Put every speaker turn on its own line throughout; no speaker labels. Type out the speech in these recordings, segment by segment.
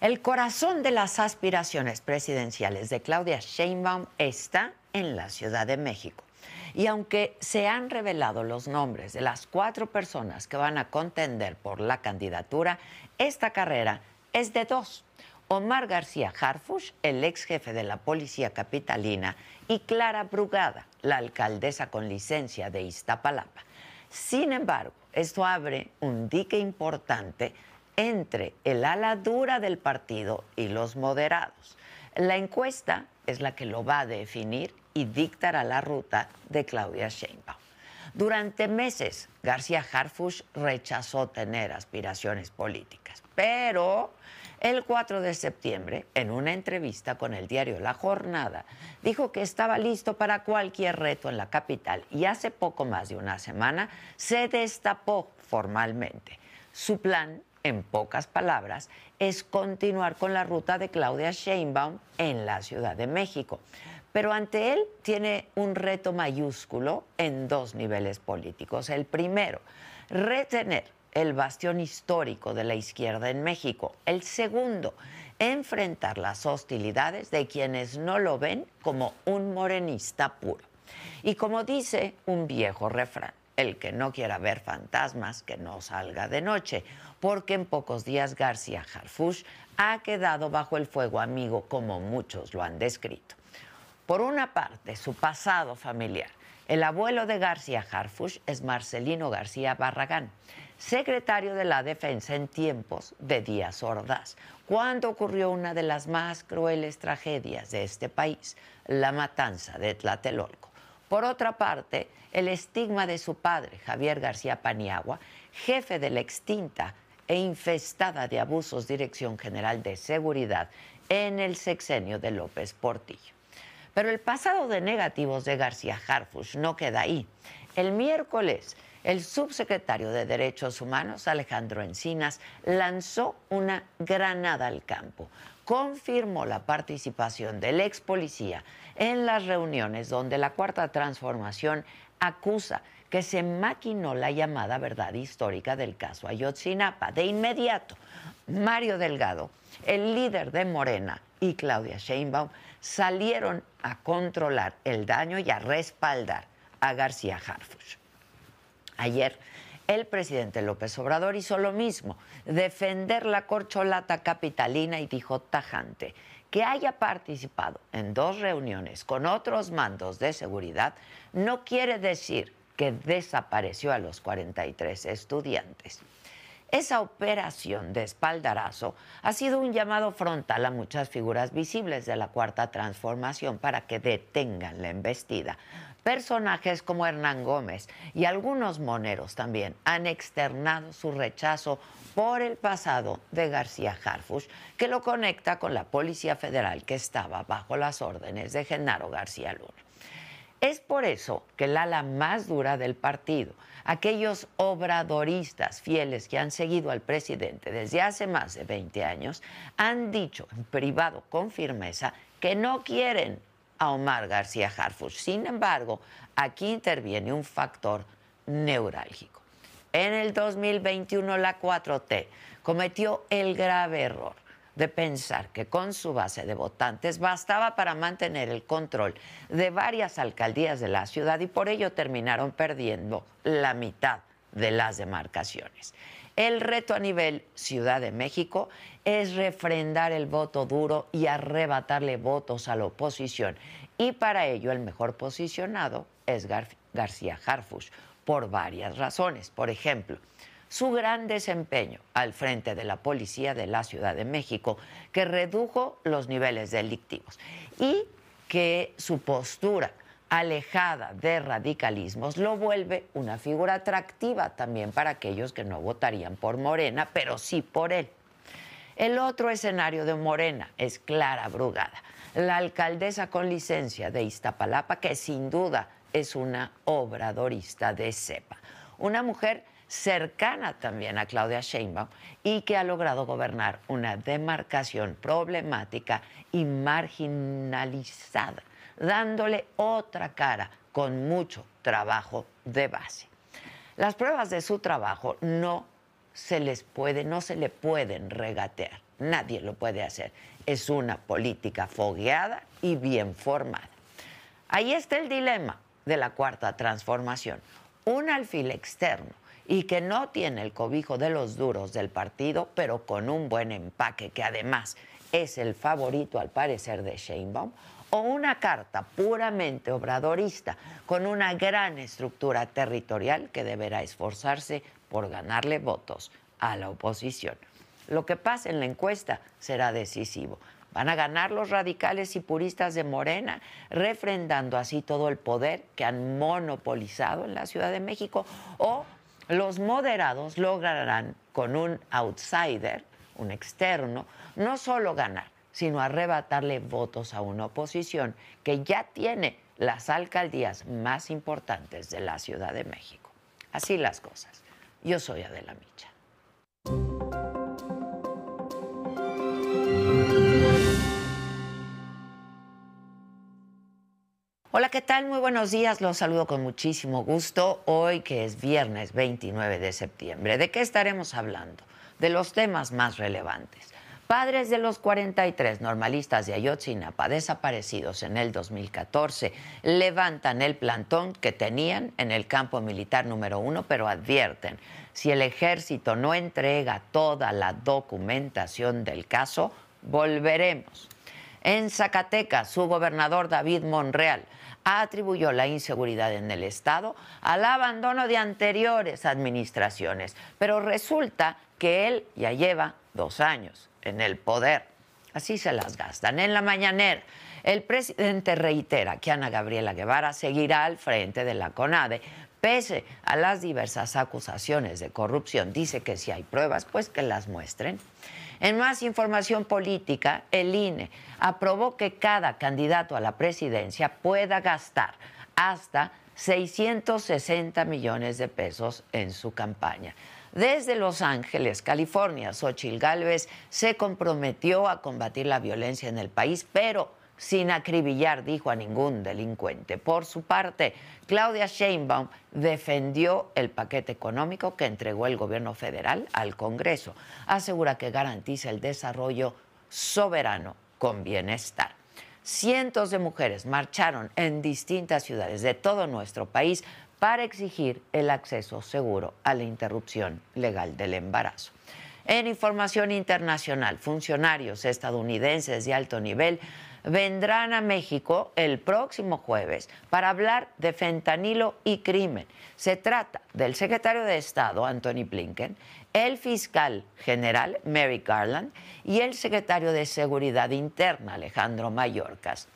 El corazón de las aspiraciones presidenciales de Claudia Sheinbaum está en la Ciudad de México. Y aunque se han revelado los nombres de las cuatro personas que van a contender por la candidatura, esta carrera es de dos. Omar García Harfush, el ex jefe de la Policía Capitalina, y Clara Brugada, la alcaldesa con licencia de Iztapalapa. Sin embargo, esto abre un dique importante entre el ala dura del partido y los moderados. La encuesta es la que lo va a definir y dictará la ruta de Claudia Sheinbaum. Durante meses, García Harfush rechazó tener aspiraciones políticas, pero el 4 de septiembre, en una entrevista con el diario La Jornada, dijo que estaba listo para cualquier reto en la capital y hace poco más de una semana se destapó formalmente. Su plan en pocas palabras, es continuar con la ruta de Claudia Sheinbaum en la Ciudad de México. Pero ante él tiene un reto mayúsculo en dos niveles políticos. El primero, retener el bastión histórico de la izquierda en México. El segundo, enfrentar las hostilidades de quienes no lo ven como un morenista puro. Y como dice un viejo refrán, el que no quiera ver fantasmas, que no salga de noche, porque en pocos días García Harfush ha quedado bajo el fuego amigo, como muchos lo han descrito. Por una parte, su pasado familiar. El abuelo de García Harfush es Marcelino García Barragán, secretario de la Defensa en tiempos de Díaz Ordaz, cuando ocurrió una de las más crueles tragedias de este país, la matanza de Tlatelolco. Por otra parte, el estigma de su padre, Javier García Paniagua, jefe de la extinta e infestada de abusos Dirección General de Seguridad en el sexenio de López Portillo. Pero el pasado de negativos de García Harfush no queda ahí. El miércoles, el subsecretario de Derechos Humanos, Alejandro Encinas, lanzó una granada al campo. Confirmó la participación del ex policía en las reuniones donde la Cuarta Transformación acusa que se maquinó la llamada verdad histórica del caso Ayotzinapa. De inmediato, Mario Delgado, el líder de Morena, y Claudia Sheinbaum salieron a controlar el daño y a respaldar a García Harfuch. Ayer, el presidente López Obrador hizo lo mismo, defender la corcholata capitalina y dijo tajante, que haya participado en dos reuniones con otros mandos de seguridad no quiere decir que desapareció a los 43 estudiantes. Esa operación de espaldarazo ha sido un llamado frontal a muchas figuras visibles de la Cuarta Transformación para que detengan la embestida. Personajes como Hernán Gómez y algunos moneros también han externado su rechazo por el pasado de García Harfush, que lo conecta con la Policía Federal que estaba bajo las órdenes de Genaro García Luna. Es por eso que el ala más dura del partido, aquellos obradoristas fieles que han seguido al presidente desde hace más de 20 años, han dicho en privado con firmeza que no quieren a Omar García Harfuch. Sin embargo, aquí interviene un factor neurálgico. En el 2021 la 4T cometió el grave error de pensar que con su base de votantes bastaba para mantener el control de varias alcaldías de la ciudad y por ello terminaron perdiendo la mitad de las demarcaciones. El reto a nivel Ciudad de México es refrendar el voto duro y arrebatarle votos a la oposición. Y para ello el mejor posicionado es García Harfush, por varias razones. Por ejemplo, su gran desempeño al frente de la policía de la Ciudad de México, que redujo los niveles delictivos, y que su postura alejada de radicalismos lo vuelve una figura atractiva también para aquellos que no votarían por Morena, pero sí por él. El otro escenario de Morena es Clara Brugada, la alcaldesa con licencia de Iztapalapa, que sin duda es una obradorista de cepa. Una mujer cercana también a Claudia Sheinbaum y que ha logrado gobernar una demarcación problemática y marginalizada, dándole otra cara con mucho trabajo de base. Las pruebas de su trabajo no se les puede, no se le pueden regatear. Nadie lo puede hacer. Es una política fogueada y bien formada. Ahí está el dilema de la cuarta transformación. Un alfil externo y que no tiene el cobijo de los duros del partido, pero con un buen empaque, que además es el favorito al parecer de Sheinbaum, o una carta puramente obradorista con una gran estructura territorial que deberá esforzarse por ganarle votos a la oposición. Lo que pase en la encuesta será decisivo. Van a ganar los radicales y puristas de Morena, refrendando así todo el poder que han monopolizado en la Ciudad de México, o los moderados lograrán con un outsider, un externo, no solo ganar, sino arrebatarle votos a una oposición que ya tiene las alcaldías más importantes de la Ciudad de México. Así las cosas. Yo soy Adela Micha. Hola, ¿qué tal? Muy buenos días. Los saludo con muchísimo gusto. Hoy que es viernes 29 de septiembre. ¿De qué estaremos hablando? De los temas más relevantes. Padres de los 43 normalistas de Ayotzinapa desaparecidos en el 2014 levantan el plantón que tenían en el campo militar número uno, pero advierten, si el ejército no entrega toda la documentación del caso, volveremos. En Zacatecas, su gobernador David Monreal atribuyó la inseguridad en el Estado al abandono de anteriores administraciones, pero resulta que él ya lleva dos años en el poder. Así se las gastan. En la mañanera, el presidente reitera que Ana Gabriela Guevara seguirá al frente de la CONADE, pese a las diversas acusaciones de corrupción. Dice que si hay pruebas, pues que las muestren. En más información política, el INE aprobó que cada candidato a la presidencia pueda gastar hasta 660 millones de pesos en su campaña. Desde Los Ángeles, California, Xochil Gálvez se comprometió a combatir la violencia en el país, pero sin acribillar, dijo, a ningún delincuente. Por su parte, Claudia Sheinbaum defendió el paquete económico que entregó el gobierno federal al Congreso. Asegura que garantiza el desarrollo soberano con bienestar. Cientos de mujeres marcharon en distintas ciudades de todo nuestro país para exigir el acceso seguro a la interrupción legal del embarazo. En información internacional, funcionarios estadounidenses de alto nivel vendrán a México el próximo jueves para hablar de fentanilo y crimen. Se trata del secretario de Estado, Anthony Blinken, el fiscal general, Mary Garland, y el secretario de Seguridad Interna, Alejandro Mayorkas.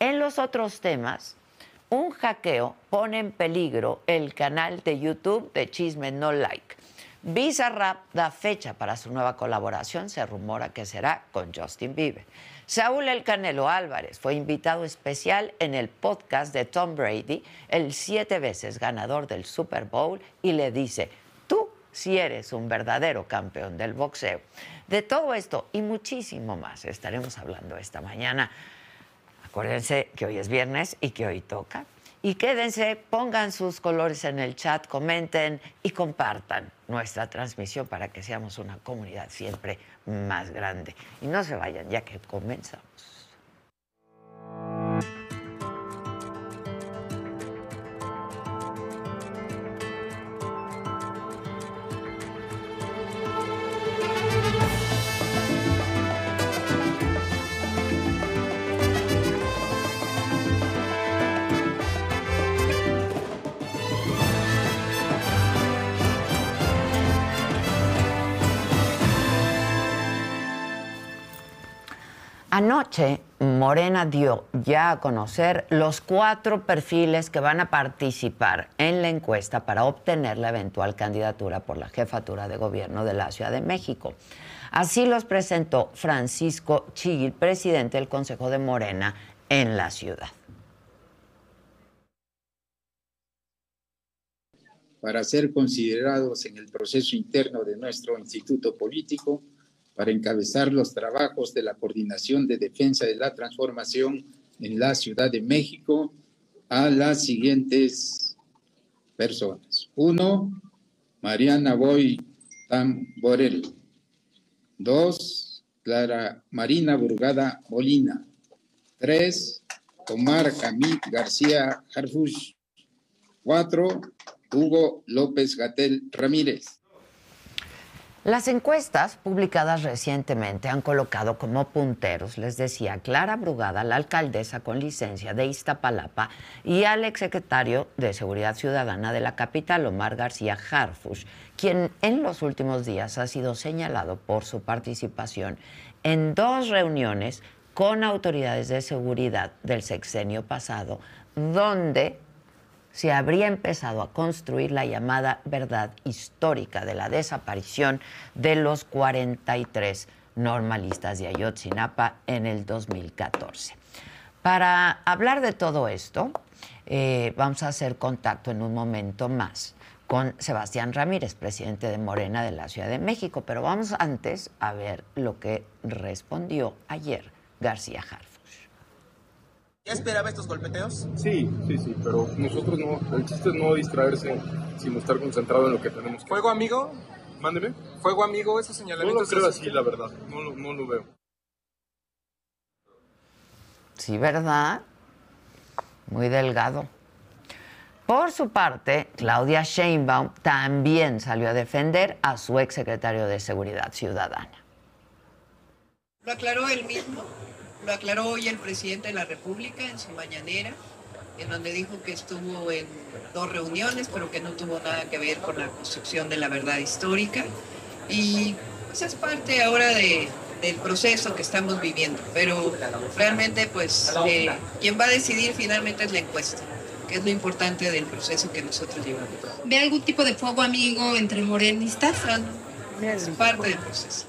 En los otros temas, un hackeo pone en peligro el canal de YouTube de Chisme No Like. Bizarrap da fecha para su nueva colaboración, se rumora que será con Justin Bieber. Saúl El Canelo Álvarez fue invitado especial en el podcast de Tom Brady, el siete veces ganador del Super Bowl, y le dice, tú si eres un verdadero campeón del boxeo. De todo esto y muchísimo más estaremos hablando esta mañana. Acuérdense que hoy es viernes y que hoy toca. Y quédense, pongan sus colores en el chat, comenten y compartan nuestra transmisión para que seamos una comunidad siempre más grande. Y no se vayan, ya que comenzamos. Anoche Morena dio ya a conocer los cuatro perfiles que van a participar en la encuesta para obtener la eventual candidatura por la jefatura de gobierno de la Ciudad de México. Así los presentó Francisco Chigil, presidente del Consejo de Morena en la ciudad.
Para ser considerados en el proceso interno de nuestro instituto político, para encabezar los trabajos de la Coordinación de Defensa de la Transformación en la Ciudad de México a las siguientes personas. Uno, Mariana Boy Tamborel. Dos, Clara Marina Burgada Molina. Tres, Omar Camil García Harfush. Cuatro, Hugo López Gatel Ramírez.
Las encuestas publicadas recientemente han colocado como punteros, les decía, Clara Brugada, la alcaldesa con licencia de Iztapalapa, y al exsecretario de Seguridad Ciudadana de la capital, Omar García Harfush, quien en los últimos días ha sido señalado por su participación en dos reuniones con autoridades de seguridad del sexenio pasado, donde se habría empezado a construir la llamada verdad histórica de la desaparición de los 43 normalistas de Ayotzinapa en el 2014. Para hablar de todo esto, eh, vamos a hacer contacto en un momento más con Sebastián Ramírez, presidente de Morena de la Ciudad de México, pero vamos antes a ver lo que respondió ayer García Jara.
¿Ya esperaba estos golpeteos?
Sí, sí, sí, pero nosotros no, el chiste es no distraerse, sino estar concentrado en lo que tenemos que
¿Fuego amigo?
Mándeme.
¿Fuego amigo esos señalamientos?
No lo creo así, la verdad, no, no lo veo.
Sí, ¿verdad? Muy delgado. Por su parte, Claudia Sheinbaum también salió a defender a su exsecretario de Seguridad Ciudadana.
Lo aclaró él mismo lo aclaró hoy el presidente de la República en su mañanera, en donde dijo que estuvo en dos reuniones, pero que no tuvo nada que ver con la construcción de la verdad histórica. Y pues es parte ahora de, del proceso que estamos viviendo. Pero realmente, pues, eh, quien va a decidir finalmente es la encuesta que es lo importante del proceso que nosotros llevamos.
¿Ve algún tipo de fuego amigo entre morenistas?
Es parte del proceso.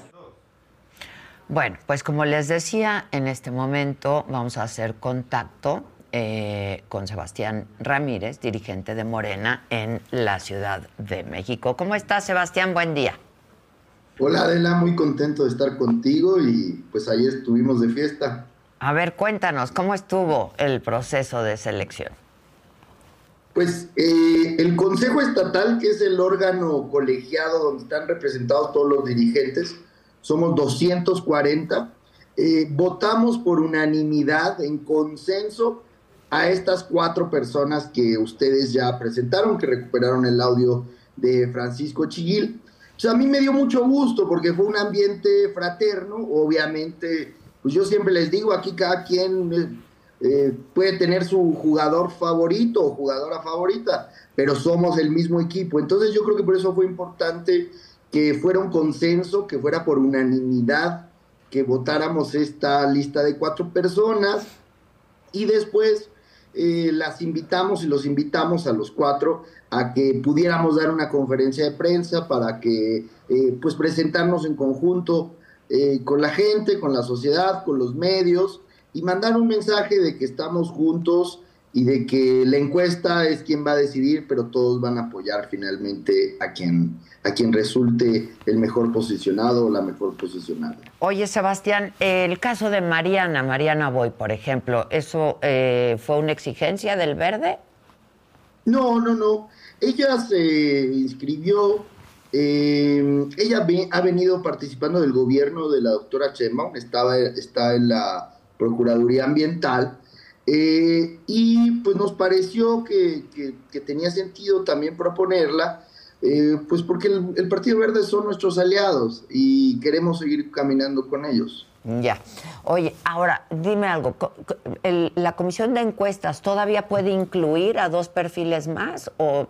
Bueno, pues como les decía, en este momento vamos a hacer contacto eh, con Sebastián Ramírez, dirigente de Morena en la Ciudad de México. ¿Cómo estás, Sebastián? Buen día.
Hola, Adela, muy contento de estar contigo y pues ahí estuvimos de fiesta.
A ver, cuéntanos, ¿cómo estuvo el proceso de selección?
Pues eh, el Consejo Estatal, que es el órgano colegiado donde están representados todos los dirigentes, somos 240, eh, votamos por unanimidad, en consenso, a estas cuatro personas que ustedes ya presentaron, que recuperaron el audio de Francisco Chiguil. a mí me dio mucho gusto porque fue un ambiente fraterno, obviamente, pues yo siempre les digo, aquí cada quien eh, eh, puede tener su jugador favorito o jugadora favorita, pero somos el mismo equipo. Entonces yo creo que por eso fue importante que fuera un consenso, que fuera por unanimidad, que votáramos esta lista de cuatro personas. Y después eh, las invitamos y los invitamos a los cuatro a que pudiéramos dar una conferencia de prensa para que eh, pues presentarnos en conjunto eh, con la gente, con la sociedad, con los medios y mandar un mensaje de que estamos juntos y de que la encuesta es quien va a decidir, pero todos van a apoyar finalmente a quien, a quien resulte el mejor posicionado o la mejor posicionada.
Oye, Sebastián, el caso de Mariana, Mariana Boy, por ejemplo, ¿eso eh, fue una exigencia del Verde?
No, no, no. Ella se inscribió, eh, ella ha venido participando del gobierno de la doctora Chema, estaba, está en la Procuraduría Ambiental, eh, y pues nos pareció que, tenía sentido también proponerla, eh, pues porque el, Partido Verde son nuestros aliados y queremos seguir caminando con ellos.
Ya. Oye, ahora dime algo. ¿La comisión de encuestas todavía puede incluir a dos perfiles más? O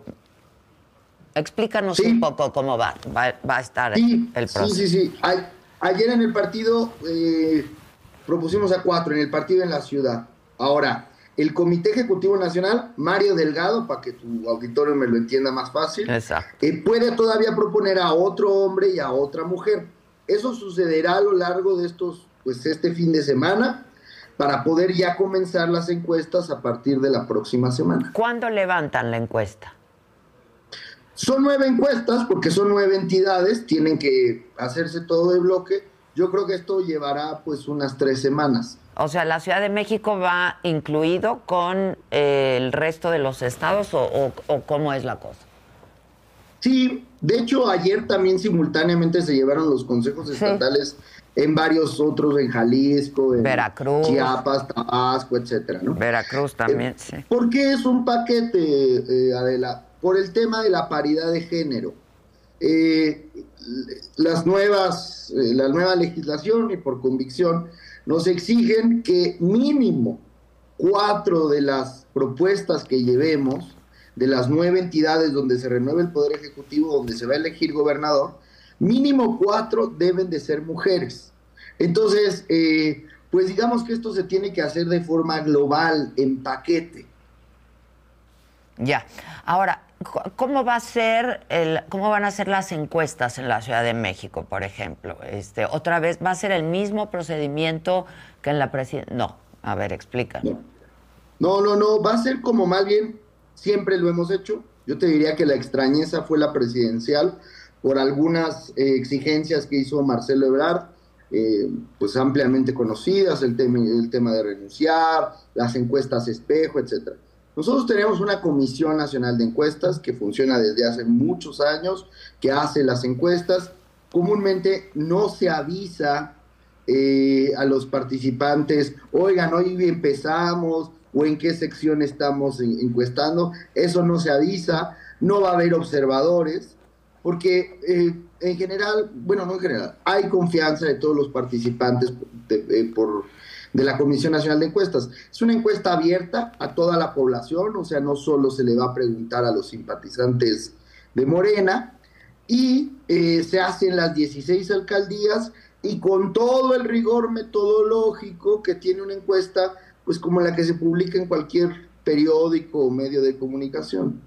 explícanos un poco cómo va, va, a estar el proceso.
Sí, sí, sí. ayer en el partido eh, propusimos a cuatro en el partido en la ciudad. Ahora, el Comité Ejecutivo Nacional, Mario Delgado, para que tu auditorio me lo entienda más fácil, eh, puede todavía proponer a otro hombre y a otra mujer. Eso sucederá a lo largo de estos, pues este fin de semana, para poder ya comenzar las encuestas a partir de la próxima semana.
¿Cuándo levantan la encuesta?
Son nueve encuestas, porque son nueve entidades, tienen que hacerse todo de bloque. Yo creo que esto llevará pues unas tres semanas.
O sea, ¿la Ciudad de México va incluido con eh, el resto de los estados o, cómo es la cosa?
Sí, de hecho ayer también simultáneamente se llevaron los consejos estatales en varios otros, en Jalisco, en
Veracruz,
Chiapas, Tabasco, etcétera, ¿no?
Veracruz también, eh, sí.
¿Por qué es un paquete, eh, Adela? Por el tema de la paridad de género. Las nuevas, la nueva legislación y por convicción nos exigen que mínimo cuatro de las propuestas que llevemos, de las nueve entidades donde se renueve el Poder Ejecutivo, donde se va a elegir gobernador, mínimo cuatro deben de ser mujeres. Entonces, eh, pues digamos que esto se tiene que hacer de forma global, en paquete.
Ya. Ahora, ¿Cómo va a ser el, cómo van a ser las encuestas en la Ciudad de México, por ejemplo? Este, otra vez va a ser el mismo procedimiento que en la presidencia. No, a ver, explícanos.
No. no, no, va a ser como más bien siempre lo hemos hecho. Yo te diría que la extrañeza fue la presidencial por algunas eh, exigencias que hizo Marcelo Ebrard, eh, pues ampliamente conocidas, el tema, el tema de renunciar, las encuestas espejo, etcétera. Nosotros tenemos una Comisión Nacional de Encuestas que funciona desde hace muchos años, que hace las encuestas. Comúnmente no se avisa eh, a los participantes, oigan, hoy empezamos o en qué sección estamos encuestando. Eso no se avisa, no va a haber observadores, porque eh, en general, bueno, no en general, hay confianza de todos los participantes eh, por de la Comisión Nacional de Encuestas. Es una encuesta abierta a toda la población, o sea, no solo se le va a preguntar a los simpatizantes de Morena, y eh, se hace en las 16 alcaldías y con todo el rigor metodológico que tiene una encuesta, pues como la que se publica en cualquier periódico o medio de comunicación.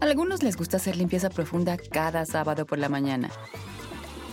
A algunos les gusta hacer limpieza profunda cada sábado por la mañana.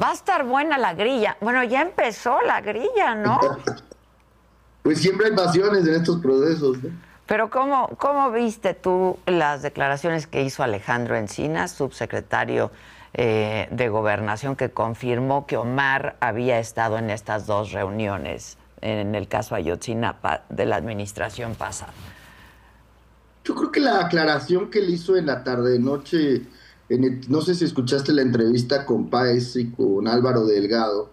Va a estar buena la grilla. Bueno, ya empezó la grilla, ¿no?
pues siempre hay pasiones en estos procesos.
Pero ¿cómo, ¿cómo viste tú las declaraciones que hizo Alejandro Encinas, subsecretario eh, de Gobernación, que confirmó que Omar había estado en estas dos reuniones, en el caso Ayotzinapa, de la administración pasada?
Yo creo que la aclaración que él hizo en la tarde-noche no sé si escuchaste la entrevista con Páez y con Álvaro Delgado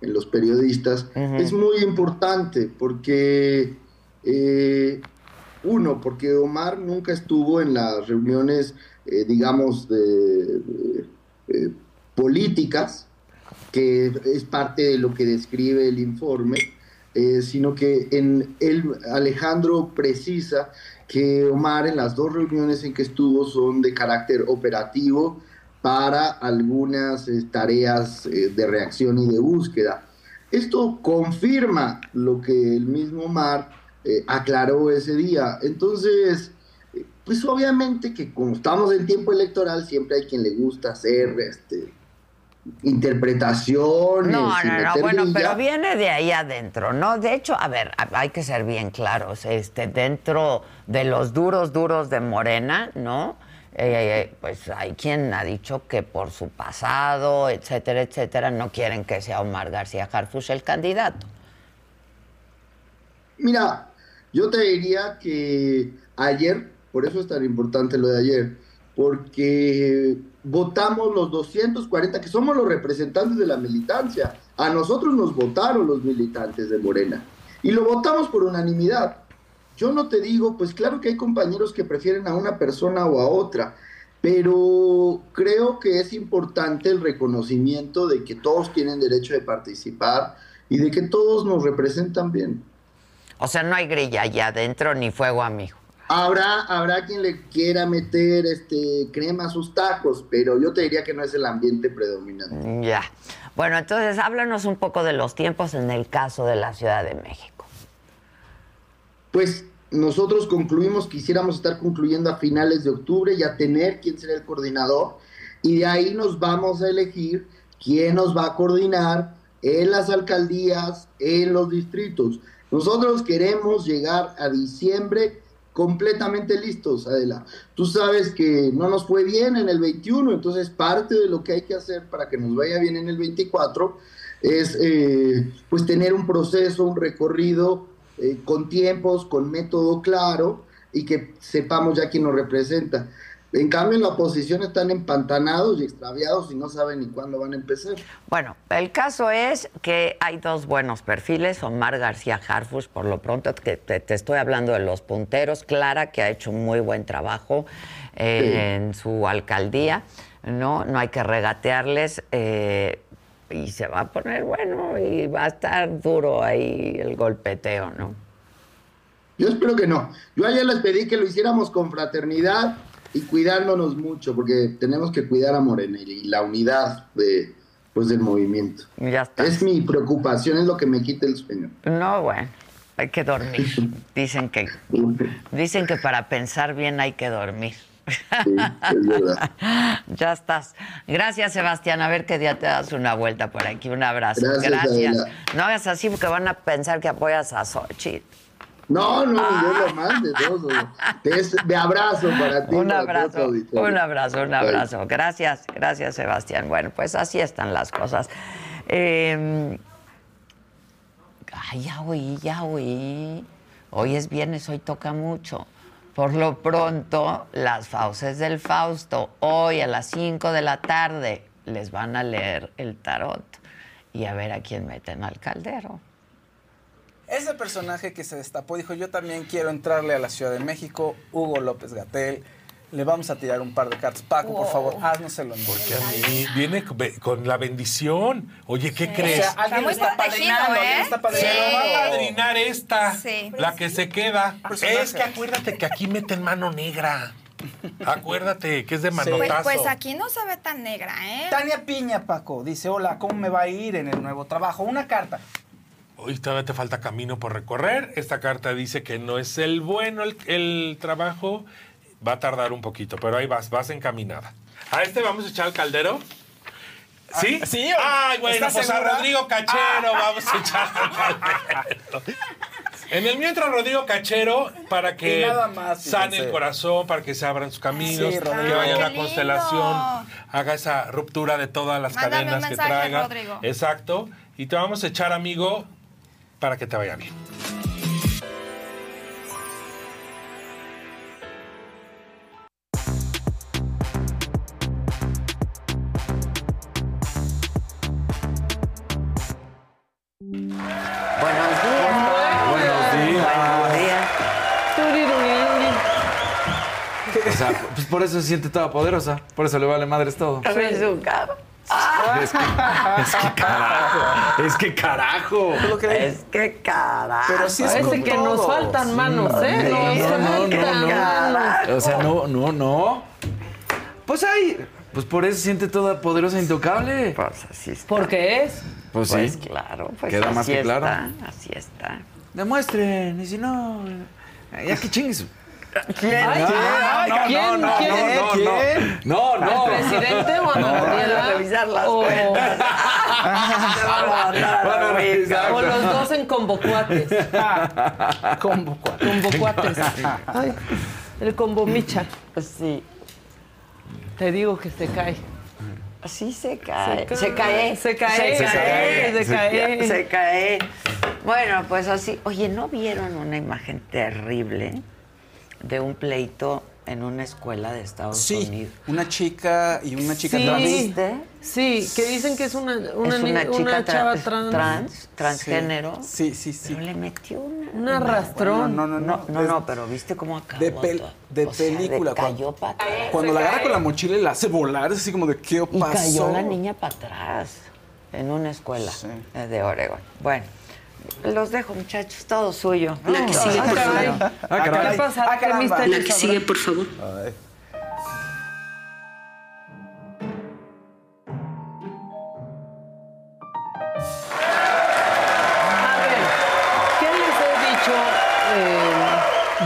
en los periodistas, es muy importante porque, eh, uno, porque Omar nunca estuvo en las reuniones, eh, digamos, de, eh, políticas, que es parte de lo que describe el informe, sino que en Alejandro precisa que Omar en las dos reuniones en que estuvo son de carácter operativo para algunas eh, tareas eh, de reacción y de búsqueda. Esto confirma lo que el mismo Omar eh, aclaró ese día. Entonces, pues obviamente que como estamos en tiempo electoral, siempre hay quien le gusta hacer este, interpretaciones.
No, no, no, bueno, pero viene de ahí adentro, ¿no? De hecho, a ver, hay que ser bien claros, este, dentro de los duros, duros de Morena, ¿no? Eh, pues hay quien ha dicho que por su pasado, etcétera, etcétera, no quieren que sea Omar García Harfush el candidato.
Mira, yo te diría que ayer, por eso es tan importante lo de ayer, porque votamos los 240, que somos los representantes de la militancia. A nosotros nos votaron los militantes de Morena y lo votamos por unanimidad. Yo no te digo, pues claro que hay compañeros que prefieren a una persona o a otra, pero creo que es importante el reconocimiento de que todos tienen derecho de participar y de que todos nos representan bien.
O sea, no hay grilla allá adentro ni fuego amigo.
Habrá, habrá quien le quiera meter este crema a sus tacos, pero yo te diría que no es el ambiente predominante.
Ya. Bueno, entonces háblanos un poco de los tiempos en el caso de la Ciudad de México.
Pues nosotros concluimos, quisiéramos estar concluyendo a finales de octubre, ya tener quién será el coordinador, y de ahí nos vamos a elegir quién nos va a coordinar en las alcaldías, en los distritos. Nosotros queremos llegar a diciembre completamente listos, Adela. Tú sabes que no nos fue bien en el 21, entonces parte de lo que hay que hacer para que nos vaya bien en el 24 es eh, pues tener un proceso, un recorrido eh, con tiempos, con método claro y que sepamos ya quién nos representa. En cambio, en la oposición están empantanados y extraviados y no saben ni cuándo van a empezar.
Bueno, el caso es que hay dos buenos perfiles, Omar García Harfush, por lo pronto, que te, te estoy hablando de los punteros, Clara, que ha hecho un muy buen trabajo eh, en su alcaldía, ¿no? No hay que regatearles, eh, y se va a poner bueno, y va a estar duro ahí el golpeteo, ¿no?
Yo espero que no. Yo ayer les pedí que lo hiciéramos con fraternidad y cuidándonos mucho, porque tenemos que cuidar a Morena y la unidad de, pues, del movimiento.
Ya está.
Es mi preocupación, es lo que me quita el sueño.
No, bueno, hay que dormir. Dicen que, dicen que para pensar bien hay que dormir.
es verdad.
Ya estás. Gracias, Sebastián. A ver qué día te das una vuelta por aquí. Un abrazo.
Gracias.
No hagas así porque van a pensar que apoyas a Xochitl.
No, no, yo lo mande, todo. De abrazo para ti.
Un abrazo, un abrazo, un
Bye.
abrazo. Gracias, gracias, Sebastián. Bueno, pues así están las cosas. Eh, ay, ya oí, ya oí. Hoy es viernes, hoy toca mucho. Por lo pronto, las fauces del Fausto, hoy a las 5 de la tarde, les van a leer el tarot y a ver a quién meten al caldero.
Ese personaje que se destapó dijo, yo también quiero entrarle a la Ciudad de México, Hugo López Gatel. Le vamos a tirar un par de cartas. Paco, por favor, haznoselo.
Porque a mí viene con- la bendición. Oye, ¿qué crees?
O sea, alguien está padrinando, alguien está
Se
padrinando.
lo va a padrinar esta,
Sí.
la que se queda.
Personaje.
Es que acuérdate que aquí meten mano negra. Acuérdate que es de
Pues,
manotazo.
pues aquí no se ve tan negra, ¿eh?
Tania Piña, Paco, dice, hola, ¿cómo me va a ir en el nuevo trabajo? Una carta.
Hoy todavía te falta camino por recorrer. Esta carta dice que no es el bueno el, el trabajo. Va a tardar un poquito, pero ahí vas, vas encaminada. ¿A este vamos a echar al caldero? ¿Sí?
Ah, sí,
Ay, bueno,
¿estás
pues a? Rodrigo Cachero vamos a echar al caldero. En el mío entra Rodrigo Cachero para que
más,
sane el corazón, para que se abran sus caminos,
Sí,
que vaya
lindo.
constelación, haga esa ruptura de todas las
Mándame un
cadenas que
mensaje,
traiga.
Rodrigo.
Exacto. Y te vamos a echar, amigo, para que te vaya bien.
O sea, pues por eso se siente toda poderosa. Por eso le vale madres todo.
Ves su cara.
Es que, es que carajo. Es que carajo.
Es que carajo.
Pero sí es
Parece
con
que
todo.
nos faltan manos, ¿eh?
Sí,
Nos
no, no,
faltan
no. O sea, no, no, no. Pues ahí. Pues por eso se siente toda poderosa e intocable.
Pues así está.
¿Por qué es?
Pues
Pues
sí.
claro, pues
Queda
así
más que
está,
claro.
así está.
Demuestren. Y si no. Ya que chingues.
¿Quién?
Ay, no,
¿quién?
no,
¿Quién?
no, no,
¿Quién?
No, no.
¿Al presidente o a
No.
Gabriela? Van a revisar las
O- los dos en convocuates.
Convocuates.
Convocuates. Ay, el combo micha.
Sí.
Te digo que se cae.
Sí se cae.
Se cae. Se cae.
Se cae.
Se cae.
Se cae. Bueno, pues así. Oye, ¿no vieron una imagen terrible de un pleito en una escuela de Estados
Sí,
Unidos?
una chica y una chica
Sí.
trans.
¿Viste?
Sí, que dicen que es una, una,
es una chica
una chava
tra-
trans.
trans, transgénero.
Sí, sí, sí.
Pero le metió una.
Un arrastrón.
No, no, no.
No, no, no, pero viste cómo acabó.
De, pel-
todo?
de
O sea, de
película.
cayó
cuando
para atrás.
cuando la agarra con la mochila y la hace volar, es así como de qué
Y
pasó.
cayó la niña para atrás en una escuela eh, de Oregon. Bueno, los dejo, muchachos, todo suyo.
La que sigue, por favor.
¿Qué pasa?
Ah,
¿Qué
caramba.
misterio
La que sigue, por favor.
Ay.
A ver, ¿qué les he dicho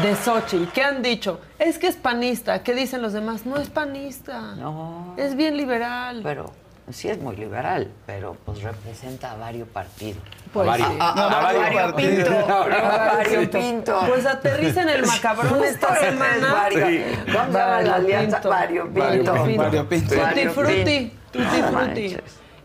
de Xochitl? ¿Qué han dicho? Es que es panista. ¿Qué dicen los demás? No es panista.
No.
Es bien liberal.
Pero sí es muy liberal, pero pues representa a varios partidos.
Pues.
A, a- a
varios
Vario
partidos.
Pinto.
A
A Vario
Pinto.
Pinto.
Pues aterriza en el macabrón esta semana.
Vario.
Sí.
¿Cómo se llama la alianza? Vario Pinto.
Vario Pinto.
Tutti
Vario
frutti.
Pinto.
Tutti
No
frutti.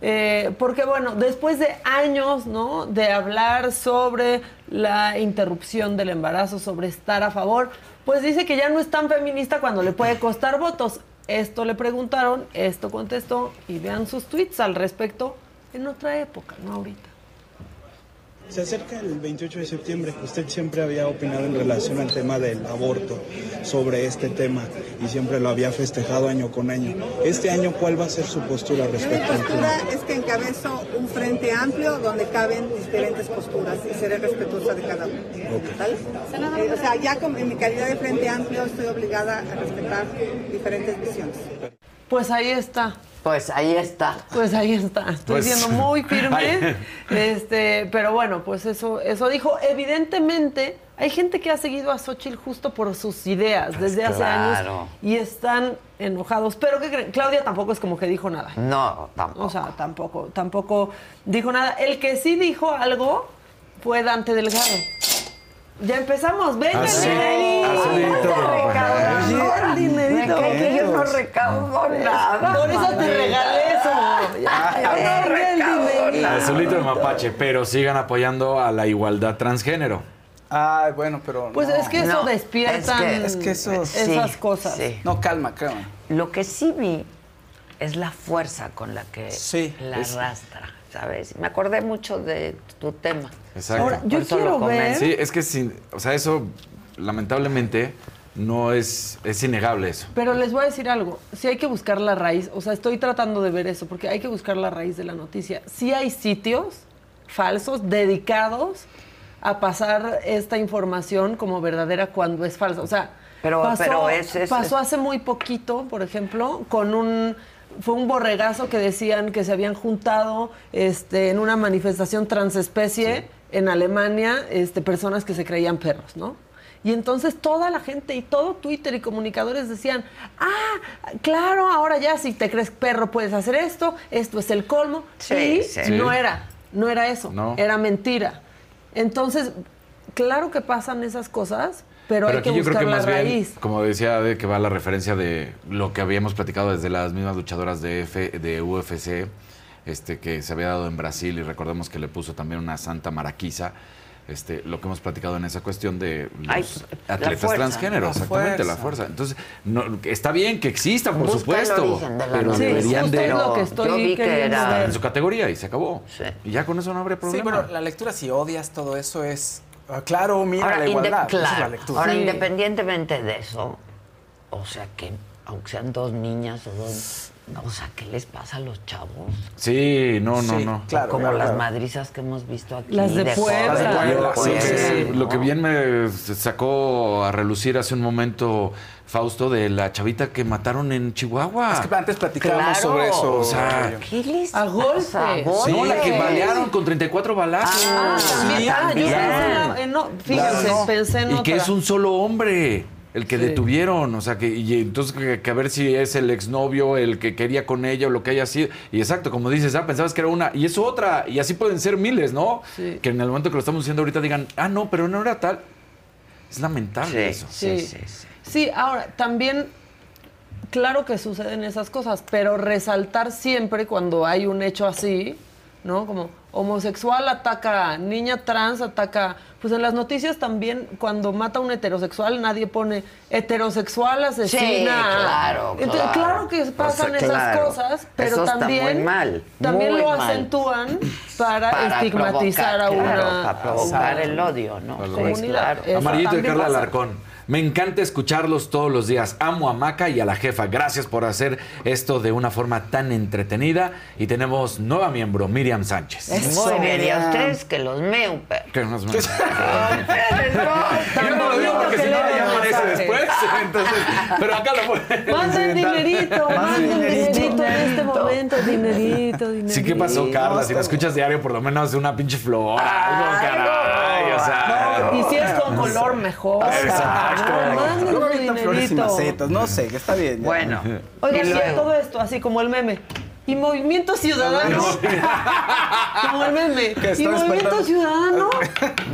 Eh, porque bueno, después de años, ¿no? De hablar sobre la interrupción del embarazo, sobre estar a favor, pues dice que ya no es tan feminista cuando le puede costar votos. Esto le preguntaron, esto contestó y vean sus tweets al respecto en otra época, no ahorita.
Se acerca el 28 de septiembre. Usted siempre había opinado en relación al tema del aborto, sobre este tema, y siempre lo había festejado año con año. Este año, ¿cuál va a ser su postura
Mi
respecto al
postura
tema?
es que encabezo un frente amplio donde caben diferentes posturas y seré respetuosa de cada una. ¿Sale? Eh, o sea, ya con- en mi calidad de frente amplio estoy obligada a respetar diferentes visiones.
Pues ahí está.
Pues ahí está.
Pues ahí está. Estoy
Pues-
siendo muy firme.
Ay.
Este, pero bueno, pues eso, eso dijo. Evidentemente, hay gente que ha seguido a Xochitl justo por sus ideas desde hace
Claro.
años y están enojados. Pero ¿qué creen? Claudia tampoco es como que dijo nada.
No, tampoco.
O sea, tampoco, tampoco dijo nada. El que sí dijo algo fue Dante Delgado. Ya empezamos, venga,
Ah, sí.
dinerito.
Ah,
recaudar
Oye,
el dinerito.
Que yo no recaudo nada.
Por eso te regalé eso.
Yo no
venga el
recaudo
dinerito.
Azulito de mapache, pero sigan apoyando a la igualdad transgénero.
Ay, bueno, pero.
Pues
no.
es que eso
No,
despiertan
es que-
Es que eso-
esas
Sí,
cosas.
sí.
No, calma, calma.
Lo que sí vi es la fuerza con la que
Sí,
la
es-
arrastra, ¿sabes? Me acordé mucho de tu tema.
Exacto.
Ahora, yo quiero
comento.
ver.
Sí, es que sin, o sea, eso lamentablemente no es, es innegable eso.
Pero les voy a decir algo, si hay que buscar la raíz, o sea, estoy tratando de ver eso, porque hay que buscar la raíz de la noticia. Sí hay sitios falsos dedicados a pasar esta información como verdadera cuando es falsa. O sea,
Pero-
pasó,
pero es- es-
pasó hace muy poquito, por ejemplo, con un fue un borregazo que decían que se habían juntado este, en una manifestación transespecie en Alemania, este, personas que se creían perros, ¿no? Y entonces toda la gente y todo Twitter y comunicadores decían, ah, claro, ahora ya si te crees perro puedes hacer esto, esto es el colmo.
Sí,
y
sí.
no era, no era eso,
No.
era mentira. Entonces, claro que pasan esas cosas, pero, hay que
aquí yo creo que
la
más bien, como decía, de que va la referencia de lo que habíamos platicado desde las mismas luchadoras de, F, de UFC, este, que se había dado en Brasil y recordemos que le puso también una santa maraquiza. Este, lo que hemos platicado en esa cuestión de los
Ay,
atletas
fuerza,
transgénero,
la
exactamente, la
fuerza.
fuerza. Entonces, no, está bien que exista, por
Busca
supuesto,
de
pero
noticia.
deberían de
es lo que estoy
Yo vi que era-
en su categoría y se acabó.
Sí.
Y ya con eso no habría
Sí,
problema.
pero la lectura, si odias todo eso, es. Ah, claro, mira
Ahora,
la igualdad. Esa es la
claro.
lectura.
Ahora,
Sí.
independientemente de eso, o sea que, aunque sean dos niñas o dos, o sea, ¿qué les pasa a los chavos?
Sí, no, no,
Sí,
no.
claro.
Como
claro.
las madrizas que hemos visto aquí.
Las de Puebla.
jóvenes,
Las de
Lo-
Puebla,
lo,
sí,
que,
sí,
lo que
¿no?
bien me sacó a relucir hace un momento Fausto de la chavita que mataron en Chihuahua.
Es que antes platicábamos
Claro.
sobre eso.
O sea,
Mario.
¿Qué les
A golpes.
pasa? A
no, la que
golpes.
balearon con 34 balazos.
Ah,
Sí,
también. Ah, yo pensé en la- en no, fíjense,
Claro.
pensé en
y que es un solo hombre. El que
Sí.
detuvieron, o sea, que y entonces que, que a ver si es el exnovio el que quería con ella o lo que haya sido. Y exacto, como dices, ah, pensabas que era una y es otra, y así pueden ser miles, ¿no?
Sí.
Que en el momento que lo estamos diciendo ahorita digan, ah, no, pero no era tal. Es lamentable eso.
Sí. Sí, ahora, también, claro que suceden esas cosas, pero resaltar siempre cuando hay un hecho así, ¿no? Como homosexual ataca, niña trans ataca. Pues en las noticias también, cuando mata a un heterosexual, nadie pone heterosexual asesina.
Sí, claro,
Entonces,
claro.
claro que pasan
O sea,
esas cosas, pero
Eso está
también.
muy mal,
También
muy
lo
mal.
acentúan para,
Para
estigmatizar a una.
claro, para provocar el odio, ¿no? Sí, claro.
Amarillito de
también
Carla
pasa.
Alarcón. Me encanta escucharlos todos los días. Amo a Maca y a la jefa. Gracias por hacer esto de una forma tan entretenida. Y tenemos nueva miembro, Miriam Sánchez.
Muy bien, y a ustedes que los meo, pero.
Que nos
Yo
Yo no lo digo porque si no ya aparece después. Entonces, pero acá lo pueden
Manden dinerito, manden dinerito en este momento, dinerito, dinerito.
Sí, ¿qué pasó, Carla? Si me escuchas diario, por lo menos una pinche flor, algo, caray.
Y si es con color, mejor.
Exacto.
Flores y
dinerito.
macetas, no sé, que está bien.
Bueno. Luego.
todo esto, así como el meme. Y Movimiento Ciudadano. como el meme. Y Movimiento. Ciudadano.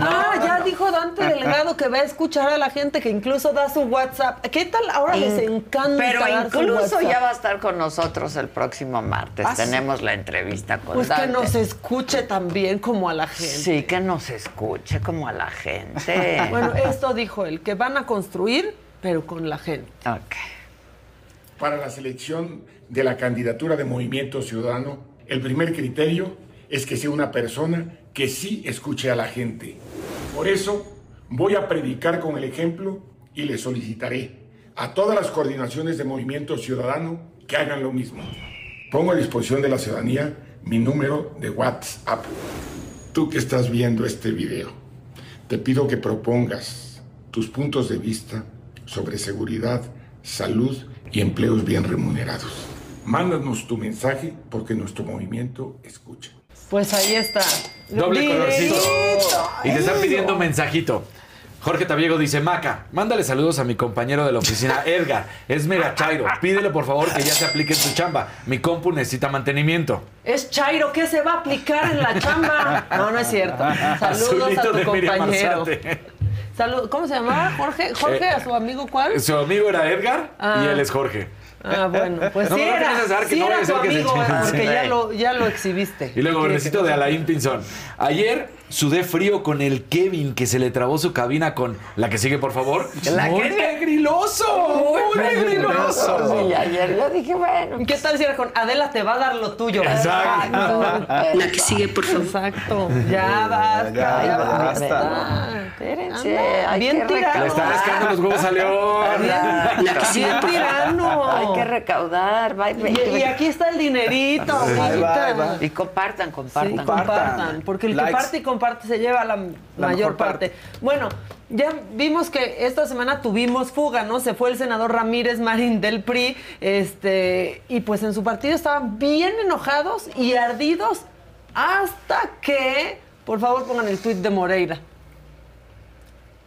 Ah, ya dijo Dante Delgado que va a escuchar a la gente que incluso da su WhatsApp. ¿Qué tal? Ahora les encanta.
Pero
dar su
incluso ya va a estar con nosotros el próximo martes.
Ah, sí.
Tenemos la entrevista con
Pues que nos escuche también como a la gente.
Sí, que nos escuche como a la gente.
Bueno, esto dijo él, que van a construir, pero con la gente.
Ok.
Para la selección de la candidatura de Movimiento Ciudadano, el primer criterio es que sea una persona que sí escuche a la gente. Por eso voy a predicar con el ejemplo y le solicitaré a todas las coordinaciones de Movimiento Ciudadano que hagan lo mismo. Pongo a disposición de la ciudadanía mi número de WhatsApp. Tú que estás viendo este video, te pido que propongas tus puntos de vista sobre seguridad, salud y empleos bien remunerados. Mándanos tu mensaje porque nuestro movimiento escucha.
Pues ahí está.
Doble colorcito. Y te están pidiendo mensajito. Jorge Tabiego dice, Maca, mándale saludos a mi compañero de la oficina, Edgar. Es mega chairo. Pídele por favor que ya se aplique en su chamba. Mi compu necesita mantenimiento.
Es Chairo, ¿qué se va a aplicar en la chamba? No, no es cierto. Saludos
Azulito
a
de
tu
Miriam
compañero. Salud, ¿Cómo se llamaba? Jorge, Jorge,
Eh,
a su amigo cuál?
Su amigo era Edgar
Ah.
y él es Jorge.
Ah, bueno, pues
No,
sí
no
era,
saber que
sí
no
era tu amigo, porque ya lo, ya lo exhibiste.
Y luego,
¿Quieres
necesito de? Alain Pinzón. Ayer sudé frío con el Kevin que se le trabó su cabina con la que sigue, por favor.
La
¡Muy
que-
pegriloso! ¡Muy pegriloso!
Sí, ayer yo dije, bueno.
¿Qué tal si era con Adela te va a dar lo tuyo?
Exacto.
La que sigue, por favor. Exacto. Ya basta,
ya,
ya,
basta.
Espérense,
Anda, bien
que
tirado.
Le está rascando los huevos a León.
Bien tirano.
Hay que recaudar.
Y, y aquí está el dinerito.
Va.
Y compartan, compartan.
Sí, compartan, porque el que parte y comparte se lleva la,
La
mayor parte.
parte.
Bueno, ya vimos que esta semana tuvimos fuga, ¿no? Se fue el senador Ramírez Marín del PRI, este, y pues en su partido estaban bien enojados y ardidos hasta que, por favor, pongan el tuit de Moreira.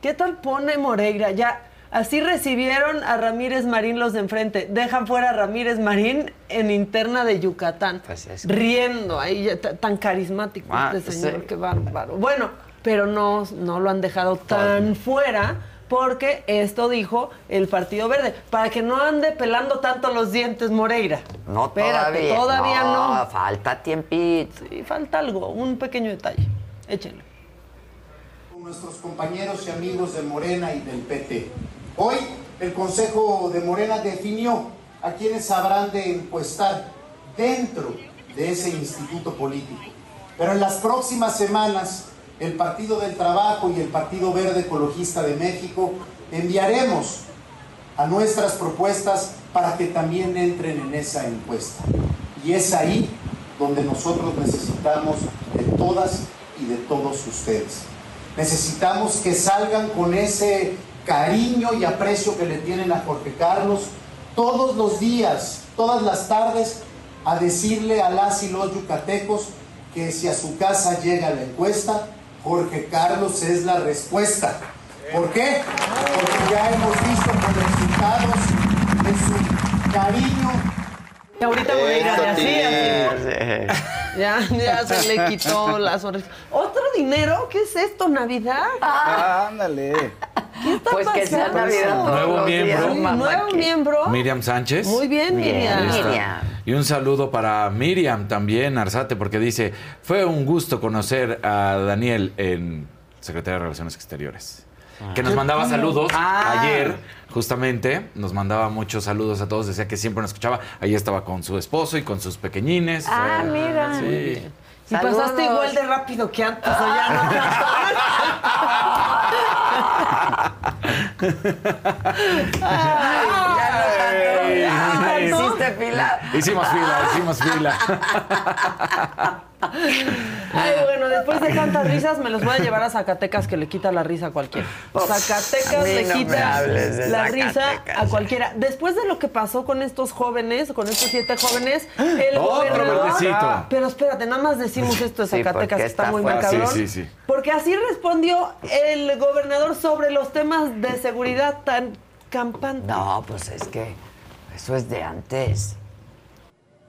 ¿Qué tal pone Moreira? Ya, así recibieron a Ramírez Marín los de enfrente. Dejan fuera a Ramírez Marín en interna de Yucatán.
Pues es-
Riendo, ahí tan carismático
Ah,
este señor,
sí.
qué bárbaro. Bueno, pero no, no lo han dejado tan fuera porque esto dijo el Partido Verde, para que no ande pelando tanto los dientes Moreira.
No,
Espérate,
todavía.
todavía no.
Falta tiempito.
Sí, falta algo, un pequeño detalle. Échenlo.
con nuestros compañeros y amigos de Morena y del PT. Hoy el Consejo de Morena definió a quienes habrán de encuestar dentro de ese instituto político. Pero en las próximas semanas, el Partido del Trabajo y el Partido Verde Ecologista de México enviaremos a nuestras propuestas para que también entren en esa encuesta. Y es ahí donde nosotros necesitamos de todas y de todos ustedes. Necesitamos que salgan con ese cariño y aprecio que le tienen a Jorge Carlos todos los días, todas las tardes, a decirle a las y los yucatecos que si a su casa llega la encuesta, Jorge Carlos es la respuesta. ¿Por qué? Porque ya hemos visto los resultados de su cariño.
Y ahorita voy a ir así, así. Ya, ya se le quitó la sonrisa. ¿Otro dinero? ¿Qué es esto? ¿Navidad?
Ah, ándale.
¿Qué está
Pues que sea
pasando?
Navidad
Nuevo miembro.
Nuevo
que-
miembro.
Miriam Sánchez.
Muy bien, Miriam.
Miriam.
Y un saludo para Miriam también, Arzate, porque dice, fue un gusto conocer a Daniel en Secretaría de Relaciones Exteriores. Que nos mandaba saludos
Ah.
ayer, justamente, nos mandaba muchos saludos a todos, decía que siempre nos escuchaba. Ahí estaba con su esposo y con sus pequeñines.
Ah, mira.
Sí.
Y pasaste
Saludos.
igual de rápido que antes. o ya
Ay,
Ay,
no. Hiciste fila.
Hicimos fila, hicimos fila.
Ay, bueno, después de tantas risas me los voy a llevar a Zacatecas que le quita la risa a cualquiera. Zacatecas le
no
quita la risa a cualquiera. Después de lo que pasó con estos jóvenes, con estos siete jóvenes, el gobernador... Pero espérate, nada más decimos esto de Zacatecas, que está
está
muy
fuerte.
macabrón.
Sí, sí, sí.
Porque así respondió el gobernador sobre los temas de seguridad tan campantes.
No, pues es que eso es de antes.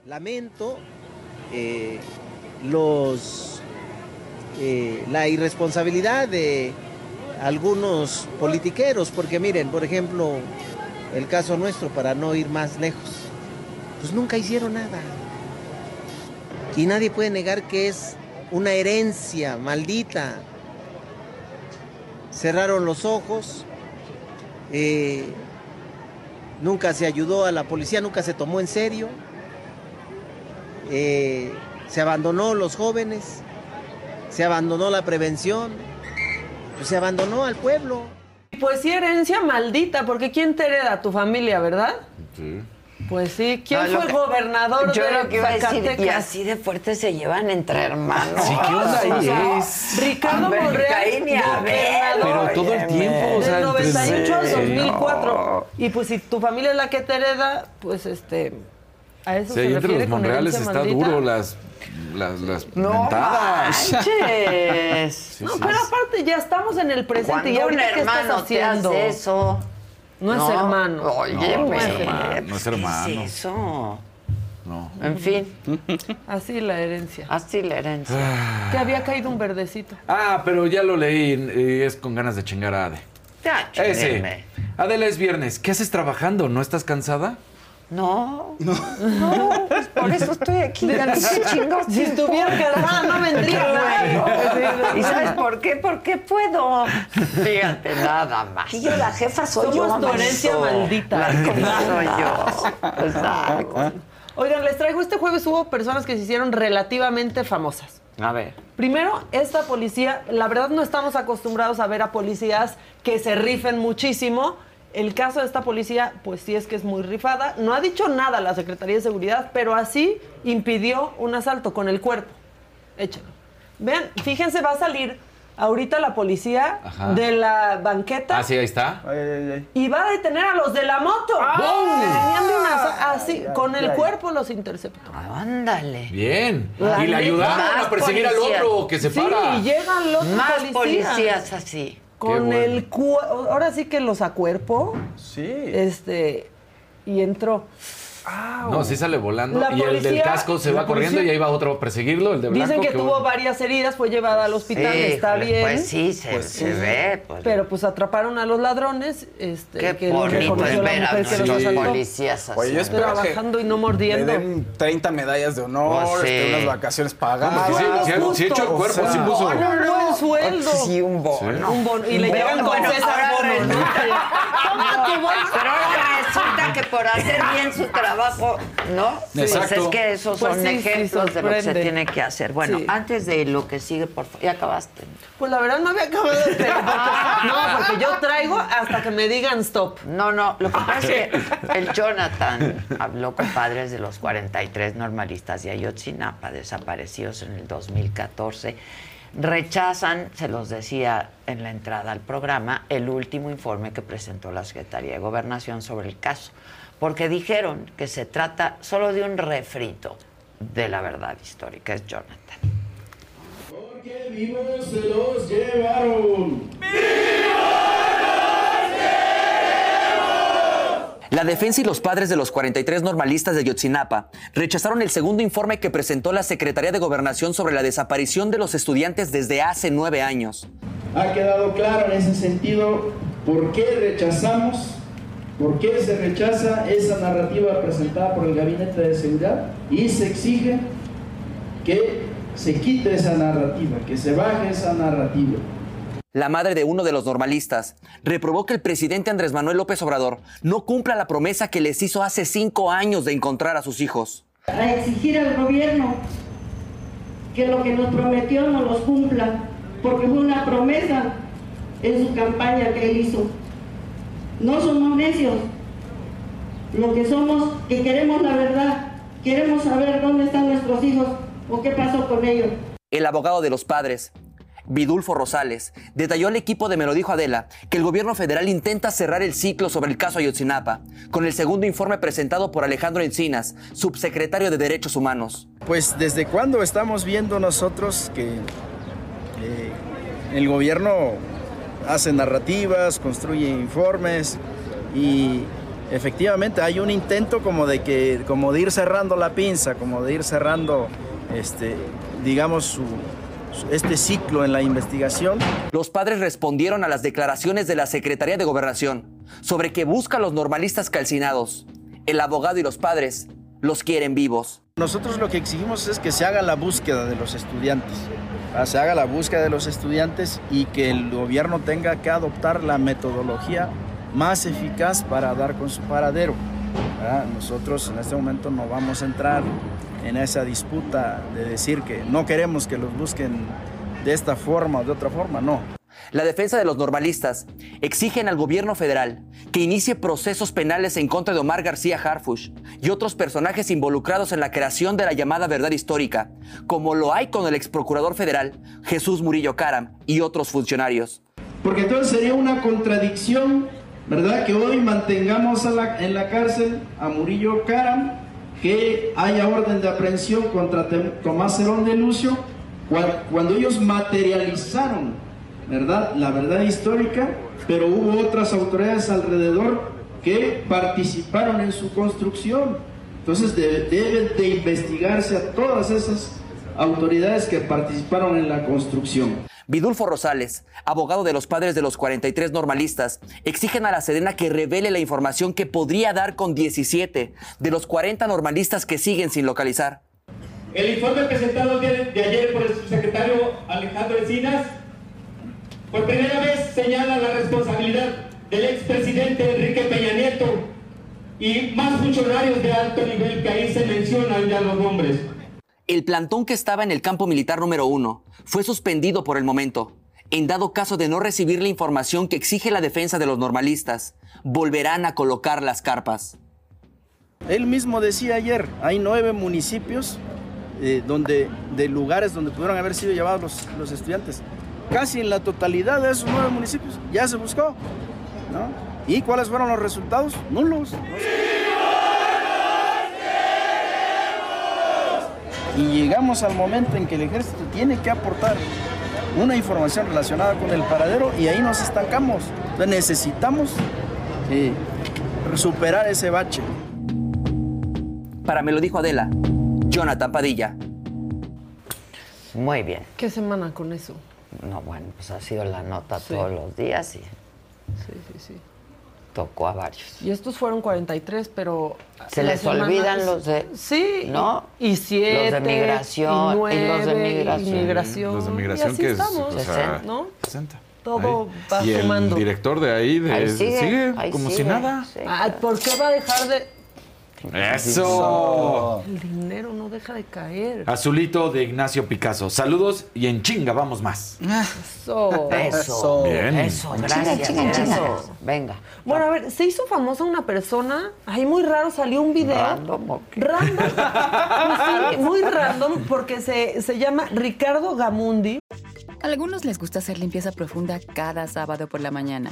Lamento eh, los eh, la irresponsabilidad de algunos politiqueros, porque miren, por ejemplo, el caso nuestro, para no ir más lejos, pues nunca hicieron nada. Y nadie puede negar que es una herencia maldita. Cerraron los ojos, eh, nunca se ayudó a la policía, nunca se tomó en serio, eh, se abandonó los jóvenes, se abandonó la prevención, pues se abandonó al pueblo.
Pues sí, herencia maldita, porque ¿quién te hereda? Tu familia, ¿verdad?
Sí.
Pues sí. ¿Quién
No,
fue
que-
el gobernador
Yo
de
lo que iba a decir, y así de fuerte se llevan entre hermanos.
Sí, ¿qué onda ahí?
O sea,
Es-
Ricardo
Hombre,
Monreal,
Caín y Abel,
gobernador.
Pero todo el tiempo, o sea,
Del
entre-
98 al
Sí.
2004. Y pues si tu familia es la que te hereda, pues este... A eso
Sí,
se
entre los Monreales está
maldita.
duro las, las, las
No
mentadas.
manches.
Sí,
No,
sí.
pero aparte ya estamos en el presente
Cuando
y
un
ahorita ¿qué estás
hermano te
haciendo?
hace eso.
No es hermano.
Oye,
No, no es
güey,
hermano, no es
¿qué
hermano.
es eso?
No.
En fin,
Así la herencia.
así la herencia.
Que había caído un verdecito.
Ah, pero ya lo leí y es con ganas de chingar a Ade.
Ya,
Ese.
chinguenme.
Adela, es viernes. ¿Qué haces trabajando? ¿No estás cansada?
No, no, pues por eso estoy aquí. No chingados.
Si estuviera no vendría.
¿Y sabes por qué? Porque puedo. Fíjate, nada más. Y yo la jefa soy yo.
Somos tu herencia
manso.
maldita.
La jefa soy yo. Exacto.
Oigan, les traigo este jueves hubo personas que se hicieron relativamente famosas.
A ver.
Primero, esta policía, la verdad no estamos acostumbrados a ver a policías que se rifen muchísimo. El caso de esta policía, pues sí es que es muy rifada. No ha dicho nada la Secretaría de Seguridad, pero así impidió un asalto con el cuerpo. Échalo. Vean, fíjense, va a salir ahorita la policía
Ajá.
de la banqueta
Ah, sí, ahí está.
Ay, ay, ay.
y va a detener a los de la moto.
¡Ah!
Así,
Ay,
con el
ay.
cuerpo los interceptó.
Ándale.
Bien.
La
y le ayudaron a perseguir al otro que se
Sí,
para.
y llegan los
Más
policías.
policías así.
Con
bueno.
el cu- ahora sí que los acuerpo,
Sí.
este, y entró.
No, sí sale volando.
La
y el del casco se va corriendo
policía-
y ahí va otro a perseguirlo, el de blanco.
Dicen que
qué
tuvo
bueno.
varias heridas, fue llevada al hospital,
Sí,
está
híjole,
bien.
Pues sí, se, se ve. Pues,
Pero pues atraparon a los ladrones, este,
qué
que lo
bonito es
la
ver a
que los asaltó.
policías así.
Oye, yo espero que
Trabajando y no
le
mordiendo.
den 30 medallas de honor,
Oh, sí.
este, unas vacaciones
No,
pagadas.
sí,
Bueno,
sí, sí,
justo,
echó el
o
cuerpo,
sea,
sí puso.
Un buen sueldo.
Sí, un bono.
Un bono. Y le
Pero
llegan con César ¿no?
resulta- Pero ahora resulta que por hacer bien su trabajo, ¿no? Pues es que esos
Pues
son
sí, sí,
ejemplos de lo que se tiene que hacer. Bueno,
Sí.
antes de lo que sigue, por favor. Ya acabaste.
Pues la verdad no había acabado, pero porque- no, porque yo traigo hasta que me digan stop.
No, no, lo que pasa es que el Jonathan habló con padres de los 43 normalistas de Ayotzinapa desaparecidos en el 2014. Rechazan, se los decía en la entrada al programa, el último informe que presentó la Secretaría de Gobernación sobre el caso, porque dijeron que se trata solo de un refrito de la verdad histórica. Es Jonathan.
Porque vivos se los llevaron. La defensa y los padres de los 43 normalistas de Yotzinapa rechazaron el segundo informe que presentó la Secretaría de Gobernación sobre la desaparición de los estudiantes desde hace nueve años.
Ha quedado claro en ese sentido por qué rechazamos por qué se rechaza esa narrativa presentada por el Gabinete de Seguridad y se exige que se quite esa narrativa, que se baje esa narrativa.
La madre de uno de los normalistas reprobó que el presidente Andrés Manuel López Obrador no cumpla la promesa que les hizo hace cinco años de encontrar a sus hijos.
A exigir al gobierno que lo que nos prometió no los cumpla, porque fue una promesa en su campaña que él hizo. No somos necios, lo que somos, que queremos la verdad, queremos saber dónde están nuestros hijos o qué pasó con ellos.
El abogado de los padres, Vidulfo Rosales, detalló al equipo de Me lo dijo Adela que el gobierno federal intenta cerrar el ciclo sobre el caso Ayotzinapa, con el segundo informe presentado por Alejandro Encinas, subsecretario de Derechos Humanos.
Pues desde cuándo estamos viendo nosotros que eh, el gobierno hace narrativas, construye informes y efectivamente hay un intento como de que como de ir cerrando la pinza, como de ir cerrando este digamos su, este ciclo en la investigación.
Los padres respondieron a las declaraciones de la Secretaría de Gobernación sobre que busca a los normalistas calcinados. El abogado y los padres los quieren vivos.
Nosotros lo que exigimos es que se haga la búsqueda de los estudiantes, se haga la búsqueda de los estudiantes y que el gobierno tenga que adoptar la metodología más eficaz para dar con su paradero. Nosotros en este momento no vamos a entrar en esa disputa de decir que no queremos que los busquen de esta forma o de otra forma, no.
La defensa de los normalistas exigen al gobierno federal que inicie procesos penales en contra de Omar García Harfush y otros personajes involucrados en la creación de la llamada verdad histórica, como lo hay con el ex procurador federal Jesús Murillo Caram y otros funcionarios.
Porque entonces sería una contradicción, ¿verdad? Que hoy mantengamos en la cárcel a Murillo Caram que haya orden de aprehensión contra Tomás Herón de Lucio cuando ellos materializaron ¿verdad? la verdad histórica, pero hubo otras autoridades alrededor que participaron en su construcción. Entonces deben de investigarse a todas esas autoridades que participaron en la construcción.
Vidulfo Rosales, abogado de los padres de los 43 normalistas, exigen a la Sedena que revele la información que podría dar con 17 de los 40 normalistas que siguen sin localizar.
El informe presentado de, ayer por el subsecretario Alejandro Encinas por primera vez señala la responsabilidad del expresidente Enrique Peña Nieto y más funcionarios de alto nivel que ahí se mencionan ya los nombres.
El plantón que estaba en el campo militar número uno fue suspendido por el momento. En dado caso de no recibir la información que exige la defensa de los normalistas, volverán a colocar las carpas.
Él mismo decía ayer, hay nueve municipios eh, donde, de lugares donde pudieron haber sido llevados los, los, estudiantes. Casi en la totalidad de esos nueve municipios ya se buscó. ¿no? ¿Y cuáles fueron los resultados? Nulos. No y llegamos al momento en que el ejército tiene que aportar una información relacionada con el paradero y ahí nos estancamos. necesitamos eh, superar ese bache.
Para me lo dijo Adela, Jonathan Padilla.
Muy bien.
¿Qué semana con eso?
No, bueno, pues ha sido la nota todos los días y...
Sí, sí, sí
tocó a varios.
Y estos fueron 43, pero...
Se les olvidan los de...
Sí.
¿No?
Y siete.
Los de migración.
Y, nueve,
los de migración.
migración.
Los de migración
y así
que
estamos,
es... O sea,
¿no?
60.
Todo
ahí.
va
y
sumando.
el director de ahí, de,
ahí sigue,
sigue
ahí
como
sigue,
si nada.
Sí,
ah, ¿Por qué va a dejar de...?
¡Eso!
El dinero no deja de caer.
Azulito de Ignacio Picasso. Saludos y en chinga vamos más.
Eso.
Eso.
Bien.
Eso, gracias.
chinga, chinga.
Eso. Venga.
Bueno, a ver, se hizo famosa una persona. Ahí muy raro salió un video.
Random. ¿o qué?
Random. Pues sí, muy random porque se, se llama Ricardo Gamundi.
A algunos les gusta hacer limpieza profunda cada sábado por la mañana.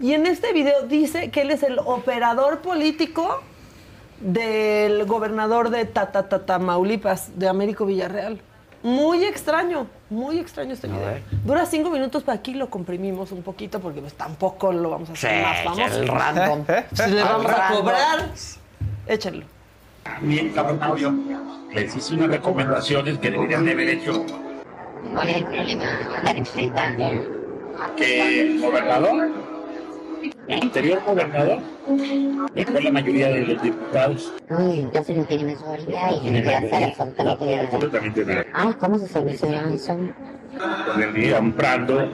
Y en este video dice que él es el operador político del gobernador de Tamaulipas, de Américo Villarreal. Muy extraño, muy extraño este video. Dura cinco minutos, pero aquí lo comprimimos un poquito porque pues tampoco lo vamos a hacer
Sí,
más famoso.
el random.
Si le
Al
vamos a cobrar, échenlo.
laboratorio les hice unas recomendaciones que deberían de haber hecho.
¿Cuál es el problema?
Que el gobernador, el anterior gobernador, dejó la mayoría de los diputados.
Uy, entonces no tiene mensualidad y que hacer absolutamente
Absolutamente nada.
Ah, ¿cómo se soluciona eso?
Con el día comprando.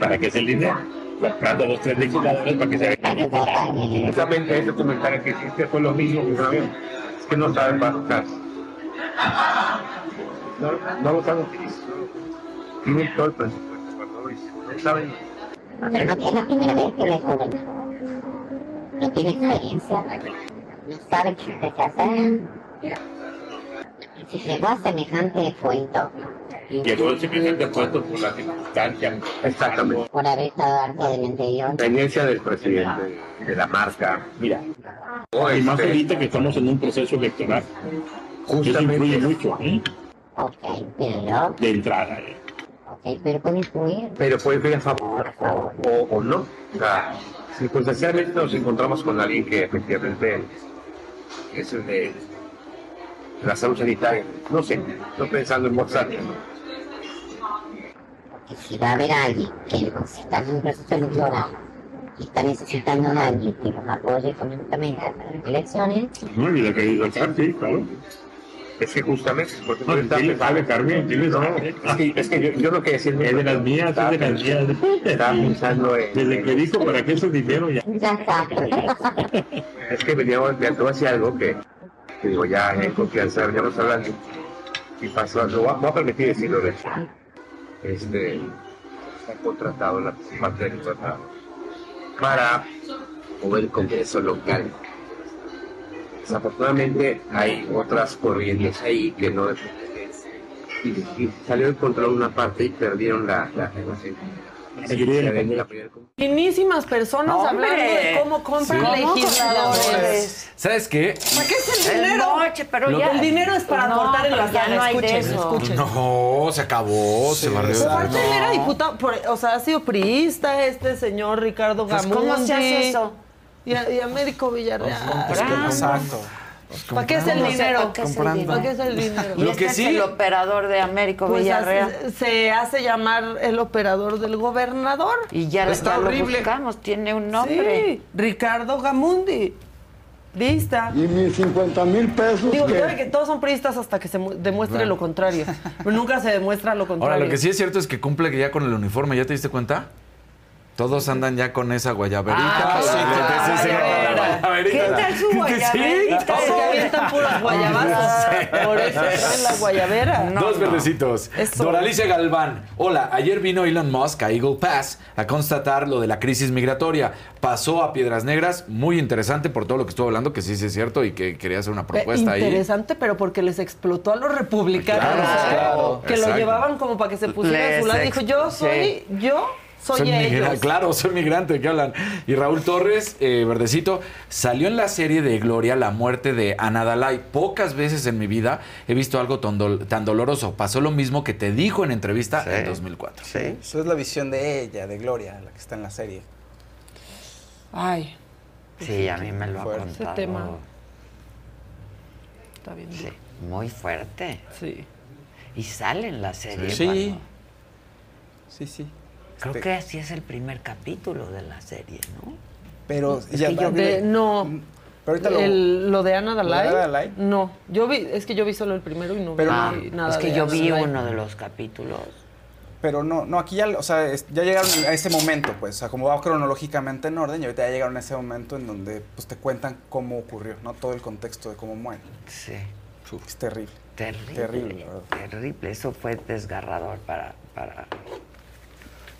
¿Para qué es el dinero? Comprando los tres legisladores para que se vean. Justamente ese comentario que hiciste fue lo mismo que. Es que no saben bajar. No, no lo saben utilizar. Tienen todo el presupuesto cuando lo. No saben.
Pero no es la primera vez que le joven. No tiene experiencia. No sabe qué se hacer. Si llegó a semejante cuento,
Llegó el semejante puesto por la circunstancia. Exactamente.
por haber estado harto del anterior,
Tendencia del presidente, de la marca. Mira. Y más ahorita que estamos en un proceso electoral. Eso influye mucho, ¿eh?
ok, pero,
De entrada, ¿eh?
Ok, pero puede influir.
Pero puede ir a favor o, o no. O sea, circunstancialmente nos encontramos con alguien que efectivamente es el de la salud sanitaria. No sé, estoy pensando en Mozart.
que si va a haber alguien que si está en un proceso electoral y está necesitando a alguien que los apoye económicamente para las elecciones,
No, y lo que digo, sí, claro. Es que justamente, porque no, tienes sabe, Carmen, no, es que, es que yo, yo no quería decir es de las mías, es de las mías. Estaba pensando en. Desde que dijo para qué es el dinero ya.
ya está.
Es que veníamos de todo hacia algo que, que digo, ya en confianza veníamos hablando. Y pasó, lo voy a, voy a permitir decirlo de hecho. Este, está contratado la parte del tratado para mover el Congreso local. Desafortunadamente hay otras corrientes ahí que no y, y salió en control una parte y perdieron la, la, la, la primera
Finísimas personas
¡Hombre!
hablando de cómo compran
Sí.
legisladores.
¿Sabes qué?
¿Para qué es el
El
dinero?
moche, pero
Lo-
ya-
El dinero es para
No,
cortar en
pero
la
ya no hay de
escuchen,
eso.
escuchen.
No, se acabó, se barrió.
Pero aparte él era diputado, por- o sea, ha sido priista este señor Ricardo
Pues,
Gamundi.
¿cómo se hace eso?
Y, a- y Américo Villarreal.
Exacto.
¿Para qué es el
¿Cómo se-
dinero?
para qué es el
¿Para
dinero?
qué es el dinero?
Y este es el operador de Américo
Pues
Villarreal.
hace- se hace llamar el operador del gobernador.
Y ya,
Está
ya lo
horrible.
buscamos, tiene un nombre.
Sí, Ricardo Gamundi. Priista.
Y mis 50 mil pesos.
Digo,
que-
sabe que todos son priistas hasta que se mu- demuestre lo contrario. Pero nunca se demuestra lo contrario.
Ahora, lo que sí es cierto es que cumple ya con el uniforme, ¿ya te diste cuenta? Todos andan ya con esa guayaberita.
Ah, sí,
Sí, sí, sí,
guayabera. ¿Qué tal su
Sí,
guayaberita?
todo.
Es que avientan puros guayabazos. Por eso traen la guayabera.
Dos verdecitos.
Eso.
Doralicia Galván. Hola, ayer vino Elon Musk a Eagle Pass a constatar lo de la crisis migratoria. Pasó a Piedras Negras, muy interesante por todo lo que estuvo hablando, que sí, sí es cierto y que quería hacer una propuesta ahí.
Interesante, pero porque les explotó a los republicanos.
Claro,
¿eh?
claro.
Que lo
Exacto.
llevaban como para que se pusiera a su lado. Dijo, yo soy, yo soy,
Soy
ellos.
Claro, soy migrante, ¿de qué hablan? Y Raúl Torres, eh, verdecito, salió en la serie de Gloria la muerte de Ana Dalai. Pocas veces en mi vida he visto algo tan, dol- tan doloroso. Pasó lo mismo que te dijo en entrevista en 2004.
Sí. Eso es la visión de ella, de Gloria, la que está en la serie.
Ay.
Sí, a mí me lo ha contado.
Ese tema. Está bien.
Sí, muy fuerte.
Sí.
Y sale en la serie.
Sí.
cuando-
Sí, sí.
Creo
Este-
que así es el primer capítulo de la serie, ¿no?
Pero
Es
ya
que yo
vi-
De- no.
Pero ahorita lo-
El- lo de Ana
¿Lo de
Dalai.
Ana Dalai?
No, yo vi, es que yo vi solo el primero y no
Pero
vi
no-
nada.
es que
de
yo
Ana
vi
Dalai.
uno de los capítulos.
Pero no, no, aquí ya, o sea, ya llegaron a ese momento, pues, o sea, como va cronológicamente en orden, y ahorita ya llegaron a ese momento en donde, pues, te cuentan cómo ocurrió, ¿no? Todo el contexto de cómo mueren.
Sí.
Es terrible.
Terrible.
Terrible, la verdad.
Terrible. Eso fue desgarrador para, para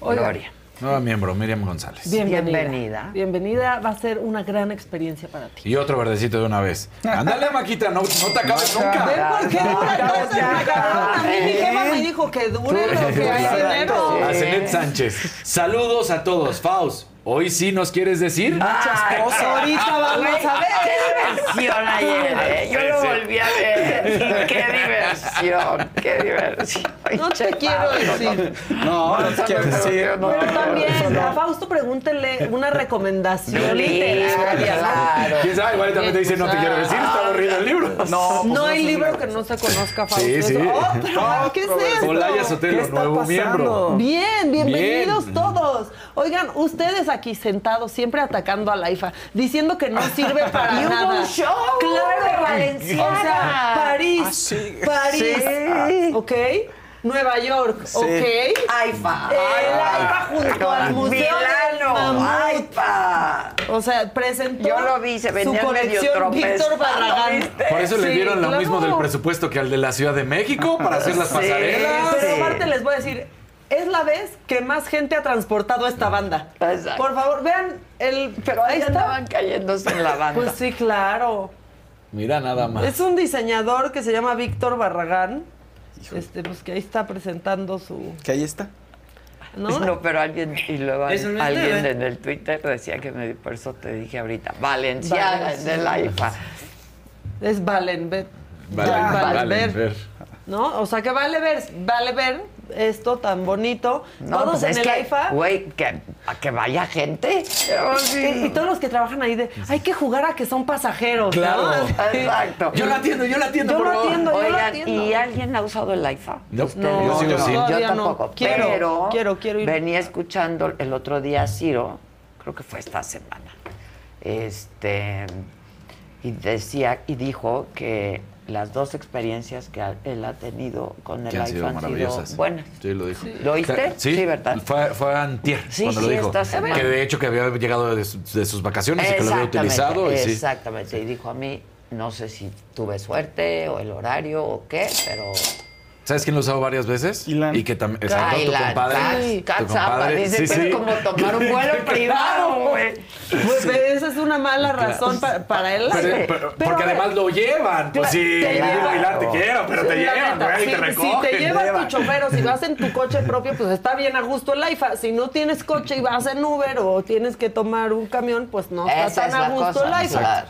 Oiga.
Gloria.
Nueva miembro, Miriam González.
Bienvenida.
Bienvenida.
Bienvenida. Va a ser una gran experiencia para ti.
Y otro verdecito de una vez. Ándale, Maquita, no, no te acabes nunca.
¿Ven por qué dura? A mí mi jefa me dijo que dure lo que hay dinero.
A Zenet Sánchez. Saludos a todos. Faust, hoy sí nos quieres decir
Ay,
cosas. Ahorita vamos a ver.
Qué diversión ayer, ¿eh? Yo lo volví a ver. Qué diversión, qué diversión.
No te quiero decir.
No, no te quiero decir.
Pero también, a Fausto pregúntele una recomendación
Sí,
literaria. ¿no?
claro.
¿Quién sabe? Igual también te dice no te quiero decir, está aburrido el libro.
No,
No hay libro que no se conozca, Fausto.
Sí, sí.
Otro. ¿Qué es esto?
Olaya Sotelo, nuevo miembro.
Bien, bienvenidos
Bien.
todos. Oigan, ustedes aquí sentados, siempre atacando a la IFA, diciendo que no sirve para
Y hubo
nada.
un show
claro,
de Valenciaga.
O sea, París,
Ah, sí.
París,
Sí.
¿ok? Nueva York,
Sí.
¿ok?
AIFA.
El AIFA junto al Museo del
Milano.
Mamut.
AIFA.
O sea, presentó
Yo lo vi, se
su
medio
Víctor Barragán.
Por eso le
Sí,
dieron lo
claro.
mismo del presupuesto que al de la Ciudad de México para hacer las
Sí.
pasarelas.
Pero
Sí.
aparte les voy a decir, es la vez que más gente ha transportado esta banda.
Exacto.
Por favor, vean el...
Pero ahí
ahí
estaban cayéndose en la banda.
Pues sí, claro.
Mira nada más.
Es un diseñador que se llama Víctor Barragán. Este, pues que ahí está presentando su.
Que ahí está.
¿No?
¿No? pero alguien, y luego
no es
alguien en el Twitter decía que me, por eso te dije ahorita, Valenciaga, en el AIFA.
Es Valen, ver.
Vale,
Ya,
vale,
ver.
ver.
¿No? O sea que vale ver, vale ver esto tan bonito.
No,
todos
pues
en
es
el
que,
AIFA.
güey, que, a que vaya gente.
Y, y todos los que trabajan ahí de, hay que jugar a que son pasajeros. ¿no?
Claro.
Exacto.
Yo la atiendo, yo la atiendo,
Yo
por
lo
favor.
atiendo, yo atiendo.
¿y alguien ha usado el AIFA?
No,
Ustedes.
yo sigo sin.
Yo
Todavía no.
tampoco.
Quiero,
pero
quiero, quiero ir.
venía escuchando el otro día a Ciro, creo que fue esta semana, este, y decía, y dijo que las dos experiencias que él ha tenido con el
Que han
han sido buenas.
Sí, lo dijo.
¿Lo oíste?
Sí,
Sí, ¿verdad?
Fue, fue antier
Sí,
cuando
sí,
lo dijo. Que de hecho que había llegado de, sus- de sus vacaciones y que lo había utilizado. Y
exactamente. Y dijo a mí, no sé si tuve suerte o el horario o qué, pero...
¿Sabes quién lo ha usado varias veces?
Ilan.
Y que también. Exacto, tu compadre.
Cat-
tu compadre.
dice
Sí,
que
sí.
es como tomar un vuelo privado, güey.
Pues esa es una mala razón pa- para él.
Pero-
Pero-
pero-
pero
porque además lo llevan. Pues sí,
te llevan.
bailar te quiero, pero te llevan, güey,
si,
te
si
recogen.
te lleva
llevan.
tu chofer o si vas en tu coche propio, pues está bien a gusto el AIFA. Si no tienes coche y vas en Uber o tienes que tomar un camión, pues no está
Esa
tan
es
a gusto
cosa,
el AIFA.
claro.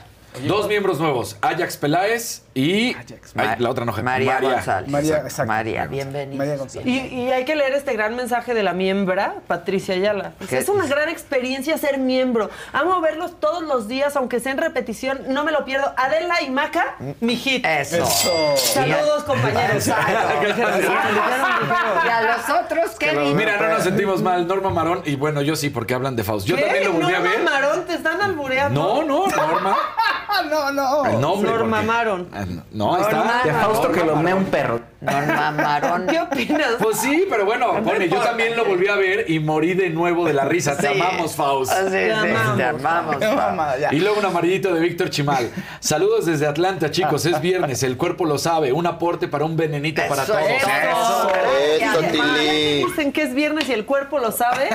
Dos miembros nuevos, Ajax Peláez y. Ay, la otra no,
María, González.
María,
Exacto.
exacto.
María, bienvenida.
María González.
Y, y hay que leer este gran mensaje de la miembra, Patricia Ayala. Es una gran experiencia ser miembro. Amo verlos todos los días, aunque sea en repetición, no me lo pierdo. Adela y Maca, mi hit.
Eso.
Saludos, compañeros.
Y a los otros, ¿qué dijo?
Mira, no nos sentimos mal. Norma Marón, y bueno, yo sí, porque hablan de Faust. Yo
¿Qué?
también lo volví a
Norma
ver.
Marón, te están albureando.
No, no, Norma.
no, no.
El nombre.
Norma
porque-
Marón.
Ah, No, ahí está.
A Fausto
que lo mee un perro.
Norma Marón.
¿Qué opinas?
Pues sí, pero bueno, pone, yo también lo volví a ver y morí de nuevo de la risa. Te amamos, Faust.
Ah, Sí, sí,
amamos.
te amamos.
Mamá, ya.
Y luego un amarillito de Víctor Chimal. Saludos desde Atlanta, chicos. Es viernes, el cuerpo lo sabe. Un aporte para un venenito para
Eso,
todos.
eso.
Dicen que es viernes y el cuerpo lo sabe.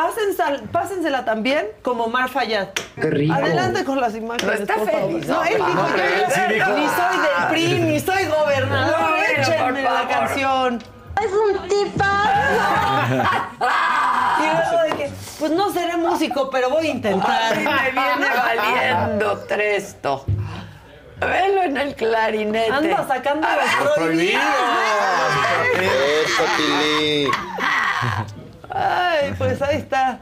Pásensal- pásensela también como Mar Fayad.
Qué rico.
Adelante con las imágenes.
No está
por favor.
feliz,
No, él
no,
dijo,
no,
yo
sí dijo.
ni soy del PRI, ni soy gobernador.
No, bueno,
Échenme la canción.
Es un tipazo.
Y luego de que, pues no seré músico, pero voy a
A
intentar.
mí me viene valiendo tresto. Velo en el clarinete.
Anda sacando los prohibidos.
Eso, Tili.
Ay, pues ahí está.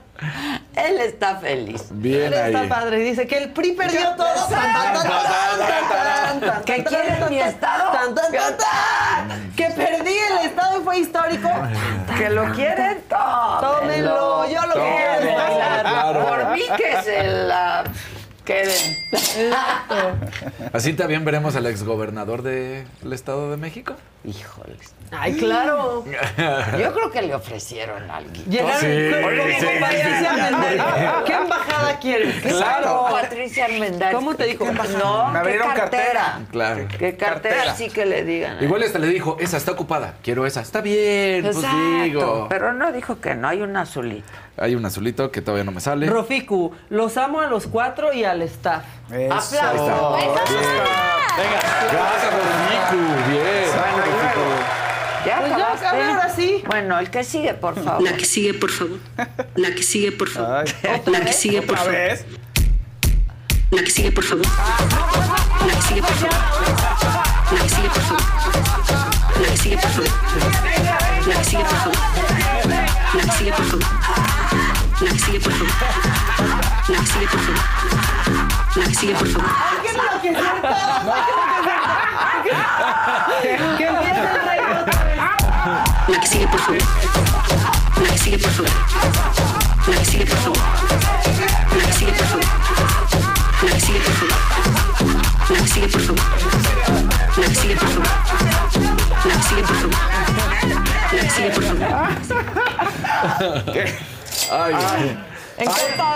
Él está feliz.
Bien
Él está
ahí.
padre. Dice que el PRI perdió todo. Tan, tan, tan, tan, tan, tan,
¿Que
tan,
mi estado?
tan, tan, tan, tan. Que perdí el estado y fue histórico.
Que lo quieren todo.
Tómenlo, yo lo quiero.
Por mí que se la queden.
Así también veremos al exgobernador del Estado de México.
Híjoles.
Ay, claro.
Yo creo que le ofrecieron algo.
Llegaron
Sí, sí,
Patricia
sí.
¿Qué embajada quieres?
Claro.
Patricia Armendariz.
¿Cómo te dijo?
No,
Me
¿qué
abrieron
cartera?
Claro.
¿Qué cartera?
Cartera.
Sí que le digan.
Igual hasta le dijo, esa está ocupada, quiero esa. Está bien, pues
Exacto.
digo.
Pero no dijo que no, hay un azulito.
Hay un azulito que todavía no me sale.
Rofiku, los amo a los cuatro y al staff.
¡Aplausos!
Venga, gracias, Rodrigo. Bien.
¿Ya
Pues ya acabé, ahora sí.
Bueno, el que sigue, por favor.
La que sigue, por favor. La que sigue, por favor. La que sigue, por
¿Otra
favor. La que sigue, por favor. La que sigue, por favor. La que sigue, por favor. La que sigue, por favor. La que sigue, por favor. La que sigue, por favor. La que sigue, por favor. La que sigue, por favor. La que sigue, por favor.
¿Qué es lo que.
La que sigue, por favor. La que sigue, por favor. La que sigue, por favor. La que sigue, por favor. La que sigue, por favor. La que sigue, por favor. La que sigue, por favor. La que sigue, por favor. La que sigue, por favor.
Ay,
Encantado.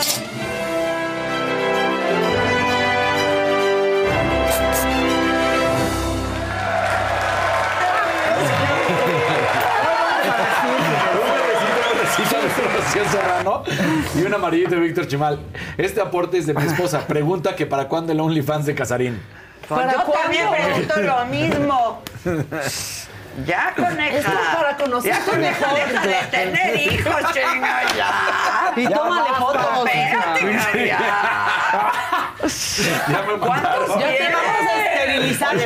de Rocío Serrano y un amarillito de Víctor Chimal. Este aporte es de mi esposa. Pregunta que para cuándo el OnlyFans de Casarín.
Pues yo también
cuándo?
pregunto lo mismo. Ya, coneja.
Esto es para conocerte
ya, coneja,
mejor.
deja de tener hijos, chinga, ya.
Y
Ya
tómale
basta,
fotos.
Espérate, ya.
Ya me
¿Cuántos
mandaron.
Ya te vamos a esterilizar.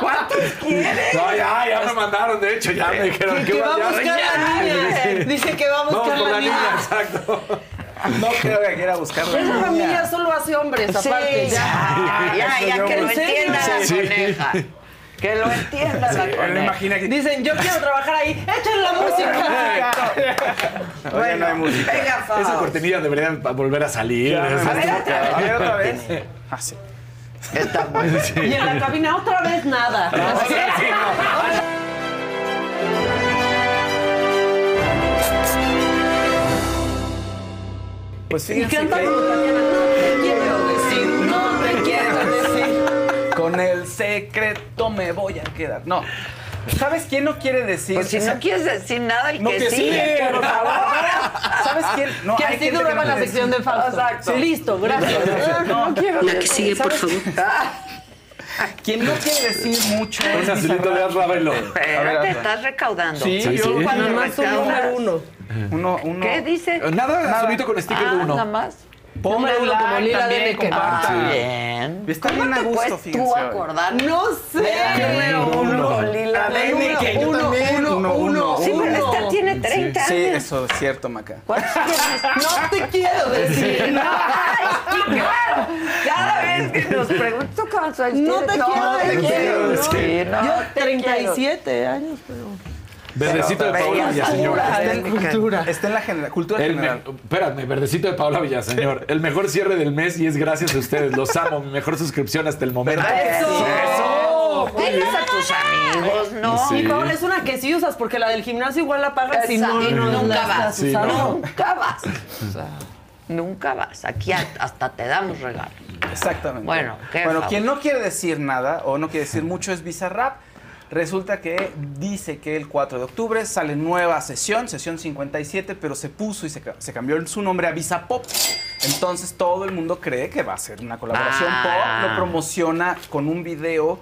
¿Cuántos quieres?
No, ya, ya me mandaron. De hecho, ya me dijeron
Que, que va a
ya-
buscar la niña. Dice que va a buscar
por
la
la niña,
niña.
exacto.
No creo que quiera buscarla.
Esa familia solo hace hombres,
Sí,
aparte.
ya, ya, ya, que lo
¿En serio?
entienda la coneja. Que lo entienda la coneja.
imagina que.
Dicen, yo quiero trabajar ahí. ¡Echen la música!
Oye, no hay música.
Venga.
Esa cortinilla debería volver a salir.
Ya, a ver, a ver, otra vez. Ah, sí.
Está bueno.
Y en la cabina otra vez nada. Así que-
Pues
Y
fíjense
canta
que
como Tatiana,
con el secreto me voy a quedar. No. ¿Sabes quién no quiere decir?
Pues si no quieres decir nada, el
No,
que,
que
sigue,
sigue,
por favor.
¿Sabes quién? No,
que así duraba
no
la sección de. Fausto.
Exacto.
Sí, listo, gracias.
No quiero
La que
decir.
sigue, por favor.
Quien no quiere decir mucho
Un
es
azulito de
Bizarrap.
Ravelo.
Espérate, estás recaudando.
Sí,
Sí,
yo
sí.
cuando
Nada más un número uno.
Uno, uno.
¿Qué dice?
Nada,
Nada.
con sticker
Ah,
de uno.
nada más.
Un
uno, como
like
Lila
también,
Deneken.
compartan.
Ah, bien.
Está
¿Cómo
bien a
te
gusto,
puedes
fíjense
tú acordar?
No sé.
Número uno, Lila
yo
uno, uno,
Uno,
uno,
uno,
Sí, pero
uno.
esta tiene 30
Sí,
años.
eso es cierto, Maca.
¿Cuántos tienes?
No te quiero decir.
No, sí, claro. Cada vez que nos preguntan ¿tú cuántos años
No te quiero
te
decir. Yo
te
37 años, pero...
Verdecito de Paola Villaseñor.
Está en cultura. Está en la genera- cultura
El me-
general.
espérame, verdecito de Paola Villaseñor. El mejor cierre del mes y es gracias a ustedes. Los amo. Mi mejor suscripción hasta el momento.
¡Eso! Diles a tus amigos, ¿no?
Sí.
Y Paola, es una que sí usas porque la del gimnasio igual la pagas si no,
nunca vas.
Sí, no.
Nunca vas. O sea, nunca vas. Aquí hasta te damos regalo.
Exactamente.
Bueno, ¿qué
Bueno,
favor?
quien no quiere decir nada o no quiere decir mucho es Bizarrap. Resulta que dice que el 4 de octubre sale nueva sesión, sesión 57, pero se puso y se, ca- se cambió su nombre a Visa Pop. Entonces todo el mundo cree que va a ser una colaboración
Ah.
pop. Lo promociona con un video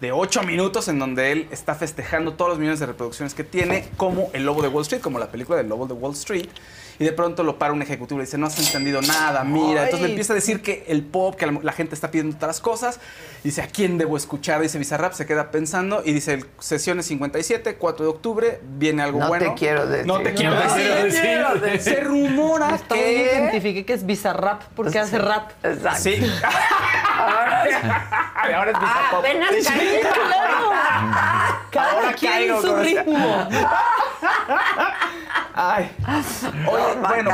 de 8 minutos en donde él está festejando todos los millones de reproducciones que tiene, como El Lobo de Wall Street, como la película del Lobo de Wall Street. Y de pronto lo para un ejecutivo y le dice, no has entendido nada, mira. Entonces le empieza a decir que el pop, que la, la gente está pidiendo otras cosas. Dice, ¿a quién debo escuchar? Dice Bizarrap, se queda pensando y dice, sesiones 57, 4 de octubre, viene algo
No
bueno.
te quiero decir.
No te quiero
No
decir.
te quiero decir.
Se rumora
Hasta hoy
que...
identifiqué que es Bizarrap porque hace rap.
Exacto.
Sí. Ahora es
Ah,
Bizarrap.
apenas
Sí.
caí.
Cada
Ahora
quien su ritmo.
Ay.
Oye,
bueno.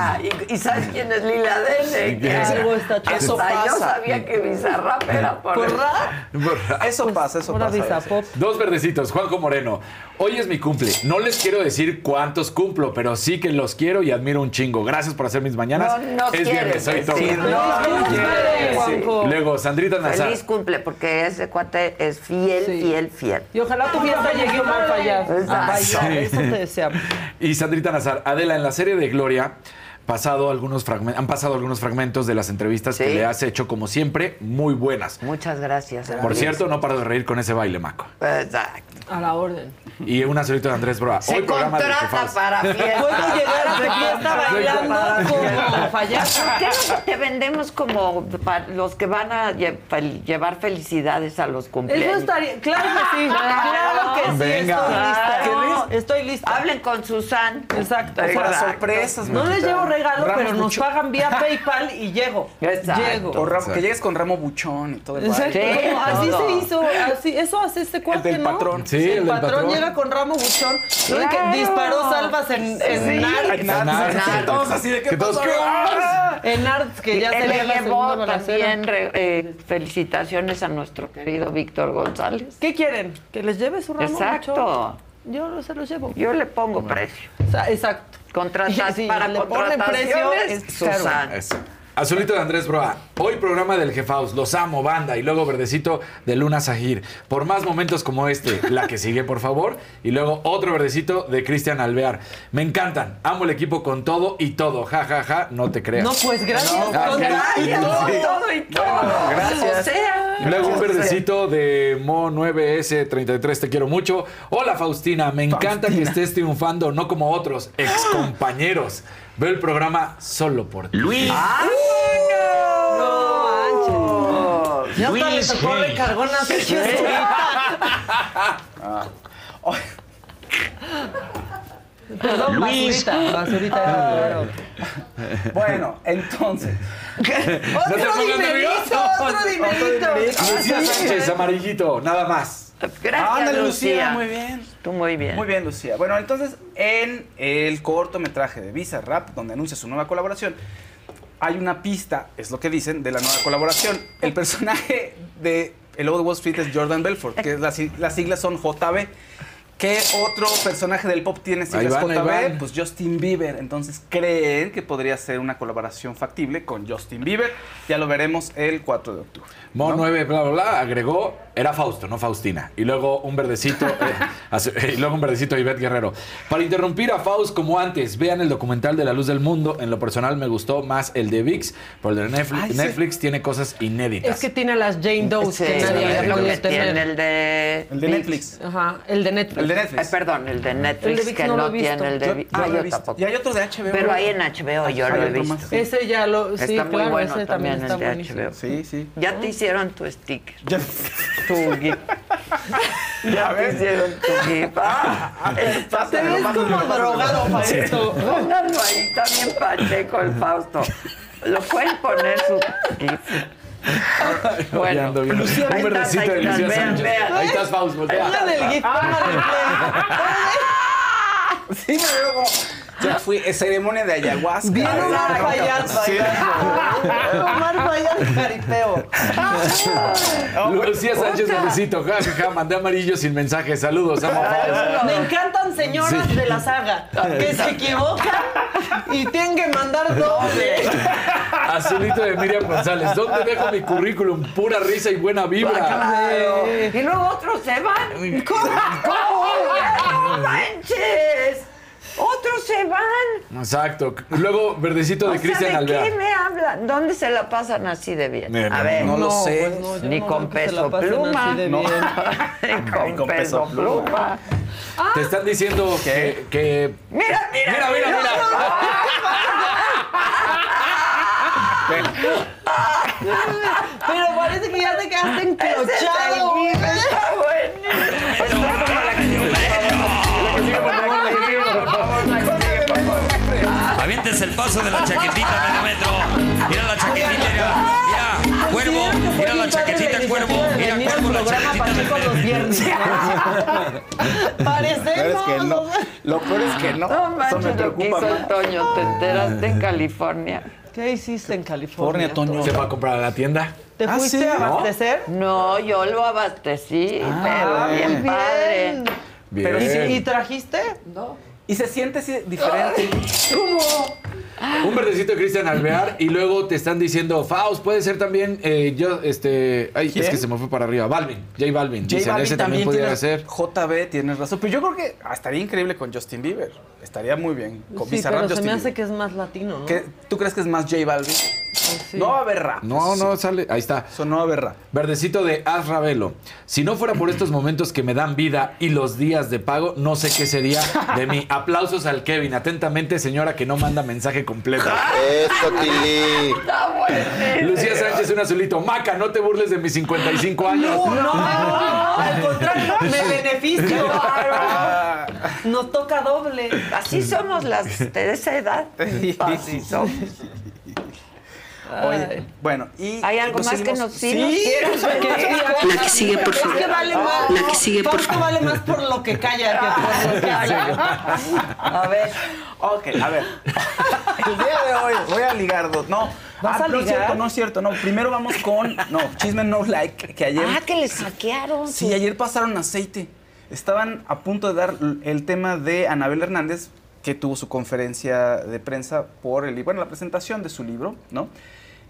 ¿y, y sabes quién es Lila Dene? Que
Algo está chido.
Eso
Hasta yo
pasa.
sabía que Bizarrap era por,
¿Por rap?
Eso pasa, eso pasa.
Bizapop.
Dos verdecitos, Juanjo Moreno. Hoy es mi cumple. No les quiero decir cuántos cumplo, pero sí que los quiero y admiro un chingo. Gracias por hacer mis mañanas.
No, no
es viernes, soy todo.
no.
Luego, Sandrita Nazar.
Feliz cumple, porque ese cuate es fiel,
Sí.
fiel, fiel.
Y ojalá tu fiesta llegue mal fallado.
Exacto.
Eso te deseamos.
Y Sandrita Nazar. Adela, en la serie de Gloria apoiar. Pasado algunos fragmen- han pasado algunos fragmentos de las entrevistas que
Sí.
le has hecho, como siempre, muy buenas.
Muchas gracias.
Por
Andrés.
cierto, no paro de reír con ese baile, Maco.
Exacto.
A la orden.
Y una solita de Andrés Broa.
Se
Hoy programa
para fiesta.
Puedes llegar a fiesta bailando como payaso.
¿Por qué no te vendemos como los que van a lle- fel- llevar felicidades a los cumpleaños?
Eso estaría. Claro que sí. Claro que sí.
Venga.
Estoy lista.
Claro.
Estoy lista.
Hablen con Susan.
Exacto.
Para sorpresas,
No les llevo regalo,
Ramos
pero nos
buchón.
pagan vía PayPal y llego.
Exacto.
Llego.
O ramo- que llegues con ramo buchón y todo el
Exacto. así se hizo, así, eso hace este cuate,
del
¿no?
patrón.
Sí, el
el
del
patrón,
patrón.
llega con ramo buchón. disparó salvas en, en
todos así de que
todos-?
¡Ah!
En Narcs, que ya sería
le llevó también eh, felicitaciones a nuestro querido Víctor González.
¿Qué quieren? ¿Que les lleve su ramo
Exacto.
buchón? Yo no se los llevo.
Yo le pongo precio.
O sea, exacto.
Contratas
Sí,
para
le ponen precio, caro.
Azulito de Andrés Broa. Hoy programa del Jefaus. Los amo, banda. Y luego verdecito de Luna Sahir. Por más momentos como este, la que sigue, por favor. Y luego otro verdecito de Cristian Alvear. Me encantan. Amo el equipo con todo y todo. Ja, ja, ja. No te creas.
No, pues gracias.
No,
Con-.
Ay, todo, todo y todo.
gracias.
O sea,
Luego un verdecito de Mo9S33, te quiero mucho. Hola Faustina, me encanta que estés triunfando, no como otros excompañeros. Veo el programa solo por ti.
Luis.
No, manches. Ya hasta le
Luis
tocó recargón a Sergio. Perdón,
Luis.
basurita. Basurita era otro.
Bueno, entonces.
Otro dinerito, otro dinerito.
Lucía Sánchez, amarillito, nada más.
Gracias,
Ándale,
Lucía.
Lucía, muy bien.
Tú muy bien.
Muy bien, Lucía. Bueno, entonces, en el cortometraje de Visa Rap, donde anuncia su nueva colaboración, hay una pista, es lo que dicen, de la nueva colaboración. El personaje de El Lobo de Wall Street es Jordan Belfort, que es las, las siglas son JB. ¿Qué otro personaje del pop tiene siglas
van,
JB? Pues Justin Bieber. Entonces creen que podría ser una colaboración factible con Justin Bieber. Ya lo veremos el 4 de octubre.
Mo
¿no?
9, bla, bla, bla, agregó, era Fausto, no Faustina. Y luego un verdecito, eh, y luego un verdecito de Ivette Guerrero. Para interrumpir a Faust como antes, vean el documental de La Luz del Mundo. En lo personal me gustó más el de VIX, pero el de Netflix,
Ay, sí.
Netflix tiene cosas inéditas.
Es que tiene las Jane Doe
Sí,
que nadie tener.
el de...
El de. Netflix.
Ajá, el de Netflix.
El de
Eh,
Netflix.
perdón, el de Netflix,
El de ViX
que
no
no,
lo visto.
tiene el de ViX.
yo
Ah,
lo he
yo
visto.
tampoco.
Y hay otros de HBO.
Pero ahí en HBO yo lo he
otro
visto.
Ese ya lo. Sí,
Está muy bueno
ese
también
también está
el de. HBO.
Sí, sí.
Ya te hicieron tu sticker.
Ya-
Tu GIF. Ya te hicieron tu GIF. Ah, el
Te
Fausto.
ves como drogado, Fausto.
Pónganlo ahí, también Pacheco, el Fausto. Lo pueden poner su GIF. Bueno,
ando viendo.
Lucía,
un
ahí
verdecito
estás,
de
ahí
Lucía
estás, vean,
Sánchez.
vean.
Ahí estás, Faust, voltea.
Pongan el GIF, pongan el play.
Sí, me veo como. Ya fui eh, ceremonia de ayahuasca.
Bien Omar
sí.
Omar Fayad caripeo.
Lucía Sánchez, verdecito, ja, ja, ja, mandé amarillo sin mensaje. Saludos, amo.
Me encantan señoras de la saga que se equivocan y tienen que mandar doble.
Azulito de Miriam González. ¿Dónde dejo mi currículum? Pura risa y buena vibra.
Claro. Y luego otros se van. ¿Cómo? ¿Cómo? ¡No manches! Otros se van?
Exacto. Luego, verdecito de Cristian
¿De
Alvear.
qué me hablan? ¿Dónde se la pasan así de bien? A
no,
ver,
no lo sé.
pues no,
ni
no
con peso pluma.
de
No. Ni con, peso pluma.
Te están diciendo que, que-
Mira, mira,
Mira, mira, mira.
Pero parece que ya te quedaste encrochado. güey.
Paso de la chaquetita, Megametro. Mira la chaquetita, mira. Mira, cuervo. Mira la chaquetita, cuervo. Mira, cuervo, la chaquetita del
Parecemos.
que no. Lo peor es que no.
No
Eso me
manches lo que hizo. Toño, te enteraste en California.
¿Qué hiciste en California?
Se va a comprar a la tienda.
¿Te
¿Ah,
fuiste
sí?
a abastecer?
No, yo lo abastecí,
Ah,
pero bien,
bien.
padre.
Bien.
Pero sí,
¿Y trajiste?
No.
Y se siente diferente.
Un verdecito de Cristian Alvear y luego te están diciendo, Faust, puede ser también eh, yo, este, ay,
¿Quién?
es que se me fue para arriba, Balvin, J Balvin,
J
dicen,
Balvin
ese también,
tienes-
ser.
JB, tienes razón. Pero yo creo que estaría increíble con Justin Bieber. Estaría muy bien. Con
Sí,
Bizarrap,
pero se me hace
Bieber.
que es más latino, ¿no?
¿Qué- ¿Tú crees que es más J Balvin? No va a haber rap.
No, no, sale, ahí está.
Eso no va a haber rap.
Verdecito de Az Ravelo. Si no fuera por estos momentos que me dan vida y los días de pago, no sé qué sería de mí. Aplausos al Kevin. Atentamente, señora que no manda mensaje completo.
Eso, Tili.
Lucía Sánchez, un azulito. Maca, no te burles de mis 55 años.
No, no, no, al contrario, me beneficio. Nos toca doble.
Así somos las de esa edad. Así somos.
Oye, bueno, y.
¿Hay algo más que nos sí,
Sí.
nos?
La que sigue, por favor.
Es que vale más.
La que sigue, por favor.
vale más por lo que calla que por lo que habla.
A ver. Ok, a ver. El día de hoy voy a ligar dos. No,
¿Vas
ah,
a
no es cierto, no es cierto. No, primero vamos con. No, Chisme No Like, que ayer.
Ah, que le saquearon.
Sí, ayer pasaron aceite. Estaban a punto de dar el tema de Anabel Hernández, que tuvo su conferencia de prensa por el, bueno, la presentación de su libro, ¿no?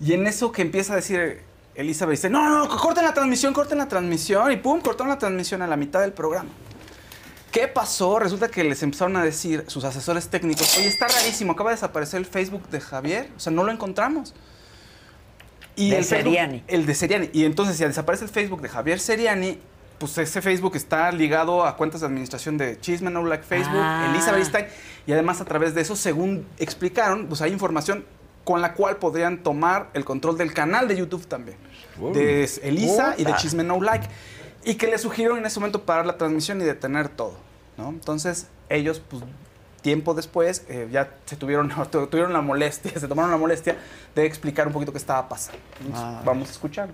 Y en eso que empieza a decir Elizabeth, dice, no, no, no, corten la transmisión, corten la transmisión, y pum, cortaron la transmisión a la mitad del programa. ¿Qué pasó? Resulta que les empezaron a decir sus asesores técnicos, oye, está rarísimo, acaba de desaparecer el Facebook de Javier, o sea, no lo encontramos.
De
el Facebook-
Seriani.
el de Seriani. Y entonces, si desaparece el Facebook de Javier Seriani, pues ese Facebook está ligado a cuentas de administración de Chisme No Like Facebook,
Ah.
Elizabeth Stein, y además a través de eso, según explicaron, pues hay información con la cual podrían tomar el control del canal de YouTube también, de Elisa y de. Chisme No Like, y que le sugirieron en ese momento parar la transmisión y detener todo, ¿no? Entonces, ellos, pues tiempo después eh, ya se tuvieron, tu- tuvieron la molestia, se tomaron la molestia de explicar un poquito qué estaba pasando. Entonces. Vamos a escuchar.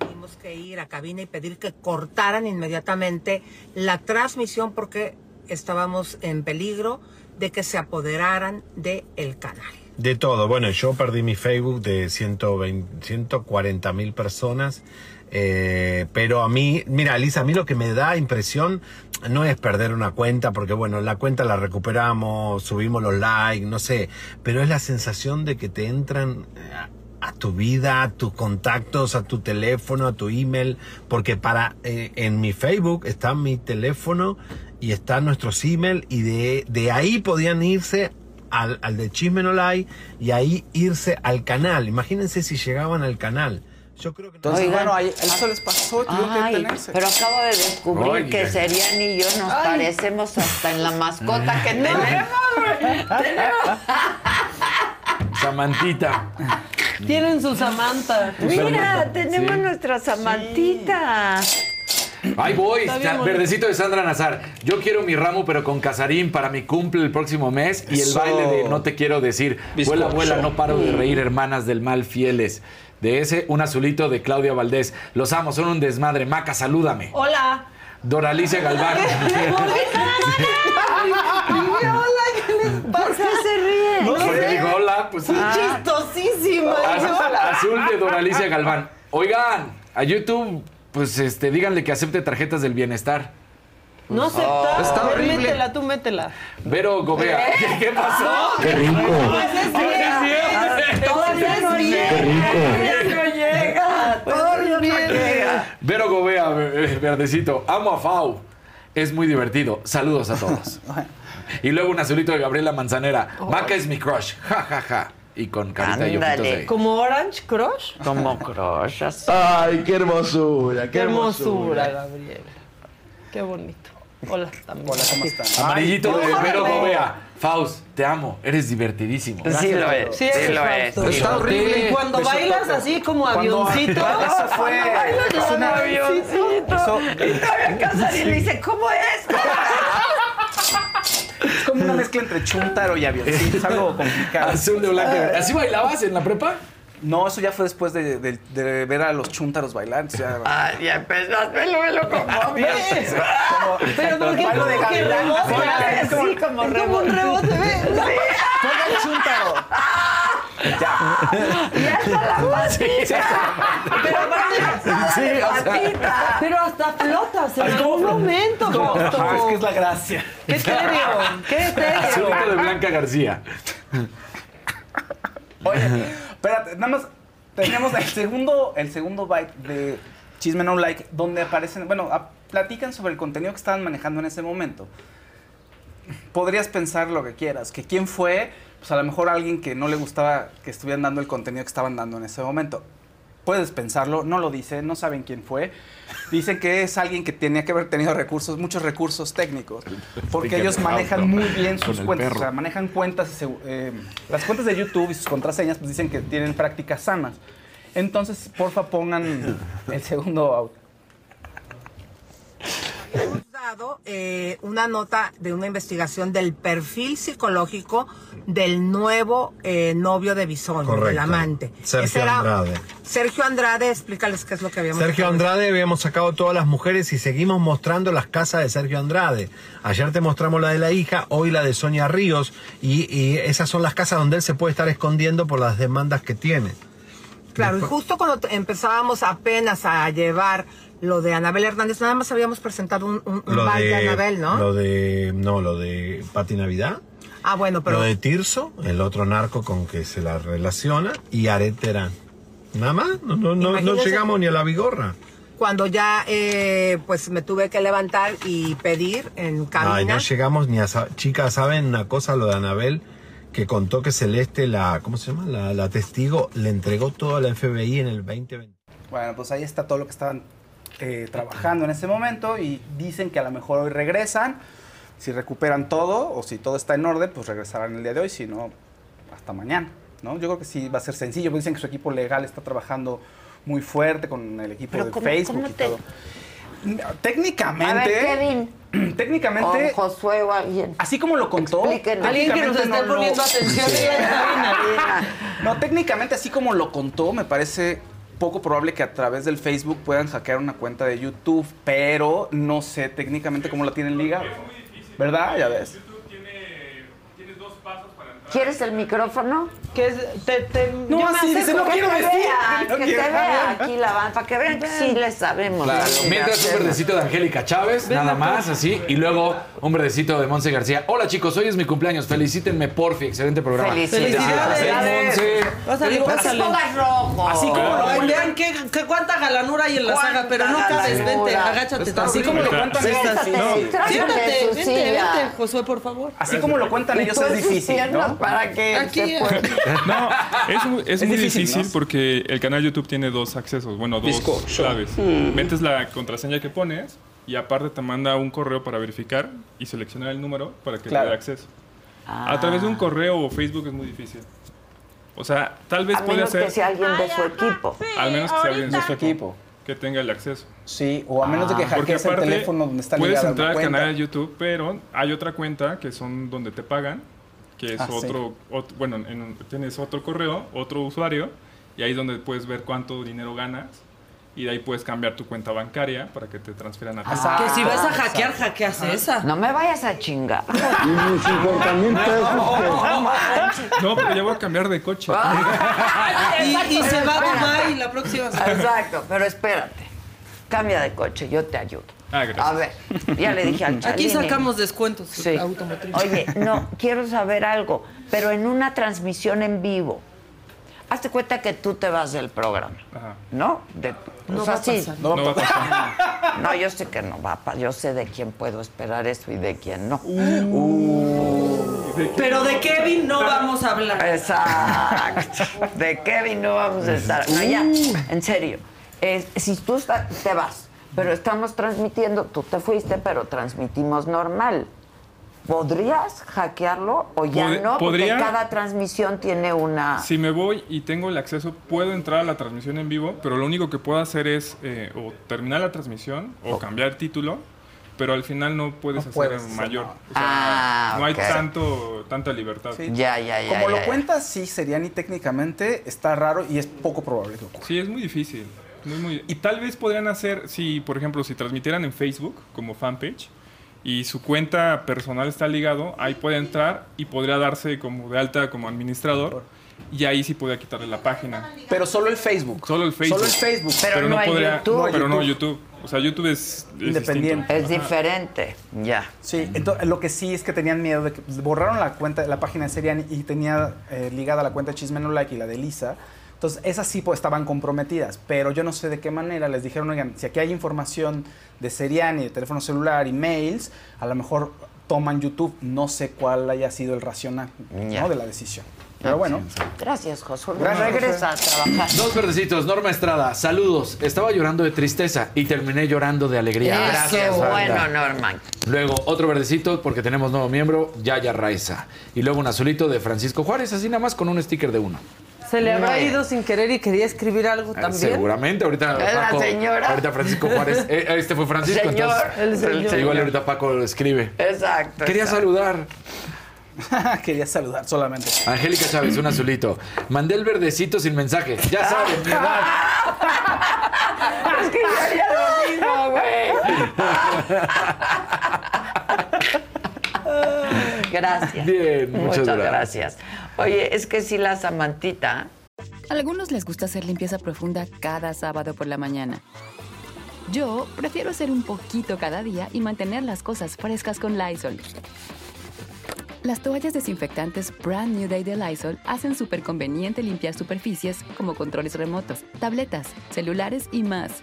Tuvimos que ir a cabina y pedir que cortaran inmediatamente la transmisión porque estábamos en peligro de que se apoderaran del el canal.
De todo. Bueno, yo perdí mi Facebook de 120, 140 mil personas. eh, pero a mí, mira, Lisa, a mí lo que me da impresión no es perder una cuenta, porque bueno, la cuenta la recuperamos, subimos los likes, no sé, pero es la sensación de que te entran eh, a tu vida, a tus contactos, a tu teléfono, a tu email, porque para eh, en mi Facebook está mi teléfono y está nuestros email y de, de ahí podían irse al, al de Chisme No Like y ahí irse al canal. Imagínense si llegaban al canal. Yo creo que no-
Entonces,
Oigan.
bueno, ahí- eso les pasó, que
Ay,
detenerse.
pero acabo de descubrir
Oigan.
que Seriani y yo nos
Ay.
parecemos hasta en la mascota que tenemos, güey. Tenemos-
Samantita.
Tienen su Samantha.
Mira, tenemos
Sí.
nuestra Samantita.
Ahí voy,
bien
verdecito de Sandra Nazar. Yo quiero mi ramo, pero con Casarín para mi cumple el próximo mes y el
Eso.
baile de No te quiero decir. Vuela, vuela, no paro de reír, hermanas del mal fieles. De ese, un azulito de Claudia Valdés. Los amo, son un desmadre. Maca, salúdame.
Hola.
Doralicia Galván.
Hola, ¿qué les pasa?
¿Por qué se ríen?
No sé. dijo hola, pues.
Fui chistosísima.
Azul,
Hola.
azul de Doralicia Galván. Oigan, a YouTube, pues este, díganle que acepte tarjetas del bienestar.
No acepta.
Está
A ver,
horrible.
Métela, tú métela.
Vero Gobea.
¿Eh?
¿Qué, qué pasó?
Qué rico.
Pues es
Todavía no llega.
Qué rico.
Todavía no llega. Todavía no llega.
Vero Gobea, eh, verdecito. Amo a Fau. Es muy divertido. Saludos a todos. Y luego un azulito de Gabriela Manzanera. Maca es mi crush. Ja, ja, ja. Y con carita y ojitos de...
¿Como Orange Crush?
Como crush. así.
Ay, qué hermosura, qué,
Qué hermosura,
hermosura.
Gabriel. Qué bonito. Hola, también.
Hola, ¿cómo están?
Amarillito de
Ay,
Vero. Gobea. Faust, te amo. Eres divertidísimo.
Sí lo es.
Sí,
Sí
es
lo es.
Está horrible.
Y cuando bailas así como
Cuando-
avioncito.
Eso fue.
Cuando bailas
es
como
una-
avioncito.
Eso-
Y todavía Casarín le dice, ¿cómo es?
Es como una mezcla entre chuntaro y avioncito. Es algo complicado.
Azul de blanco. ¿Así bailabas en la prepa?
No, eso ya fue después de, de- de ver a los chúntaros bailar. entonces ya-
Ah, ya empezaste como aviones.
Como-
Pero ¿por qué
de
que
como-
Sí, como
Es como un rebote, ve.
Ponga el chúntaro. Ya.
Y hasta la patita.
Pero aparte,
Sí, o sea.
patita.
pero hasta flotas en algún momento.
Ajá, es que es la gracia.
Qué serio, qué serio.
Azulito de Blanca García.
Oye, espérate, nada más teníamos el segundo, el segundo byte de Chisme No Like, donde aparecen, bueno, a- platican sobre el contenido que estaban manejando en ese momento. Podrías pensar lo que quieras, que quién fue, pues a lo mejor alguien que no le gustaba que estuvieran dando el contenido que estaban dando en ese momento. Puedes pensarlo, no lo dicen, no saben quién fue. Dicen que es alguien que tenía que haber tenido recursos, muchos recursos técnicos, porque ellos manejan muy bien sus cuentas, o sea, manejan cuentas, eh, las cuentas de YouTube y sus contraseñas pues dicen que tienen prácticas sanas. Entonces, porfa, pongan el segundo audio.
Hemos dado eh, una nota de una investigación del perfil psicológico del nuevo eh, novio de
Correcto.
del amante.
Sergio
era-
Andrade.
Sergio Andrade, explícales qué es lo que habíamos
Sergio
dejado.
Andrade habíamos sacado todas las mujeres y seguimos mostrando las casas de Sergio Andrade. Ayer te mostramos la de la hija, hoy la de Sonia Ríos y, y esas son las casas donde él se puede estar escondiendo por las demandas que tiene.
Claro, y justo cuando empezábamos apenas a llevar lo de Anabel Hernández, nada más habíamos presentado un, un, baile de
de,
Anabel, ¿no?
Lo de, no, lo de Pati Navidad.
Ah, bueno, pero
Lo de Tirso, el otro narco con que se la relaciona, y Aret Terán. Nada más, no, no, no, llegamos ni a la vigorra.
cuando ya eh, pues me tuve que levantar y pedir en
Ay,
cabina.
no llegamos ni a... Chicas, ¿saben una cosa? Lo de Anabel, que contó que Celeste, la, ¿cómo se llama? La, la testigo, le entregó todo a la FBI en el 2020.
Bueno, pues ahí está todo lo que estaban eh, trabajando en ese momento y dicen que a lo mejor hoy regresan. Si recuperan todo o si todo está en orden, pues regresarán el día de hoy, si no, hasta mañana. ¿no? Yo creo que sí va a ser sencillo, porque dicen que su equipo legal está trabajando muy fuerte con el equipo
Pero
de
¿cómo-
Facebook
cómo
y
te-
todo.
A
Técnicamente,
ver, Kevin.
técnicamente,
O Josué o alguien.
así como lo contó,
Explíquenos.
Alguien que nos esté
no lo-
poniendo atención
Sí. No, técnicamente, así como lo contó, me parece poco probable que a través del Facebook puedan hackear una cuenta de YouTube, pero no sé técnicamente cómo la tienen ligada. ¿Verdad? Ya ves.
¿Quieres el micrófono?
Que es- te, te,
No, así dice, no quiero
que te
vestir.
que te vea aquí la banda, para que vean que sí le sabemos.
Claro, mientras un verdecito de Angélica Chávez,
Ven
nada más, así. Y luego un verdecito de Monse García. Hola chicos, hoy es mi cumpleaños. Felicítenme, porfi. Excelente programa.
Felicidades.
Monse.
Pásale,
rojo.
Así como lo
vean qué, qué cuánta galanura hay en la saga, pero no cabes, vente, agáchate.
Así como lo cuentan ellos,
Siéntate,
vente, vente, Josué, por favor.
Así como lo cuentan ellos es difícil, ¿no?
Para que.
No, es, mu- es
Es
muy
difícil,
difícil,
¿no?
porque el canal YouTube tiene dos accesos, bueno, dos
Bizcocho.
claves.
Mm.
Metes la contraseña que pones y aparte te manda un correo para verificar y seleccionar el número para que
Claro.
te dé acceso.
Ah.
A través de un correo o Facebook es muy difícil. O sea, tal vez
A
puede
menos
ser,
que sea alguien de su equipo.
al menos que sea alguien
De su equipo.
que tenga el acceso.
Sí, o a menos de que
Porque
hackees el teléfono donde está
puedes entrar al canal de YouTube, pero hay otra cuenta que son donde te pagan, que es
Ah, sí.
otro, ot- bueno, en tienes otro correo, otro usuario, y ahí es donde puedes ver cuánto dinero ganas, y de ahí puedes cambiar tu cuenta bancaria para que te transfieran a ti.
Exacto.
Que si vas a hackear, hackeas esa.
No me vayas a chingar.
Y mis 50 mil pesos.
No, pero ya voy a cambiar de coche.
Y, y se va a Dubái la próxima semana.
Exacto, pero espérate. Cambia de coche, yo te ayudo.
Ah, gracias.
A ver, ya le dije al
Aquí
Chalini.
sacamos descuentos
Sí.
automotriz.
Oye, no, quiero saber algo, pero en una transmisión en vivo. Hazte cuenta que tú te vas del programa,
Ajá.
¿no? De-
No va a
así.
pasar. No va a
pasar. No, yo sé que no va a pasar. Yo sé de quién puedo esperar eso y de quién no.
Pero de Kevin no vamos a hablar.
Exacto. De Kevin no vamos a estar. No, ya, en serio. Es- si tú está- te vas, pero estamos transmitiendo, tú te fuiste, pero transmitimos normal. ¿Podrías hackearlo o ya
Pod-
no? Porque
podría-
cada transmisión tiene una...
Si me voy y tengo el acceso, puedo entrar a la transmisión en vivo, pero lo único que puedo hacer es eh, o terminar la transmisión o cambiar título, pero al final no puedes hacer
puedes
mayor.
nada.
O sea,
Ah,
no hay tanto, tanta libertad.
Ya, ya, ya.
Como lo
ya.
cuentas, sí, serían y técnicamente está raro y es poco probable que ocurra.
Sí, es muy difícil. Muy, muy- y tal vez podrían hacer, si por ejemplo, si transmitieran en Facebook como fanpage y su cuenta personal está ligado, ahí puede entrar y podría darse como de alta como administrador y ahí sí podría quitarle la página.
Pero solo el Facebook.
Solo el Facebook.
Solo el Facebook.
Pero no hay YouTube. No hay
pero no
YouTube.
YouTube. O sea, YouTube es, es
Independiente.
distinto.
Es diferente, ya.
Sí, entonces lo que sí es que tenían miedo de que borraron la cuenta, la página de Seriani y tenía eh, ligada la cuenta de Chisme No Like y la de Lisa. Entonces, esas sí pues, estaban comprometidas, pero yo no sé de qué manera les dijeron, oigan, si aquí hay información de Seriani, de teléfono celular y mails, a lo mejor toman YouTube, no sé cuál haya sido el racional. ¿no? de la decisión. Pero bueno,
Gracias, Josué.
Gracias,
Regresa a trabajar.
Dos verdecitos, Norma Estrada, saludos. Estaba llorando de tristeza y terminé llorando de alegría.
Eso,
Gracias, banda.
bueno, Norman.
Luego otro verdecito porque tenemos nuevo miembro, Yaya Raiza. Y luego un azulito de Francisco Juárez, así nada más con un sticker de uno.
Se le habrá ido sin querer y quería escribir algo
Ah,
también.
Seguramente, ahorita
la
Paco,
señora.
ahorita Francisco Juárez, eh, este fue Francisco,
Señor. El
entonces
señor.
igual ahorita Paco lo escribe.
Exacto.
Quería
exacto.
saludar.
quería saludar solamente.
Angélica Chávez, un azulito. Mandé el verdecito sin mensaje. Ya saben, mi edad.
Es que yo haría lo mismo, güey. Gracias.
Bien, muchas
Muchas
gracias.
gracias. Oye, es que si la Samantita
Algunos les gusta hacer limpieza profunda cada sábado por la mañana. Yo prefiero hacer un poquito cada día y mantener las cosas frescas con Lysol. Las toallas desinfectantes Brand New Day de Lysol hacen súper conveniente limpiar superficies como controles remotos, tabletas, celulares y más,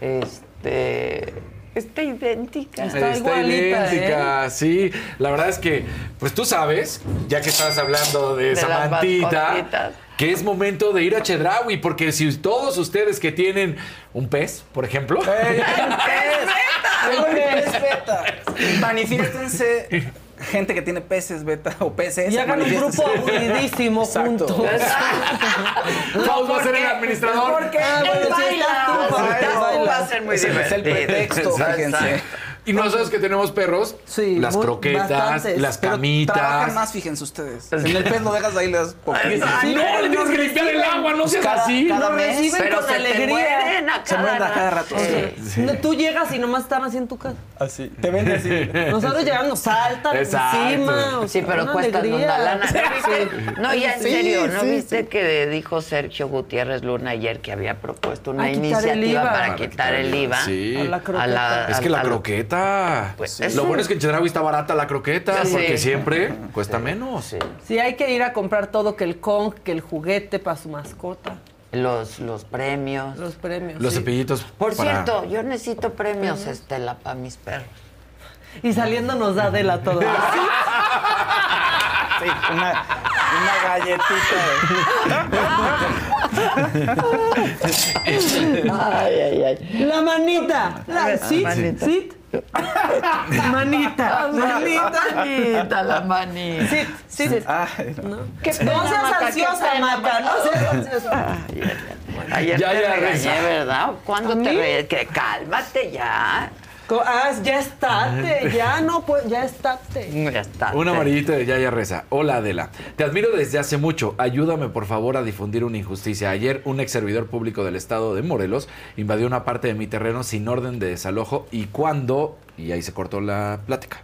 Este. Está idéntica.
Está, idéntica, sí. La verdad es que, pues tú sabes, ya que estás hablando de,
De
Samantita, que es momento de ir a Chedraui, porque si todos ustedes que tienen un pez, por ejemplo,
Tengo mi pez beta. Manifiéstense gente que tiene peces beta o peces.
Y hagan un grupo aburridísimo juntos.
Vamos a ser el administrador.
Porque
Ah, bueno,
Él
si
baila,
tú,
si
Pablo,
estás tú,
bailas.
va a ser muy
Ese es el
divertido.
pretexto, fíjense.
Y nosotros que tenemos perros,
Sí,
las
muy-
croquetas,
bastantes.
las
Pero
camitas.
trabajan más, fíjense ustedes. En el pez lo dejas ahí, poquito.
Sí, no, le tienes que limpiar el agua, no seas
Cada-
así.
cada mes.
reciben
Pero
con
se te
alegría.
mueren a
Se mueren a cada
rato. Sí.
No, Tú llegas y nomás están así en tu casa.
Así. Te ven así.
Nosotros llegamos, saltan
Exacto.
encima. o
Sí, pero
alegría.
una lana. ¿No? No, ya en
Sí,
serio, ¿no
sí,
viste que dijo Sergio Gutiérrez Luna ayer que había propuesto una iniciativa
IVA.
para
Para
quitar el IVA?
Sí.
A la croqueta.
Es que la
al-
croqueta.
Pues,
Lo
es
bueno es que en Chedraui está barata la croqueta,
Sí.
porque siempre cuesta menos.
Sí.
Sí, hay que ir a comprar todo, que el Kong, que el juguete para su mascota,
Los, los premios.
los premios.
Los
sí.
cepillitos.
Por
para-
cierto, yo necesito premios, Estela, para mis perros.
Y saliendo nos da de la todo.
Sí, una, una galletita.
Ay, ay, ay.
La manita. La, ¿Sí?
manita.
Manita. Manita.
Manita, la manita.
Sí, sí.
Ay, no.
Qué
No seas ansiosa, Maca, no seas ansiosa.
Ay, ay, ay. Ayer
Ya,
te
ya,
regañé. ¿verdad? ¿Cuándo
¿A
te
mí?
re... Que cálmate ya.
Ah, ya estate, ya no pues, ya estate.
Ya está.
Un amarillito de Yaya Reza. Hola Adela. Te admiro desde hace mucho. Ayúdame por favor a difundir una injusticia. Ayer un ex servidor público del estado de Morelos invadió una parte de mi terreno sin orden de desalojo y cuando... Y ahí se cortó la plática.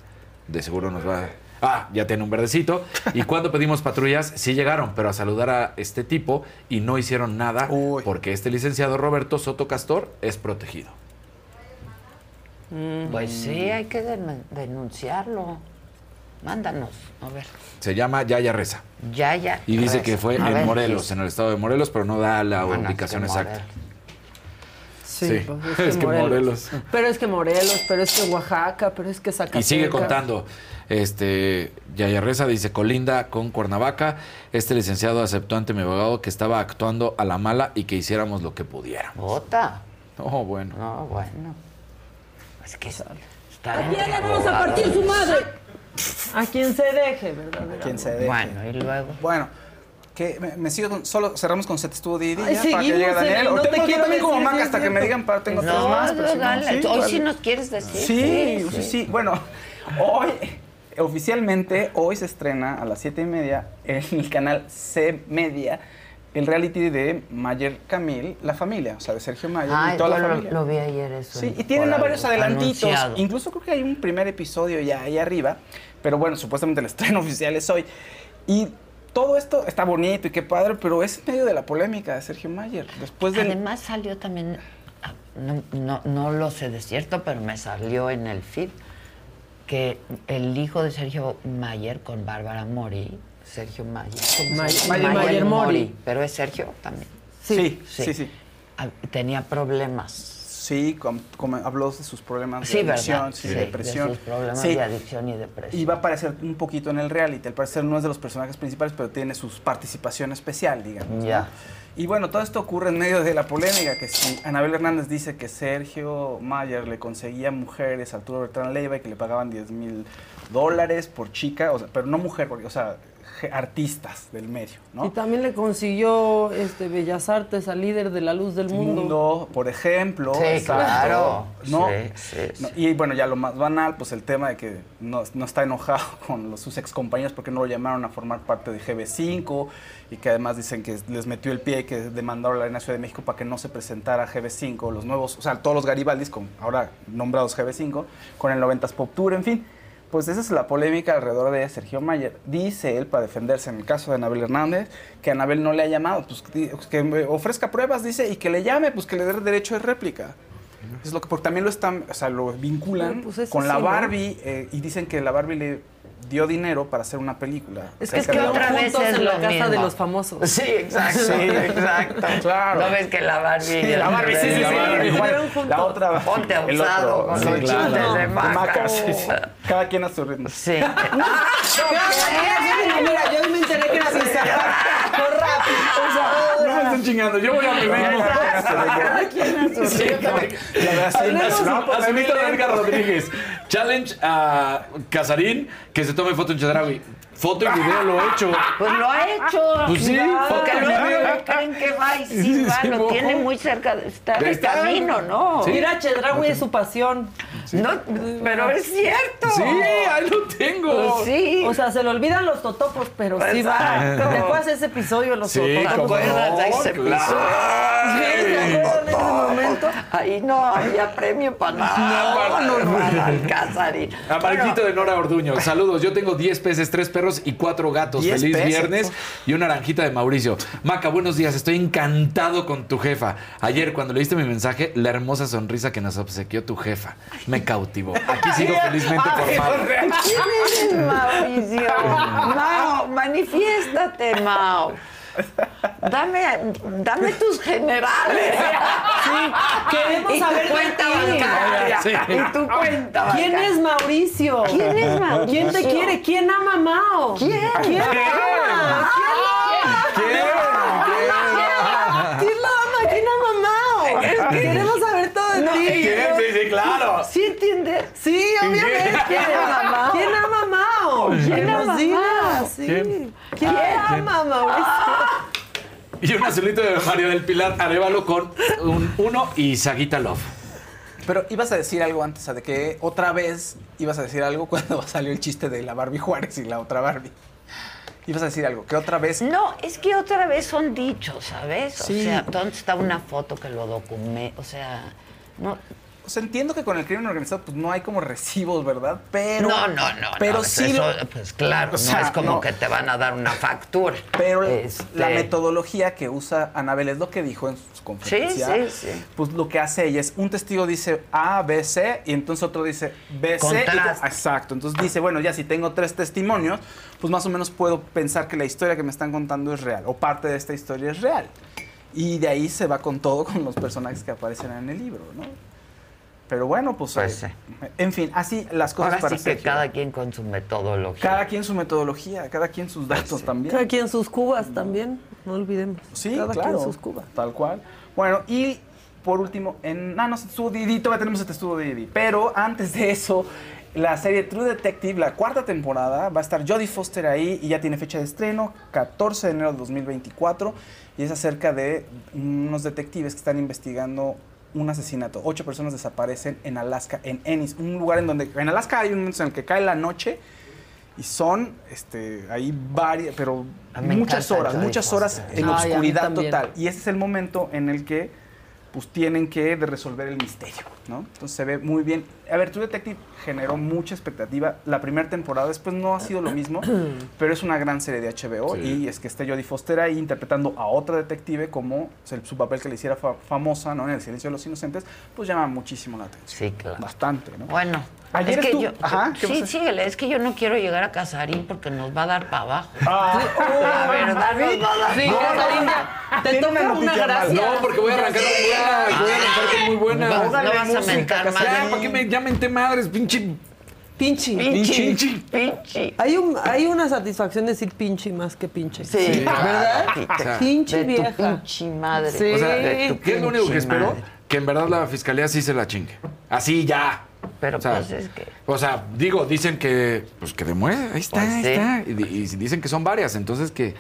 De seguro nos va... Ah, ya tiene un verdecito. Y cuando pedimos patrullas, sí llegaron, pero a saludar a este tipo y no hicieron nada porque este licenciado Roberto Soto Castor es protegido.
Pues sí, hay que den- denunciarlo. Mándanos, a ver.
Se llama Yaya Reza.
Ya, ya.
Y dice
Reza.
que fue
A
en
ver,
Morelos, en el estado de Morelos, pero no da la
Bueno,
ubicación
es que
exacta.
Sí,
Sí,
pues,
es que Morelos.
Pero es que Morelos, pero es que Oaxaca, pero es que Zacatecas.
Y sigue contando. Este, Yaya Reza dice, colinda con Cuernavaca. Este licenciado aceptó ante mi abogado que estaba actuando a la mala y que hiciéramos lo que pudiéramos.
Ota.
Oh, bueno.
No, bueno. Es que está
Ya le vamos a partir su madre. A quien se deje, ¿verdad?
Quien se deje.
Bueno, y luego.
Bueno. Que me, me sigo con- solo cerramos con Set Study
Ay,
para que llegue Daniel.
Eli,
O
no te
yo
quiero
también como
decir
Mac
si
hasta
es
que me digan para tengo tres
No,
más. pero si no, sí,
Hoy sí nos quieres decir.
Sí, sí, sí. Bueno, hoy, oficialmente, hoy se estrena a las siete y media en el canal C Media el reality de Mayer Camil, La Familia, o sea, de Sergio Mayer
Ay,
y toda
yo
la
lo,
familia.
lo vi ayer eso.
Sí, y tienen varios adelantitos.
anunciado.
Incluso creo que hay un primer episodio ya ahí arriba. Pero bueno, supuestamente el estreno oficial es hoy. Y todo esto está bonito y qué padre, pero es en medio de la polémica de Sergio Mayer. Después del.
Además salió también, ah, no, no, no lo sé de cierto, pero me salió en el feed que el hijo de Sergio Mayer con Bárbara Mori, Sergio Mayer.
Mayer- Mayer Mori.
pero es Sergio también.
Sí, sí, sí.
Ah, Tenía problemas.
Sí, com- como habló de sus problemas de
Sí,
adicción,
¿verdad?
sí,
Sí,
de
de
depresión.
sus problemas
Sí.
de adicción y depresión.
Y va a aparecer un poquito en el reality. Al parecer no es de los personajes principales, pero tiene su participación especial, digamos. ¿no?
Ya.
Y bueno, todo esto ocurre en medio de la polémica, que si Anabel Hernández dice que Sergio Mayer le conseguía mujeres a Arturo Bertrán Leiva y que le pagaban 10 mil dólares por chica, o sea, pero no mujer, porque, o sea, artistas del medio, ¿no?
Y también le consiguió este Bellas Artes al líder de la luz del mundo.
mundo, por ejemplo.
Sí,
exacto,
claro.
¿no?
Sí, sí,
No, Y bueno, ya lo más banal, pues el tema de que no, no está enojado con los, sus ex compañeros porque no lo llamaron a formar parte de GB5 y que además dicen que les metió el pie y que demandaron a la Arena Ciudad de México para que no se presentara GB5, los nuevos, o sea, todos los Garibaldis, con, ahora nombrados GB5, con el 90s Pop Tour, en fin. Pues esa es la polémica alrededor de Sergio Mayer. Dice él, para defenderse en el caso de Anabel Hernández, que Anabel no le ha llamado, pues que, me ofrezca pruebas, dice, y que le llame, pues que le dé derecho de réplica. Es lo que, porque también lo están, o sea, lo vinculan
pues,
con la
sí, ¿no?
Barbie eh, y dicen que la Barbie le dio dinero para hacer una película.
Es que es que otra vez es en la casa de los famosos.
Sí, exacto.
Sí,
exacto.
Claro.
¿No ves que la Barbie...
Sí, la Barbie, sí, sí, sí.
La Barbie.
Igual, la otra.
Ponte
el
abusado
otro,
con
sí,
los
claro.
chistes de maca.
maca, sí, sí. Cada quien a su ritmo.
Sí.
Mira, yo me enteré que era Bizarrap. O sea,
No me estén chingando, yo voy a Así
muy
Edgar
lento.
Rodríguez. Challenge a Casarín que se tome foto en Chedraui. Foto y video lo he hecho.
Pues lo ha hecho.
Pues sí,
Porque luego creen que va y sí
Sí,
va,
sí,
lo tiene muy cerca, de- está de
Está.
camino, ¿no?
Sí.
Mira, Chedraui es su pasión.
No, pero es cierto.
Sí, ahí lo tengo.
Pues sí.
O sea, se le olvidan los totopos, pero sí va. ¿Te acuerdas ese episodio los
Sí,
totopos?
cómo
¿Te acuerdas de ese
no, claro.
episodio?
Sí, ¿te acuerdas de ese momento?
Ahí no había premio para nada.
No, no, no.
El Casarín.
Amarillito de Nora Orduño. Saludos. Yo tengo 10 peces, 3 perros y 4 gatos.
10
Feliz viernes. Y una naranjita de Mauricio. Maca, buenos días. Estoy encantado con tu jefa. Ayer, cuando leíste mi mensaje, la hermosa sonrisa que nos obsequió tu jefa me cautivó. Aquí sigo felizmente formado.
¿Quién eres, Mauricio? Mao, manifiéstate, Mao. Dame, dame tus generales.
Sí, queremos
tu
saber
cuenta bancaria.
Sí.
Y tu cuenta
¿Quién es Mauricio?
¿Quién es Mauricio?
¿Quién te quiere? ¿Quién ama a Mao?
¿Quién?
¿Quién
¿Quién?
ama? ¿Quién la ama? ¿Quién ama a Mao? Queremos saber todo de ti.
¿Quién? Sí, sí, claro.
¿Sí entiendes?
Sí, obviamente.
¿Quién ama a Mao?
¿Quién ama a Mao?
¿Quién
Que nos
ama a
diga,
Mao?
sí.
¿Quién?
¿Quién ama a Mauricio?
Y un azulito de Mario del Pilar Arevalo con un 1 y Saguita Love.
Pero ibas a decir algo antes, o sea, de que otra vez ibas a decir algo cuando salió el chiste de la Barbie Juárez y la otra Barbie. Ibas a decir algo, que otra vez.
No, es que otra vez son dichos, ¿sabes?
Sí.
O sea, ¿dónde está una foto que lo documente? O sea, no.
Sea, entiendo que con el crimen organizado pues no hay como recibos, ¿verdad? Pero
no, no, no.
Pero
no,
sí
eso,
lo-
Pues claro,
O sea,
no es como
no.
que te van a dar una factura.
Pero
Este,
la metodología que usa Anabel es lo que dijo en su conferencia.
Sí, sí, sí.
Pues lo que hace ella es un testigo dice A, B, C y entonces otro dice B, C. y- exacto. Entonces dice, bueno, ya si tengo tres testimonios, pues más o menos puedo pensar que la historia que me están contando es real o parte de esta historia es real. Y de ahí se va con todo con los personajes que aparecen en el libro, ¿no? Pero bueno, pues, eh, en fin, así las cosas
Ahora
para
sí que
Sergio.
cada quien con su metodología.
Cada quien su metodología, cada quien sus datos también.
Cada quien sus cubas también, no olvidemos.
Sí,
Cada
claro.
quien sus cubas.
Tal cual. Bueno, y por último, en. Ah, no, estuvo Didi, todavía tenemos este estudio de Didi. Pero antes de eso, la serie True Detective, la cuarta temporada, va a estar Jodie Foster ahí y ya tiene fecha de estreno, 14 de enero de 2024. Y es acerca de unos detectives que están investigando un asesinato. Ocho personas desaparecen en Alaska, en Ennis, un lugar en donde. En Alaska hay un momento en el que cae la noche. Y son, este, ahí varias, pero muchas horas, muchas horas en
Ay,
oscuridad total. Y ese es el momento en el que pues tienen que resolver el misterio, ¿no? Entonces se ve muy bien. A ver, True Detective generó mucha expectativa. La primera temporada después no ha sido lo mismo, pero es una gran serie de HBO
Sí.
y es que esté Jodie Foster ahí interpretando a otra detective como su papel que le hiciera fa- famosa, ¿no? En El silencio de los inocentes, pues llama muchísimo la atención.
Sí, claro.
Bastante, ¿no?
Bueno,
Ayer
es que yo,
Ajá, ¿qué
sí, síguele, es que yo no quiero llegar a Casarín porque nos va a dar para abajo.
Ah.
la verdad nos va a dar
Sí. Casarín, ya, te toca
una
una gracia.
No, porque voy a arrancar con buena. Voy a arrancar con muy buena.
No, no vas a
música,
mentar
Casarín.
Ya,
más.
¿para qué me ya menté madres, pinche?
Pinche.
Pinche, pinche.
Hay, un, hay una satisfacción decir pinche más que pinche.
Sí,
¿Verdad?
O sea,
pinche
de tu
vieja.
pinche madre.
Sí.
O sea,
de tu
¿qué es lo único que espero?
madre.
Que en verdad la fiscalía sí se la chingue. Así ya.
Pero
O sea,
pues es que...
O sea, digo, dicen que. Pues que demuestre. Ahí está,
Pues
ahí
sí.
está. Y, di- y dicen que son varias, entonces que.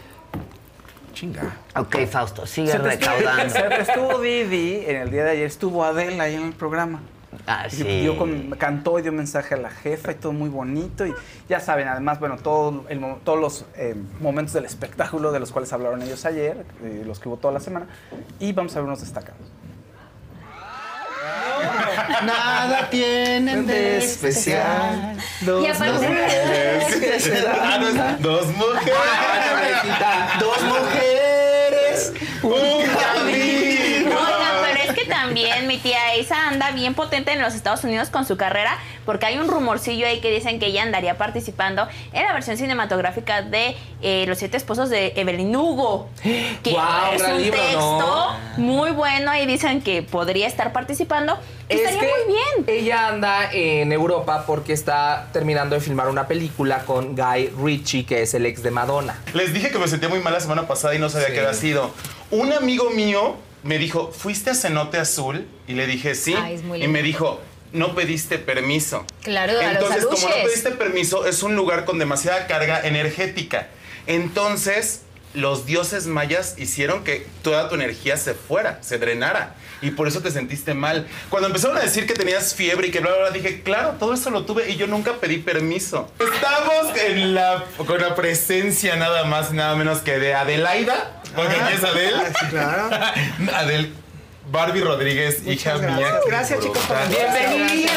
Chinga.
Ok, Fausto, sigue
Se estuvo-
recaudando.
Se estuvo Didi, en el día de ayer estuvo Adela ahí en el programa.
Ah,
Y
sí.
dio con- cantó y dio mensaje a la jefa y todo muy bonito. Y ya saben, además, bueno, todo el todos los eh, momentos del espectáculo de los cuales hablaron ellos ayer, eh, los que hubo toda la semana. Y vamos a ver unos destacados.
Nada tienen de especial. Dos
Y aparte-
mujeres que se dan. Dos mujeres. Dos mujeres. Un camino.
Oigan, pero es que también mi tía Isa anda bien potente en los Estados Unidos con su carrera, porque hay un rumorcillo ahí que dicen que ella andaría participando en la versión cinematográfica de eh, Los Siete Esposos de Evelyn Hugo. Que
Guau,
es un
libro,
texto
¿no?
muy bueno y dicen que podría estar participando.
Es
estaría
que
muy bien.
ella anda en Europa porque está terminando de filmar una película con Guy Ritchie, que es el ex de Madonna.
Les dije que me sentía muy mal la semana pasada y no sabía
Sí.
qué había sido. Un amigo mío me dijo, ¿fuiste a Cenote Azul? Y le dije, sí.
Ay, es muy
y
lindo.
me dijo, no pediste permiso.
Claro, a los
Entonces, como no pediste permiso, es un lugar con demasiada carga energética. Entonces, los dioses mayas hicieron que toda tu energía se fuera, se drenara. Y por eso te sentiste mal. Cuando empezaron a decir que tenías fiebre y que bla, bla, bla, dije, claro, todo eso lo tuve y yo nunca pedí permiso. Estamos en la, con la presencia nada más y nada menos que de Adelaida. Porque aquí es Adel.
Claro.
Adel Barbie Rodríguez, hija
gracias.
mía.
Gracias, chicos, por. Bienvenida.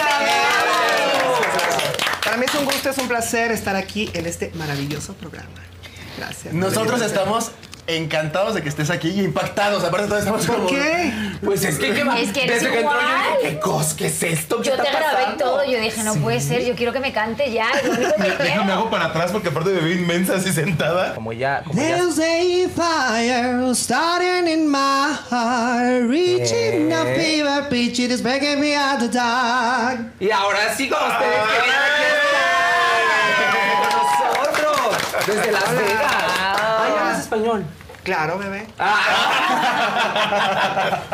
Para mí es un gusto, es un placer estar aquí en este maravilloso programa. Gracias.
Nosotros estamos encantados de que estés aquí y impactados. Aparte, todos estamos
¿Por
como-
qué?
Pues es que, ¿qué va?
Es que eres
Desde que entró yo
igual.
dije, ¿qué cos? ¿Qué es esto? ¿Qué
Yo
está
te grabé
pasando?
todo, yo dije, no puede ser, yo quiero que me cante ya, es lo único que quiero.
Déjame hago para atrás porque aparte me veo inmensa así sentada.
Como ya, como ya
There's a fire starting in my heart, reaching a
Eh.
fever pitch, it is breaking me out the dark.
Y ahora sí, como ustedes querían, aquí está. Desde Las
Hola.
Vegas. Ay, hablas español.
Claro, bebé.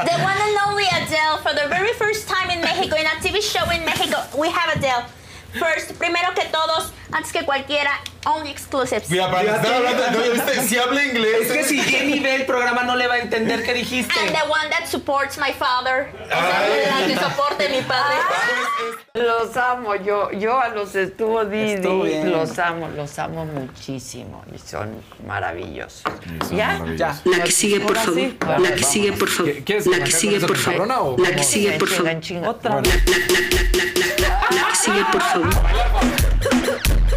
The one and only Adele for the very first time in Mexico, in a TV show in Mexico. We have Adele. First, primero que todos, antes que cualquiera, only exclusives.
Mira, para estar hablando, ¿no? ¿Ya viste? Si habla inglés.
Es que si Jenny ve el programa no le va a entender qué dijiste.
And the one that supports my father. O sea, la que soporte mi padre.
Los amo, yo, yo a los estuvo Didi, los amo, los amo muchísimo y son maravillosos. ¿Ya?
Ya.
La que sigue, por favor.
sí.
La que sigue, por favor.
¿Quieres
La que sigue, por favor. La que sigue, por favor. La que sigue, por favor. La que sigue, por favor.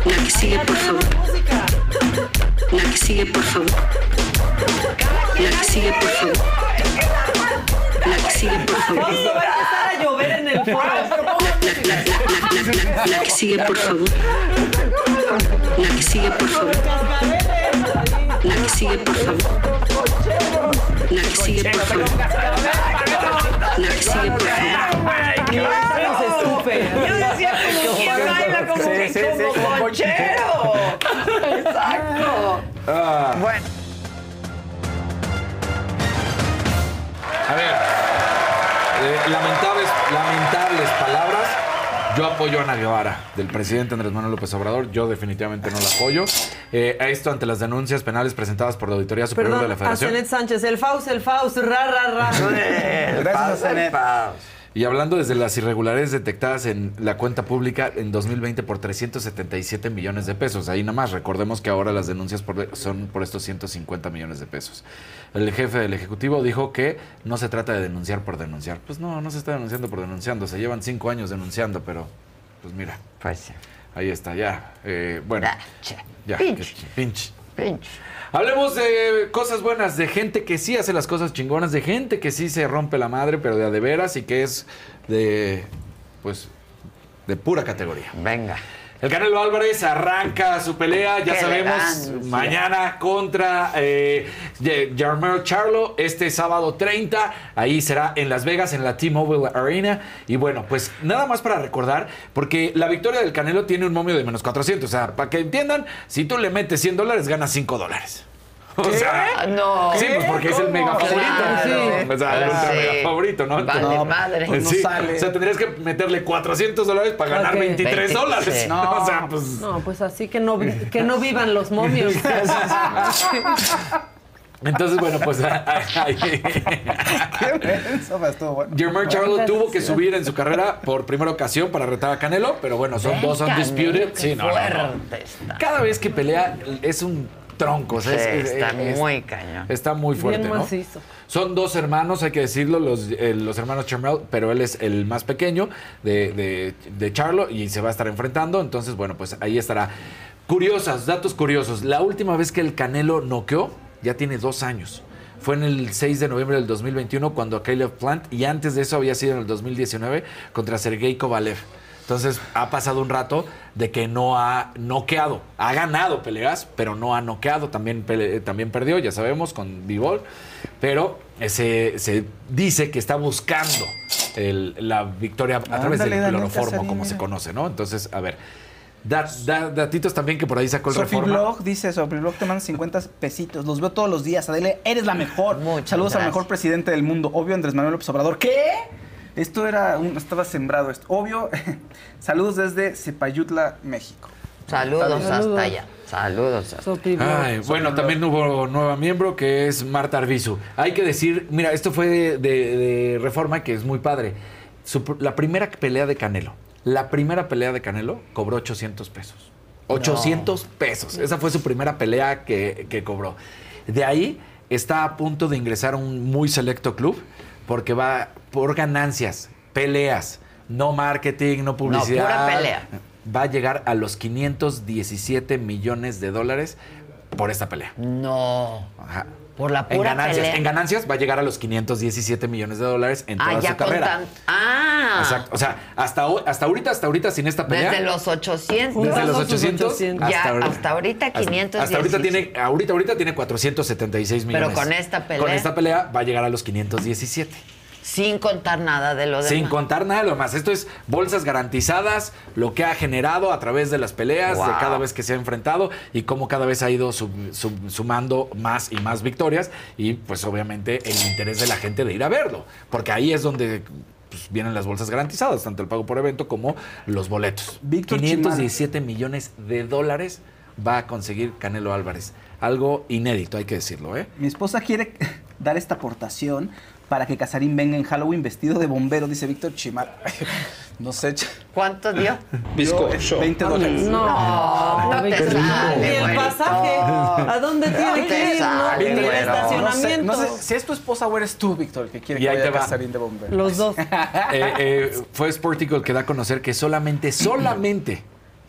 La que sigue, por favor. La que sigue, por favor. La que sigue, por favor.
Esto va a empezar a llover en el foro.
La que sigue, por favor. La que sigue, por favor. La que sigue, por favor. La que sigue, por favor. La que sigue, por favor.
Como quien baila, como,
Sí, sí, sí,
como. Exacto.
Ah.
Bueno,
A ver, eh, lamentables, lamentables palabras. Yo apoyo a Ana Guevara, del presidente Andrés Manuel López Obrador. Yo definitivamente no la apoyo. Eh, a esto ante las denuncias penales presentadas por la Auditoría Superior de la
a
Federación.
Zenet Sánchez, el Faust, el Faust, ra, ra, ra.
Gracias a Zenet.
Y hablando desde las irregularidades detectadas en la cuenta pública en 2020 por 377 millones de pesos. Ahí nada más, recordemos que ahora las denuncias por- son por estos 150 millones de pesos. El jefe del Ejecutivo dijo que no se trata de denunciar por denunciar. Pues no, no se está denunciando por denunciando. Se llevan cinco años denunciando, pero pues mira.
Pues
Ahí está, ya. Eh, bueno. Ya.
Pinch.
que- pinch.
pinch.
Hablemos de cosas buenas, de gente que sí hace las cosas chingonas, de gente que sí se rompe la madre, pero de a de veras y que es de, pues, de pura categoría.
Venga.
El Canelo Álvarez arranca su pelea, ya
Qué
sabemos,
elegancia.
mañana contra eh, Charlo, este sábado 30, ahí será en Las Vegas, en la T-Mobile Arena. Y bueno, pues nada más para recordar, porque la victoria del Canelo tiene un momio de menos 400, o sea, para que entiendan, si tú le metes 100 dólares, ganas 5 dólares. O sea,
No.
Sí, pues porque es el mega favorito.
Claro.
O sea, el ultra
Sí.
mega favorito, ¿no?
Vale madre.
pues,
No sale.
O sea, tendrías que meterle 400 dólares para ganar
Ok.
23
Veinte-
dólares. No, o sea, pues.
No, pues así que no, que no vivan los momios.
Entonces, bueno, pues. ahí-
Eso me estuvo bueno.
Jermaine Charlo tuvo que subir en su carrera por primera ocasión para retar a Canelo, pero bueno, son dos
Canelo,
undisputed. Sí, no, no, no. Cada vez que pelea es un tronco. o sea,
Sí,
es- es-
está
es-
muy cañón.
Está muy fuerte,
Bien
¿no?
macizo.
Son dos hermanos, hay que decirlo, los, eh, los hermanos Charmel, pero él es el más pequeño de, de, de Charlo y se va a estar enfrentando. Entonces, bueno, pues ahí estará. Curiosas, datos curiosos. La última vez que el Canelo noqueó ya tiene dos años. Fue en el 6 de noviembre del 2021 cuando a Caleb Plant y antes de eso había sido en el 2019 contra Sergei Kovalev. Entonces ha pasado un rato de que no ha noqueado. Ha ganado peleas, pero no ha noqueado. También, pele- también perdió, ya sabemos, con Bivol. Pero eh, se, se dice que está buscando el- la victoria a través
Ándale,
del cloroformo, como se conoce, ¿no? Entonces, a ver. Da- da- datitos también que por ahí sacó el
Sofi
Reforma.
Blog dice, Sofi Blog te manda 50 pesitos. Los veo todos los días. Adele, eres la mejor. Saludos al mejor presidente del mundo. Obvio, Andrés Manuel López Obrador. ¿Qué? Esto era un, estaba sembrado esto. Obvio. Saludos desde Cepayutla, México.
Saludos,
Saludos.
hasta allá. Saludos. hasta
Ay, bueno, también hubo nueva miembro que es Marta Arbizu. Hay que decir, mira, esto fue de, de- de Reforma que es muy padre. Su la primera pelea de Canelo, la primera pelea de Canelo cobró 800 pesos. 800 pesos. Esa fue su primera pelea que, que cobró. De ahí está a punto de ingresar a un muy selecto club porque va por ganancias, peleas, no marketing, no publicidad.
pura pelea.
Va a llegar a los 517 millones de dólares por esta pelea.
No.
Ajá.
Por la
En
pura
ganancias,
pelea.
en ganancias va a llegar a los 517 millones de dólares en toda
Ah,
su
ya con
carrera.
tan- Ah.
Exacto. O sea, hasta, hasta ahorita, hasta ahorita sin esta pelea.
Desde los 800.
Desde los 800,
Ya,
ahora-
hasta ahorita
hasta-
500.
Hasta ahorita tiene, ahorita, ahorita tiene 476
Pero
millones.
con esta pelea-
Con esta pelea va a llegar a los 517.
Sin contar nada de lo demás.
Sin contar nada de lo más. Esto es bolsas garantizadas, lo que ha generado a través de las peleas, de cada vez que se ha enfrentado y cómo cada vez ha ido sum- sum- sumando más y más victorias y pues obviamente el interés de la gente de ir a verlo. Porque ahí es donde pues, vienen las bolsas garantizadas, tanto el pago por evento como los boletos.
Víctor
517 millones de dólares va a conseguir Canelo Álvarez. Algo inédito, hay que decirlo, ¿eh?
Mi esposa quiere dar esta aportación para que Casarín venga en Halloween vestido de bombero, dice Víctor Chimar. No sé. ch-
¿Cuánto dio?
Bizcocho. 20 dólares.
No,
no te sale,
¿Y el pasaje? ¿A dónde tiene que ir? No,
sale,
Ni el estacionamiento.
No sé, no sé si es tu esposa o eres tú, Víctor, el que quiere
Y
que
ahí
vaya
te va.
Casarín de bombero.
Los dos.
Eh, eh, fue Sportico el que da a conocer que solamente, solamente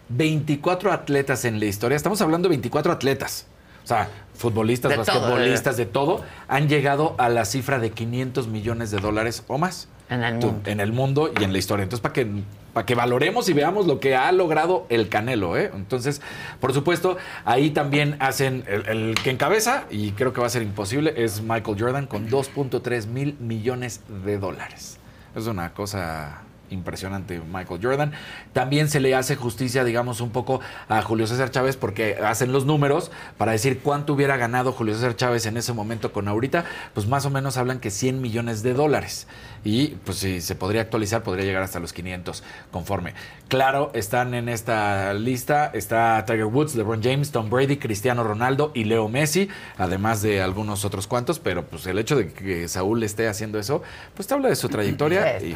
24 atletas en la historia, estamos hablando de 24 atletas, o sea, futbolistas,
De todo,
basquetbolistas, de todo, han llegado a la cifra de 500 millones de dólares o más.
En el mundo.
En el mundo y en la historia. Entonces, para que, para que valoremos y veamos lo que ha logrado el Canelo, ¿eh? Entonces, por supuesto, ahí también hacen el, el que encabeza, y creo que va a ser imposible, es Michael Jordan con 2.3 mil millones de dólares. Es una cosa impresionante Michael Jordan. También se le hace justicia, digamos, un poco a Julio César Chávez porque hacen los números para decir cuánto hubiera ganado Julio César Chávez en ese momento con ahorita, pues más o menos hablan que 100 millones de dólares. Y pues si se podría actualizar, podría llegar hasta los 500 conforme. Claro, están en esta lista, está Tiger Woods, LeBron James, Tom Brady, Cristiano Ronaldo y Leo Messi, además de algunos otros cuantos, pero pues el hecho de que Saúl esté haciendo eso, pues te habla de su trayectoria.
Sí,
y-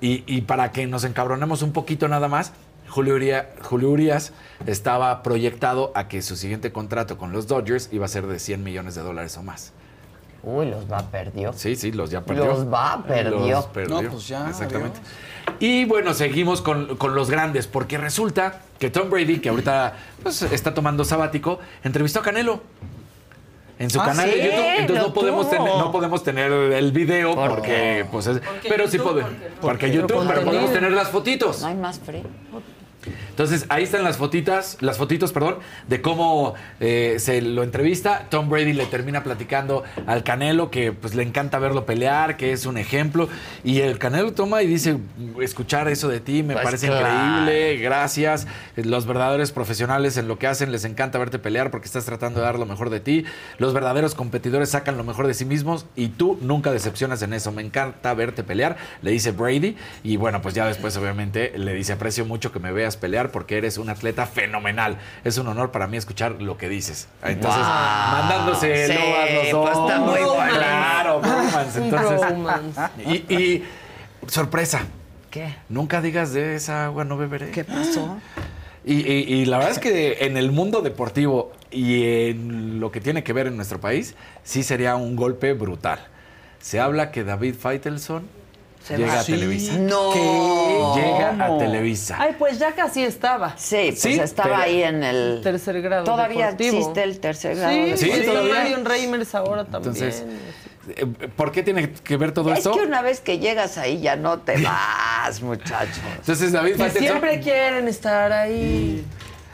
y, y para que nos encabronemos un poquito nada más, Julio, Uría- Julio Urias estaba proyectado a que su siguiente contrato con los Dodgers iba a ser de 100 millones de dólares o más.
Uy, los va perdió.
Sí, sí, los ya perdió.
Los va, perdió.
Los perdió.
No, pues ya,
Exactamente. Y bueno, seguimos con, con los grandes, porque resulta que Tom Brady, que ahorita pues, está tomando sabático, entrevistó a Canelo. En su
Ah,
canal
sí,
de YouTube. Entonces no podemos, tener, no podemos tener el video
¿Por
porque, pues es- pero sí
YouTube,
podemos.
porque-
Porque,
porque
YouTube, pero podemos tener las fotitos.
No hay más frío.
Entonces, ahí están las fotitas, las fotitos, perdón, de cómo eh, se lo entrevista. Tom Brady le termina platicando al Canelo que pues le encanta verlo pelear, que es un ejemplo. Y el Canelo toma y dice, escuchar eso de ti me
Pues
parece
claro.
increíble, gracias. Los verdaderos profesionales en lo que hacen les encanta verte pelear porque estás tratando de dar lo mejor de ti. Los verdaderos competidores sacan lo mejor de sí mismos y tú nunca decepcionas en eso. Me encanta verte pelear, le dice Brady. Y bueno, pues ya después obviamente le dice, aprecio mucho que me veas pelear porque eres un atleta fenomenal. Es un honor para mí escuchar lo que dices. Entonces,
Wow.
mandándose
Sí,
loas los dos.
pues está muy bueno.
Claro, bromance. Entonces,
bromance.
y, y sorpresa.
¿Qué?
Nunca digas de esa agua no beberé.
¿Qué pasó?
Y, y- y la verdad es que en el mundo deportivo y en lo que tiene que ver en nuestro país, sí sería un golpe brutal. Se habla que David Feitelson
Se
llega
va.
a Televisa.
No.
Llega a. Televisa.
Ay, pues ya casi estaba.
Sí, pues
Sí,
estaba
pero-
ahí en el
Tercer grado.
Todavía
deportivo.
existe el tercer grado.
Sí,
Sí,
pues
todavía.
Marion Reimers ahora también.
Entonces, eh, ¿por qué tiene que ver todo
Es
esto?
que una vez que llegas ahí ya no te vas, muchachos.
Entonces David
siempre quieren estar ahí.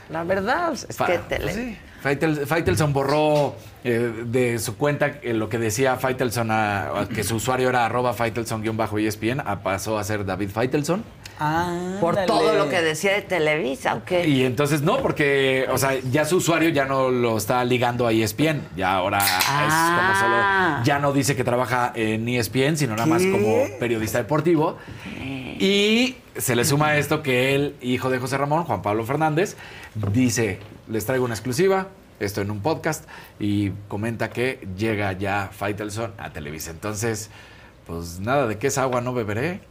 La verdad.
Es que tele.
Faitel- Faitelson borró eh, de su cuenta eh, lo que decía Faitelson, a- a que su usuario era arroba Faitelson-ESPN, a- pasó a ser David Faitelson.
Ah,
Por todo lo que decía de Televisa.
Y entonces no, porque, o sea, ya su usuario ya no lo está ligando a ESPN. Ya ahora
Ah.
es como solo. Ya no dice que trabaja en ESPN, sino nada más como periodista deportivo. Y se le suma a esto que el hijo de José Ramón, Juan Pablo Fernández, dice: Les traigo una exclusiva. Esto en un podcast y comenta que llega ya Faitelson a Televisa. Entonces, pues nada de que esa agua no beberé.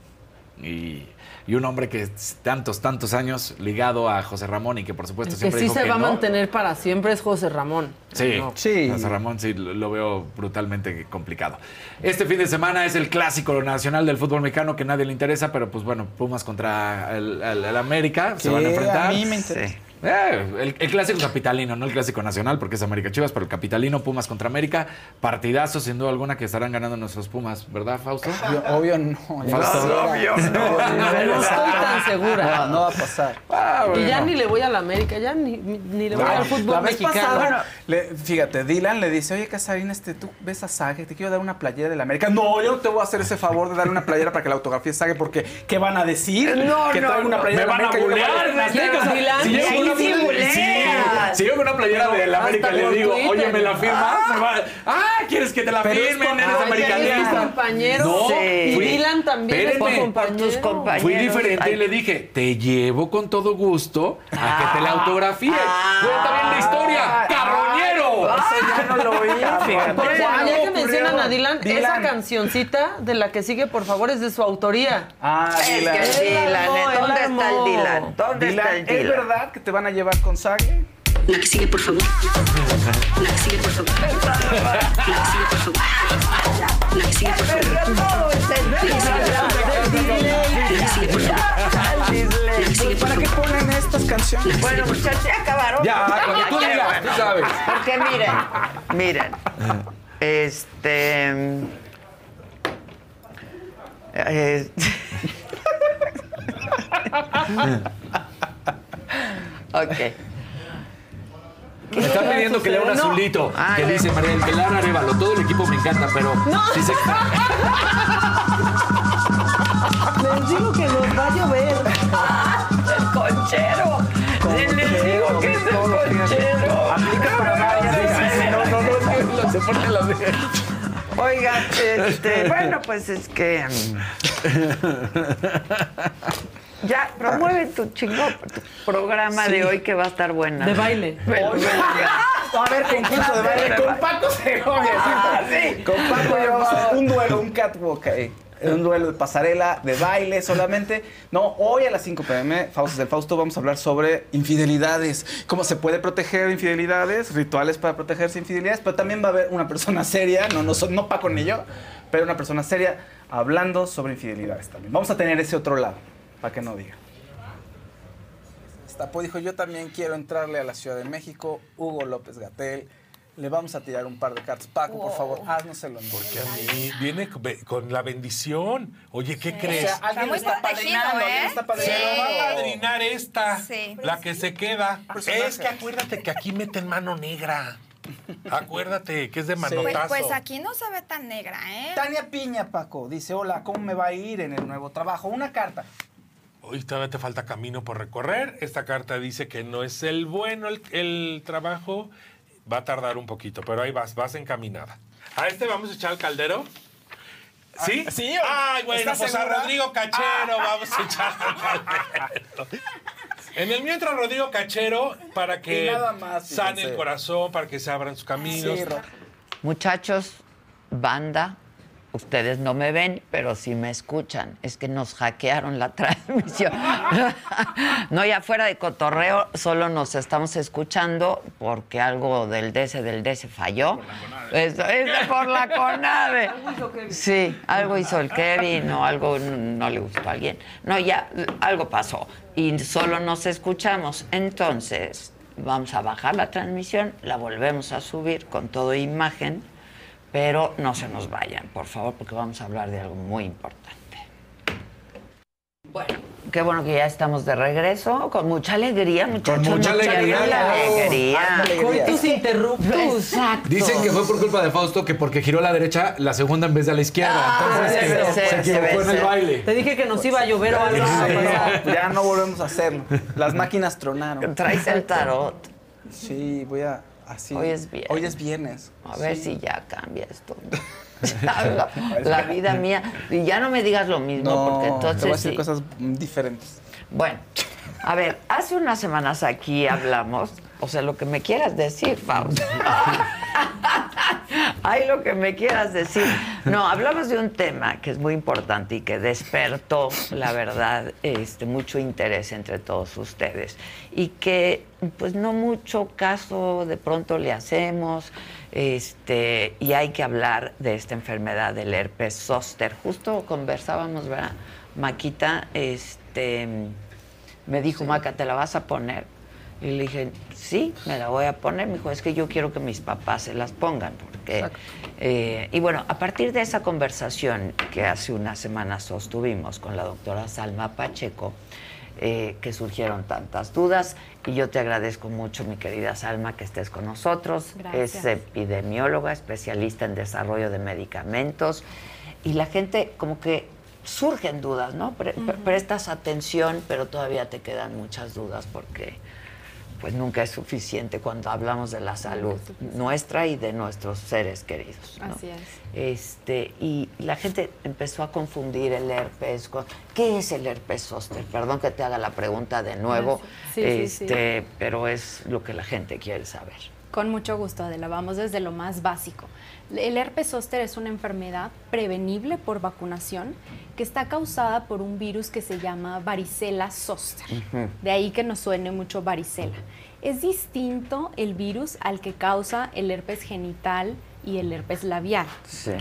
Y, y un hombre que tantos, tantos años ligado a José Ramón y que por supuesto
El que
siempre
sí
dijo
se
que
va a
no.
mantener para siempre es José Ramón.
Sí,
No.
Sí.
José Ramón sí lo lo veo brutalmente complicado. Este fin de semana es el clásico nacional del fútbol mexicano que nadie le interesa, pero pues bueno, Pumas contra el, el- el América se van a enfrentar.
A mí me interesa.
Eh, el, el clásico capitalino, no el clásico nacional, porque es América Chivas, pero el capitalino, Pumas contra América, partidazo sin duda alguna que estarán ganando nuestros Pumas, ¿verdad, Fausto?
Obvio, obvio no. ya
Fausto.
no.
Obvio
No estoy tan segura.
No, no va a pasar.
Ah,
Y ya
bueno.
ni le voy a la América, ya ni, ni le voy
Ah,
al fútbol
la vez
mexicano.
pasada, le- fíjate, Dylan le dice, oye, Casarín, este, tú ves a Sage, te quiero dar una playera de la América. No, yo no te voy a hacer ese favor de darle una playera para que la autografía Sage, porque ¿qué van a decir?
No,
que
no,
traigo una
no.
playera
Me
de la
van a
América. voy
bulear, si
y
llego
ahí
con una
sí
playera- de la América le digo,
Twitter,
oye, me la firmas, va- ah, ¿quieres que te la firmen? Eres americanista. No,
Sí.
fui-
Y Dylan también es
espérenme.
tu compañero.
tus compañeros.
Fui diferente
Ay.
y le dije, te llevo con todo gusto a que te la autografíe.
Ah.
Cuenta bien la historia, carroñero.
Eso ya no lo oí, fíjate.
Por cierto, ya que
ocurrió?
mencionan a Dylan, esa
Dylan.
cancioncita de la que sigue, por favor, es de su autoría.
Ah,
Es
Dylan.
que Dylan, ¿eh?
él
¿dónde está el. Dylan? ¿Dónde
Dylan,
está el
¿es
Dylan?
verdad que te van a llevar con Sage?
La que sigue, por favor. La que sigue, por favor. La que sigue, por favor. La que sigue, por favor. La que sigue, por favor.
¿Para qué ponen estas canciones?
Bueno, muchachos, ya acabaron.
Ya, cuando tú digas,
bueno.
tú sabes.
Porque miren, miren, este... eh, ok.
Me están pidiendo que lea un
No.
azulito
Ah,
que dice María del Pilar Arevalo. Todo el equipo me encanta, pero sí se...
Les digo que nos va a llover.
El conchero. Les digo que es el conchero.
Aplica para varias.
No, no, no, es que se pone la de...
Oigan, este, bueno, pues es que. mm, Ya, promueve tu chingón tu programa de hoy que va a estar buena.
De baile.
A ver, concurso de baile con Paco Segovia.
Ah,
sí. Con Paco un duelo, un catwalk ahí. Un duelo de pasarela, de baile solamente. No, hoy a las 5 pm, Faustos del Fausto, vamos a hablar sobre infidelidades. Cómo se puede proteger de infidelidades, rituales para protegerse de infidelidades. Pero también va a haber una persona seria, no, no, no Paco ni yo, pero una persona seria hablando sobre infidelidades también. Vamos a tener ese otro lado, para que no diga. Tapo dijo, yo también quiero entrarle a la Ciudad de México. Hugo López Gatel. Le vamos a tirar un par de cartas. Paco, por favor, haznoselo. Porque
a mí viene con- la bendición. Oye, ¿qué crees?
O sea, alguien está
protegido,
padrinando, alguien
¿eh?
está
Se lo va a padrinar esta,
Sí.
la que se queda.
Personaje.
Es que acuérdate que aquí meten mano negra. Acuérdate que es de
Sí.
Pues,
manotazo.
pues aquí no se ve tan negra, ¿eh?
Tania Piña, Paco, dice, hola, ¿cómo me va a ir en el nuevo trabajo? Una carta.
Hoy todavía te falta camino por recorrer. Esta carta dice que no es el bueno el, el trabajo. Va a tardar un poquito, pero ahí vas, vas encaminada. ¿A este vamos a echar al caldero? ¿Sí?
Ah, sí,
Ay, bueno,
¿estás
pues a? Rodrigo Cachero vamos a echar al caldero. En el mío entra Rodrigo Cachero para que
Y nada más,
sane el corazón, para que se abran sus caminos.
Sí,
Muchachos, banda, ustedes no me ven, pero sí me escuchan. Es que nos hackearon la transmisión. no, ya fuera de cotorreo, solo nos estamos escuchando porque algo del DC del DC falló. Es, es por la CONAVE. Sí, algo hizo el Kevin o algo no le gustó a alguien. No, ya, algo pasó y solo nos escuchamos. Entonces, vamos a bajar la transmisión, la volvemos a subir con todo imagen, pero no se nos vayan, por favor, porque vamos a hablar de algo muy importante. Bueno, qué bueno que ya estamos de regreso, con mucha alegría, muchachos.
mucha alegría.
alegría.
Coitus interruptus.
Exacto.
Dicen que fue por culpa de Fausto que porque giró a la derecha, la segunda en vez de a la izquierda. Entonces que
ser,
se equivocó
debe
en el baile.
Te dije que nos iba a llover o algo.
Ya no volvemos a hacerlo. Las máquinas tronaron.
Traes el tarot.
Sí, voy a... Así.
Hoy es viernes.
Hoy es viernes.
A ver
Sí.
si ya cambia esto. la, la vida mía. Y ya no me digas lo mismo,
No,
porque
te voy a
entonces
decir
sí.
cosas diferentes.
Bueno, a ver, hace unas semanas aquí hablamos, o sea, lo que me quieras decir, Fausto. Ay, lo que me quieras decir. No, hablamos de un tema que es muy importante y que despertó, la verdad, este, mucho interés entre todos ustedes. Y que, pues, no mucho caso de pronto le hacemos. Este, y hay que hablar de esta enfermedad del herpes zóster. Justo conversábamos, ¿verdad? Maquita, este, me dijo, Maca, ¿te la vas a poner? Y le dije, sí, me la voy a poner. Me dijo, es que yo quiero que mis papás se las pongan. Porque, eh, y bueno, a partir de esa conversación que hace unas semanas sostuvimos con la doctora Salma Pacheco, eh, que surgieron tantas dudas. Y yo te agradezco mucho, mi querida Salma, que estés con nosotros.
Gracias.
Es epidemióloga, especialista en desarrollo de medicamentos. Y la gente como que surgen dudas, ¿no? Pre- pre- Prestas atención, pero todavía te quedan muchas dudas porque pues nunca es suficiente cuando hablamos de la salud nuestra y de nuestros seres queridos. ¿no?
Así es.
Este, y la gente empezó a confundir el herpes con ¿qué es el herpes zóster? Perdón que te haga la pregunta de nuevo,
Sí, sí, sí.
este, pero es lo que la gente quiere saber.
Con mucho gusto, Adela. Vamos desde lo más básico. El herpes zóster es una enfermedad prevenible por vacunación que está causada por un virus que se llama varicela zoster. De ahí que nos suene mucho varicela. Es distinto el virus al que causa el herpes genital y el herpes labial.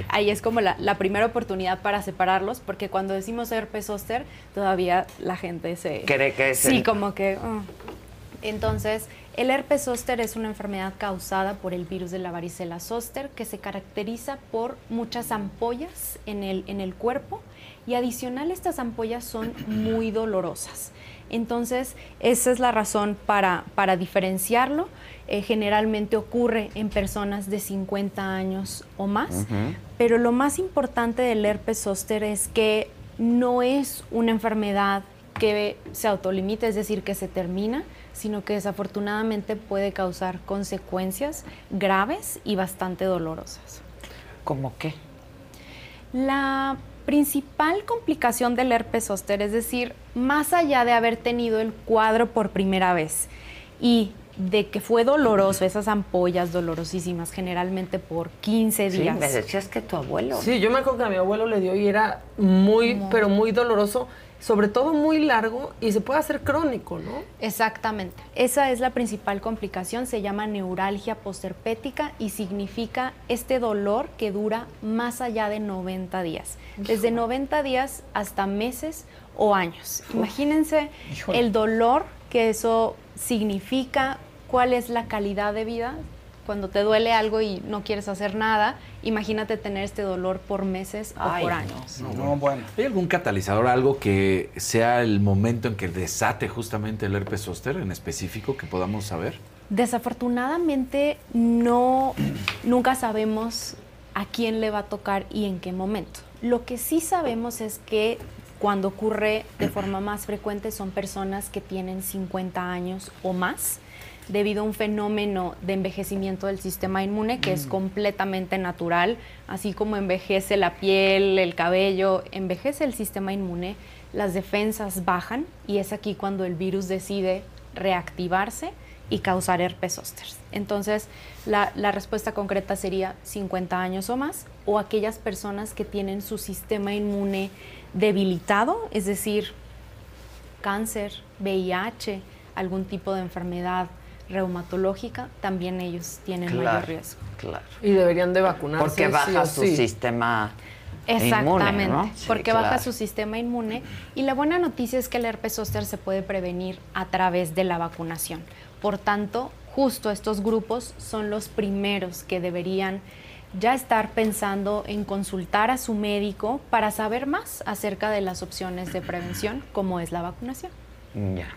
Ahí es como la, la primera oportunidad para separarlos, porque cuando decimos herpes zóster, todavía la gente se...
Cree que es
Sí,
el-
como que... ah. Entonces, el herpes zóster es una enfermedad causada por el virus de la varicela zóster que se caracteriza por muchas ampollas en el, en el cuerpo y adicional estas ampollas son muy dolorosas. Entonces, esa es la razón para, para diferenciarlo. Eh, generalmente ocurre en personas de 50 años o más, pero lo más importante del herpes zóster es que no es una enfermedad que se autolimita, es decir, que se termina, sino que desafortunadamente puede causar consecuencias graves y bastante dolorosas.
¿Cómo qué?
La principal complicación del herpes zóster, es decir, más allá de haber tenido el cuadro por primera vez y de que fue doloroso, esas ampollas dolorosísimas, generalmente por 15
Sí,
días.
me decías que tu abuelo.
Sí, yo me acuerdo que a mi abuelo le dio y era muy, pero muy doloroso, sobre todo muy largo y se puede hacer crónico, ¿no?
Exactamente. Esa es la principal complicación, se llama neuralgia postherpética y significa este dolor que dura más allá de 90 días, desde 90 días hasta meses o años. Imagínense
Híjole.
el dolor que eso significa, cuál es la calidad de vida cuando te duele algo y no quieres hacer nada, imagínate tener este dolor por meses o por años.
No, bueno. ¿Hay algún catalizador, algo que sea el momento en que desate justamente el herpes zóster en específico que podamos saber?
Desafortunadamente no nunca sabemos a quién le va a tocar y en qué momento. Lo que sí sabemos es que cuando ocurre de forma más frecuente son personas que tienen 50 años o más debido a un fenómeno de envejecimiento del sistema inmune que es completamente natural, así como envejece la piel, el cabello, envejece el sistema inmune, las defensas bajan y es aquí cuando el virus decide reactivarse y causar herpes zóster. Entonces, la, la respuesta concreta sería 50 años o más, o aquellas personas que tienen su sistema inmune debilitado, es decir, cáncer, VIH, algún tipo de enfermedad reumatológica, también ellos tienen mayor riesgo.
Claro.
Y deberían de vacunarse.
Porque baja su
sí.
sistema
Exactamente,
inmune, ¿no? Sí,
porque baja su sistema inmune y la buena noticia es que el herpes zóster se puede prevenir a través de la vacunación. Por tanto, justo estos grupos son los primeros que deberían ya estar pensando en consultar a su médico para saber más acerca de las opciones de prevención, como es la vacunación.
Ya.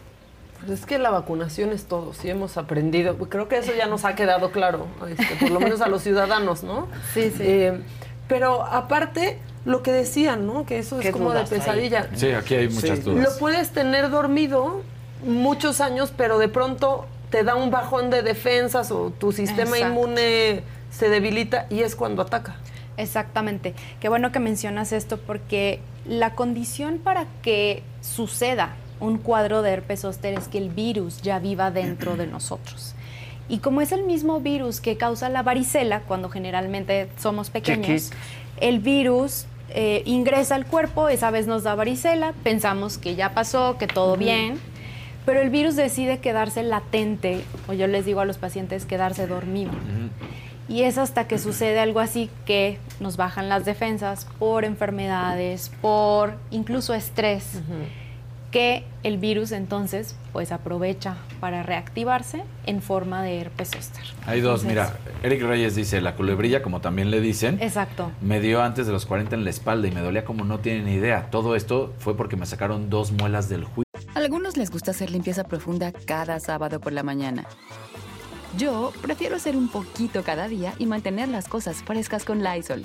Pues es que la vacunación es todo, sí hemos aprendido. Creo que eso ya nos ha quedado claro, este, por lo menos a los ciudadanos, ¿no?
Sí, sí.
Eh, pero aparte, lo que decían, ¿no? Que eso es
¿Qué
como de
hay?
pesadilla.
Sí, aquí hay muchas
Lo
dudas.
puedes tener dormido muchos años, pero de pronto te da un bajón de defensas o tu sistema
Exacto.
inmune se debilita y es cuando ataca.
Exactamente. Qué bueno que mencionas esto porque la condición para que suceda un cuadro de herpes zóster es que el virus ya viva dentro de nosotros. Y como es el mismo virus que causa la varicela, cuando generalmente somos pequeños, el virus eh, ingresa al cuerpo, esa vez nos da varicela, pensamos que ya pasó, que todo bien, pero el virus decide quedarse latente, o yo les digo a los pacientes quedarse dormido. Y es hasta que sucede algo así que nos bajan las defensas por enfermedades, por incluso estrés, que el virus entonces pues aprovecha para reactivarse en forma de herpes zóster.
Hay dos,
Entonces,
mira, Eric Reyes dice, la culebrilla, como también le dicen,
Exacto.
me dio antes de los 40 en la espalda y me dolía como no tienen idea. Todo esto fue porque me sacaron dos muelas del juicio.
A algunos les gusta hacer limpieza profunda cada sábado por la mañana. Yo prefiero hacer un poquito cada día y mantener las cosas frescas con Lysol.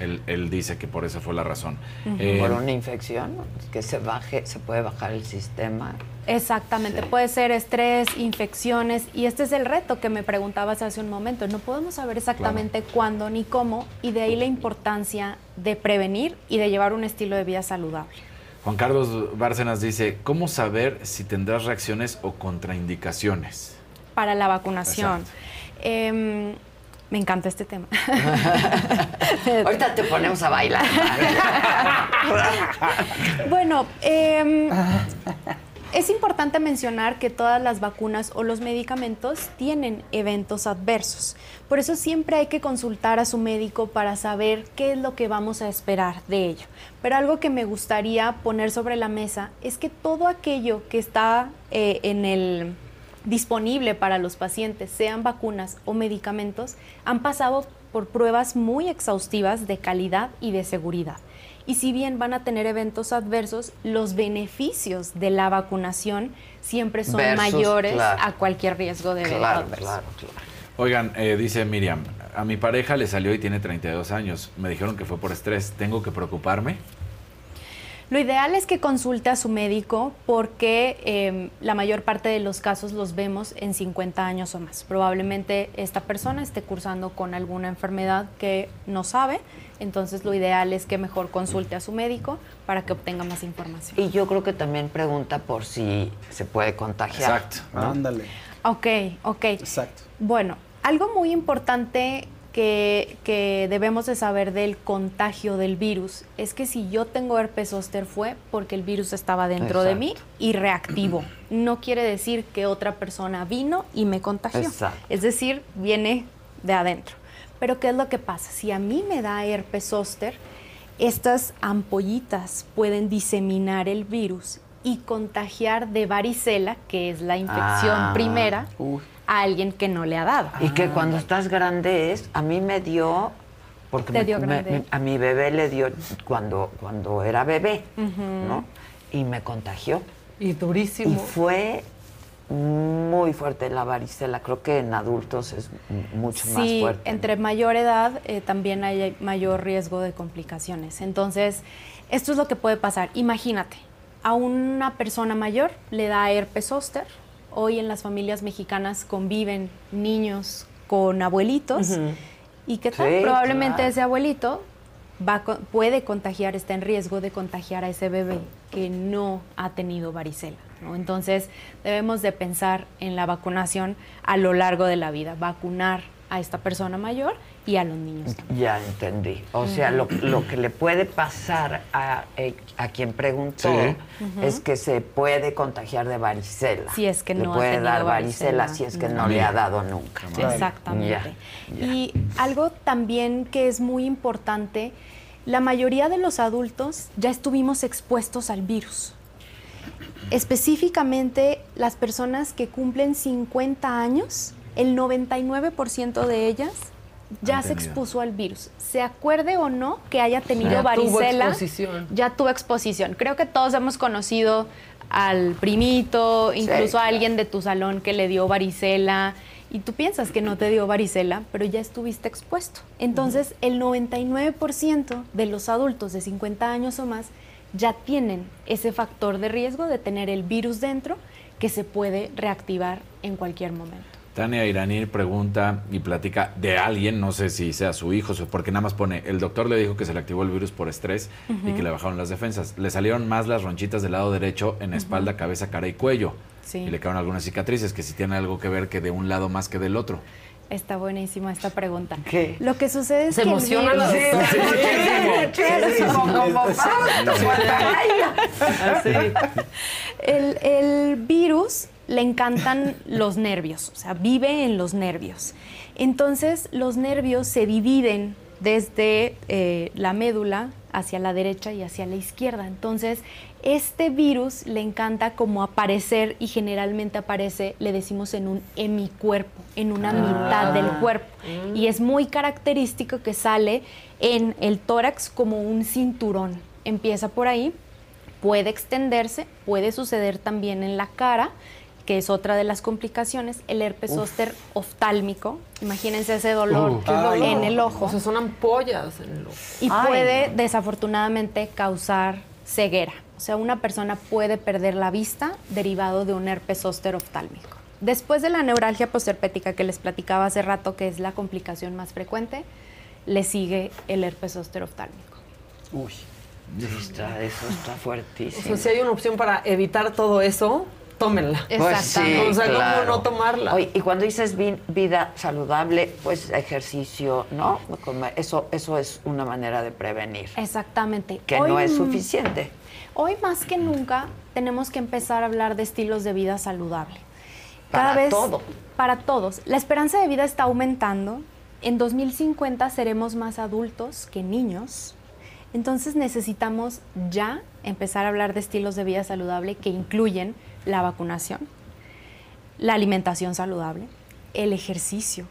Él, él dice que por eso fue la razón. Eh,
Por una infección, que se baje, se puede bajar el sistema.
Exactamente, puede ser estrés, infecciones y este es el reto que me preguntabas hace un momento. No podemos saber exactamente cuándo ni cómo y de ahí la importancia de prevenir y de llevar un estilo de vida saludable.
Juan Carlos Bárcenas dice, ¿cómo saber si tendrás reacciones o contraindicaciones?
Para la vacunación. Me encanta este tema.
Ahorita te ponemos a bailar.
Bueno, em, es importante mencionar que todas las vacunas o los medicamentos tienen eventos adversos. Por eso siempre hay que consultar a su médico para saber qué es lo que vamos a esperar de ello. Pero algo que me gustaría poner sobre la mesa es que todo aquello que está eh, en el disponible para los pacientes, sean vacunas o medicamentos, han pasado por pruebas muy exhaustivas de calidad y de seguridad. Y si bien van a tener eventos adversos, los beneficios de la vacunación siempre son
Versus,
mayores
claro.
a cualquier riesgo de evento
Claro,
adverso.
claro, claro.
Oigan, eh, dice Miriam, a mi pareja le salió y tiene 32 años. Me dijeron que fue por estrés. ¿Tengo que preocuparme?
Lo ideal es que consulte a su médico porque eh, la mayor parte de los casos los vemos en 50 años o más. Probablemente esta persona esté cursando con alguna enfermedad que no sabe, entonces lo ideal es que mejor consulte a su médico para que obtenga más información.
Y yo creo que también pregunta por si se puede contagiar. ¿no?
Ándale.
Ok, ok.
Exacto.
Bueno, algo muy importante que, que debemos de saber del contagio del virus es que si yo tengo herpes zóster fue porque el virus estaba dentro de mí y reactivo. No quiere decir que otra persona vino y me contagió.
Exacto.
Es decir, viene de adentro. Pero ¿qué es lo que pasa? Si a mí me da herpes zóster, estas ampollitas pueden diseminar el virus y contagiar de varicela, que es la infección
Ah.
primera, a alguien que no le ha dado.
Y que cuando estás grande es, a mí me dio, porque me-
dio
me-
grande.
me- a mi bebé le dio cuando, cuando era bebé. ¿no? Y me contagió.
Y durísimo.
Y fue muy fuerte la varicela. Creo que en adultos es mucho más
Sí,
fuerte.
entre mayor edad eh, también hay mayor riesgo de complicaciones. Entonces, esto es lo que puede pasar. Imagínate, a una persona mayor le da herpes zóster. Hoy en las familias mexicanas conviven niños con abuelitos. ¿Y qué tal?
Sí,
Probablemente
claro.
ese abuelito va, puede contagiar, está en riesgo de contagiar a ese bebé que no ha tenido varicela. ¿no? Entonces debemos de pensar en la vacunación a lo largo de la vida, vacunar a esta persona mayor y a los niños.
Ya entendí. O sea, lo, lo que le puede pasar a, eh, a quien preguntó
Sí.
Es que se puede contagiar de varicela.
Si es que
le
no ha
puede
tenido
dar varicela,
varicela.
si es que no le ha dado nunca.
Exactamente.
Ya, ya.
Y algo también que es muy importante, la mayoría de los adultos ya estuvimos expuestos al virus. Específicamente las personas que cumplen 50 años, el 99% de ellas ya se expuso al virus. Se acuerde o no que haya tenido
Ya tuvo
varicela,
exposición.
ya tuvo exposición. Creo que todos hemos conocido al primito, incluso a alguien de tu salón que le dio varicela y tú piensas que no te dio varicela, pero ya estuviste expuesto. Entonces, el 99% de los adultos de 50 años o más ya tienen ese factor de riesgo de tener el virus dentro que se puede reactivar en cualquier momento.
Tania Iraní pregunta y platica de alguien, no sé si sea su hijo, porque nada más pone, el doctor le dijo que se le activó el virus por estrés y que le bajaron las defensas. Le salieron más las ronchitas del lado derecho en espalda, cabeza, cara y cuello.
Sí.
Y le quedaron algunas cicatrices que si tiene algo que ver que de un lado más que del otro.
Está buenísima esta pregunta.
¿Qué?
Lo que sucede es
Se
que el
emociona
virus-.
Sí, como.
El, el virus le encantan los nervios, o sea, vive en los nervios. Entonces, los nervios se dividen desde eh, la médula hacia la derecha y hacia la izquierda. Entonces, este virus le encanta como aparecer y generalmente aparece, le decimos, en un hemicuerpo, en una mitad del cuerpo. Y es muy característico que sale en el tórax como un cinturón. Empieza por ahí, puede extenderse, puede suceder también en la cara, que es otra de las complicaciones, el herpes
Uf.
zóster oftálmico. Imagínense ese dolor
Uh,
en el ojo.
O sea, son ampollas en el ojo.
Y
Ay,
puede
no.
desafortunadamente causar ceguera. O sea, una persona puede perder la vista derivado de un herpes zóster oftálmico. Después de la neuralgia posherpética que les platicaba hace rato, que es la complicación más frecuente, le sigue el herpes zóster oftálmico.
Uy, está, eso está
O
fuertísimo.
sea, si hay una opción para evitar todo eso, tómenla.
Pues sí,
O sea,
claro.
¿cómo no tomarla?
Oye, y cuando dices vi- vida saludable, pues ejercicio, ¿no? Eso, eso es una manera de prevenir.
Exactamente.
Que
Hoy,
no es suficiente.
Hoy más que nunca tenemos que empezar a hablar de estilos de vida saludable. Cada
Para
vez
todo.
para todos. La esperanza de vida está aumentando. En 2050 seremos más adultos que niños. Entonces necesitamos ya empezar a hablar de estilos de vida saludable que incluyen la vacunación, la alimentación saludable, el ejercicio,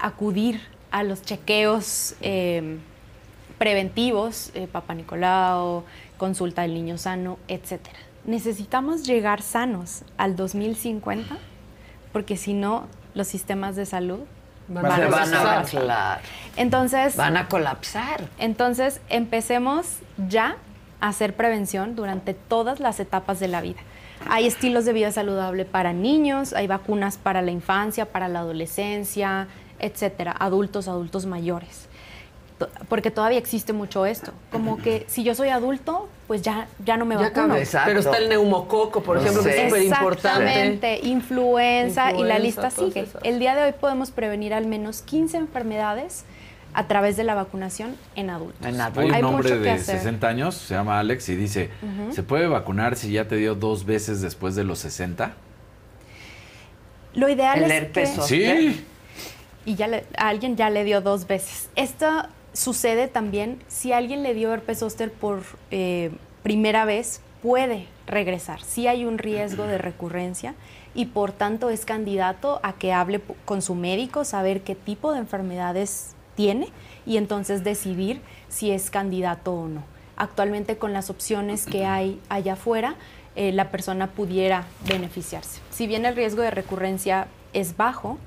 acudir a los chequeos eh, preventivos, eh, Papa Nicolau, consulta del niño sano, etcétera. Necesitamos llegar sanos al 2050 porque si no los sistemas de salud
Van a
colapsar. Entonces
Van a colapsar.
entonces, empecemos ya a hacer prevención durante todas las etapas de la vida. Hay estilos de vida saludable para niños, hay vacunas para la infancia, para la adolescencia, etcétera, adultos, adultos mayores. Porque todavía existe mucho esto, como que si yo soy adulto, pues ya, ya no me
Ya
vacuno.
Pero está el neumococo, por ejemplo, que es súper importante.
Exactamente, influenza, y la lista sigue.
esas.
El día de hoy podemos prevenir al menos 15 enfermedades a través de la vacunación en adultos.
Hay un
Hay
hombre
mucho que
de
hacer.
60 años, se llama Alex, y dice. ¿se puede vacunar si ya te dio dos veces después de los 60?
Lo ideal
El
es
herpes
que...
Sí.
Y ya le- a alguien ya le dio dos veces. Esto sucede también si alguien le dio herpes zóster por eh, primera vez, puede regresar. Sí hay un riesgo de recurrencia y por tanto es candidato a que hable con su médico, saber qué tipo de enfermedades tiene y entonces decidir si es candidato o no. Actualmente con las opciones que hay allá afuera, eh, la persona pudiera beneficiarse. Si bien el riesgo de recurrencia es bajo,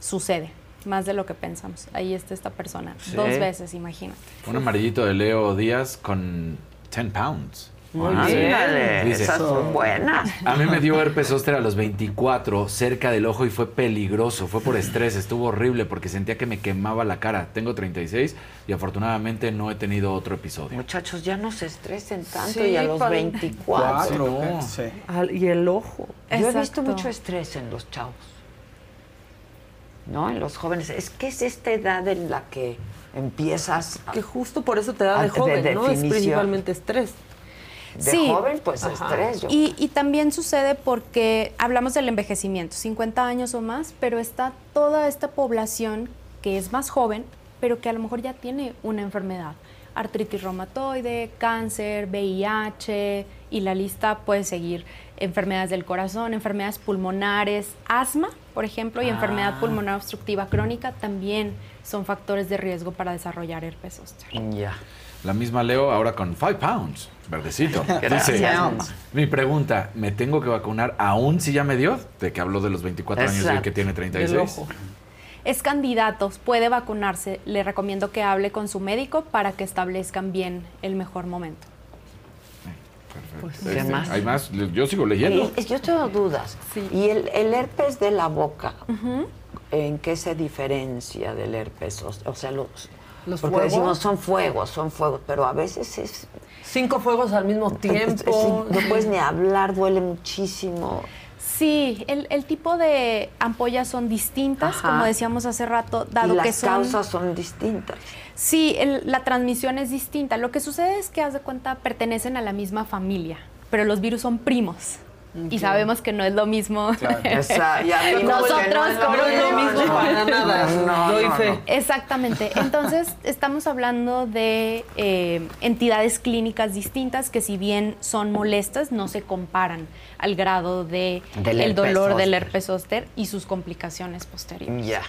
sucede más de lo que pensamos. Ahí está esta persona,
Sí.
dos veces, imagínate.
Un amarillito de Leo Díaz con 10 pounds.
Muy
Ah,
bien,
sí. Dice,
esas son buenas.
A mí me dio herpes zóster a los 24, cerca del ojo y fue peligroso, fue por estrés, estuvo horrible porque sentía que me quemaba la cara. Tengo 36 y afortunadamente no he tenido otro episodio.
Muchachos, ya no se estresen tanto
Sí,
y a los
pal-
24.
No.
Al- y el ojo.
Yo he visto mucho estrés en los chavos. ¿No? En los jóvenes. Es que es esta edad en la que empiezas. a-
Que justo por eso te da de
de
joven, ¿no? Es principalmente estrés.
De joven, pues
Ajá.
estrés. yo
Y, y también sucede porque hablamos del envejecimiento, 50 años o más, pero está toda esta población que es más joven, pero que a lo mejor ya tiene una enfermedad. Artritis reumatoide, cáncer, VIH, y la lista puede seguir. Enfermedades del corazón, enfermedades pulmonares, asma, por ejemplo, y enfermedad
Ah.
pulmonar obstructiva crónica también son factores de riesgo para desarrollar herpes zóster.
Ya.
La misma Leo ahora con 5 pounds, verdecito.
Gracias.
Dice, mi pregunta, ¿me tengo que vacunar aún si ya me dio? De que habló de los 24 años y que tiene 36.
Es candidato, puede vacunarse. Le recomiendo que hable con su médico para que establezcan bien el mejor momento.
Perfecto.
¿qué
Este,
más?
¿Hay más? Yo sigo leyendo.
Y- yo tengo dudas. ¿Y el, el herpes de la boca, en qué se diferencia del herpes? O, o sea, los,
¿Los
porque
fuegos?
decimos son fuegos, son fuegos, pero a veces es
Cinco fuegos al mismo tiempo.
Sí, no puedes ni hablar, duele muchísimo.
Sí, el, el tipo de ampollas son distintas,
Ajá.
como decíamos hace rato, dado
y las
que son...
causas son distintas.
Sí, el- la transmisión es distinta. Lo que sucede es que, haz de cuenta, pertenecen a la misma familia, pero los virus son primos. Y sabemos que no es lo mismo.
Esa- ya vimos que no
Nosotros
es lo
como
mismo para nada. No,
Doy
no,
fe.
no.
Exactamente. Entonces, estamos hablando de eh, entidades clínicas distintas que si bien son molestas, no se comparan al grado de
Del
el
herpes
dolor del herpes zóster y sus complicaciones posteriores.
Ya,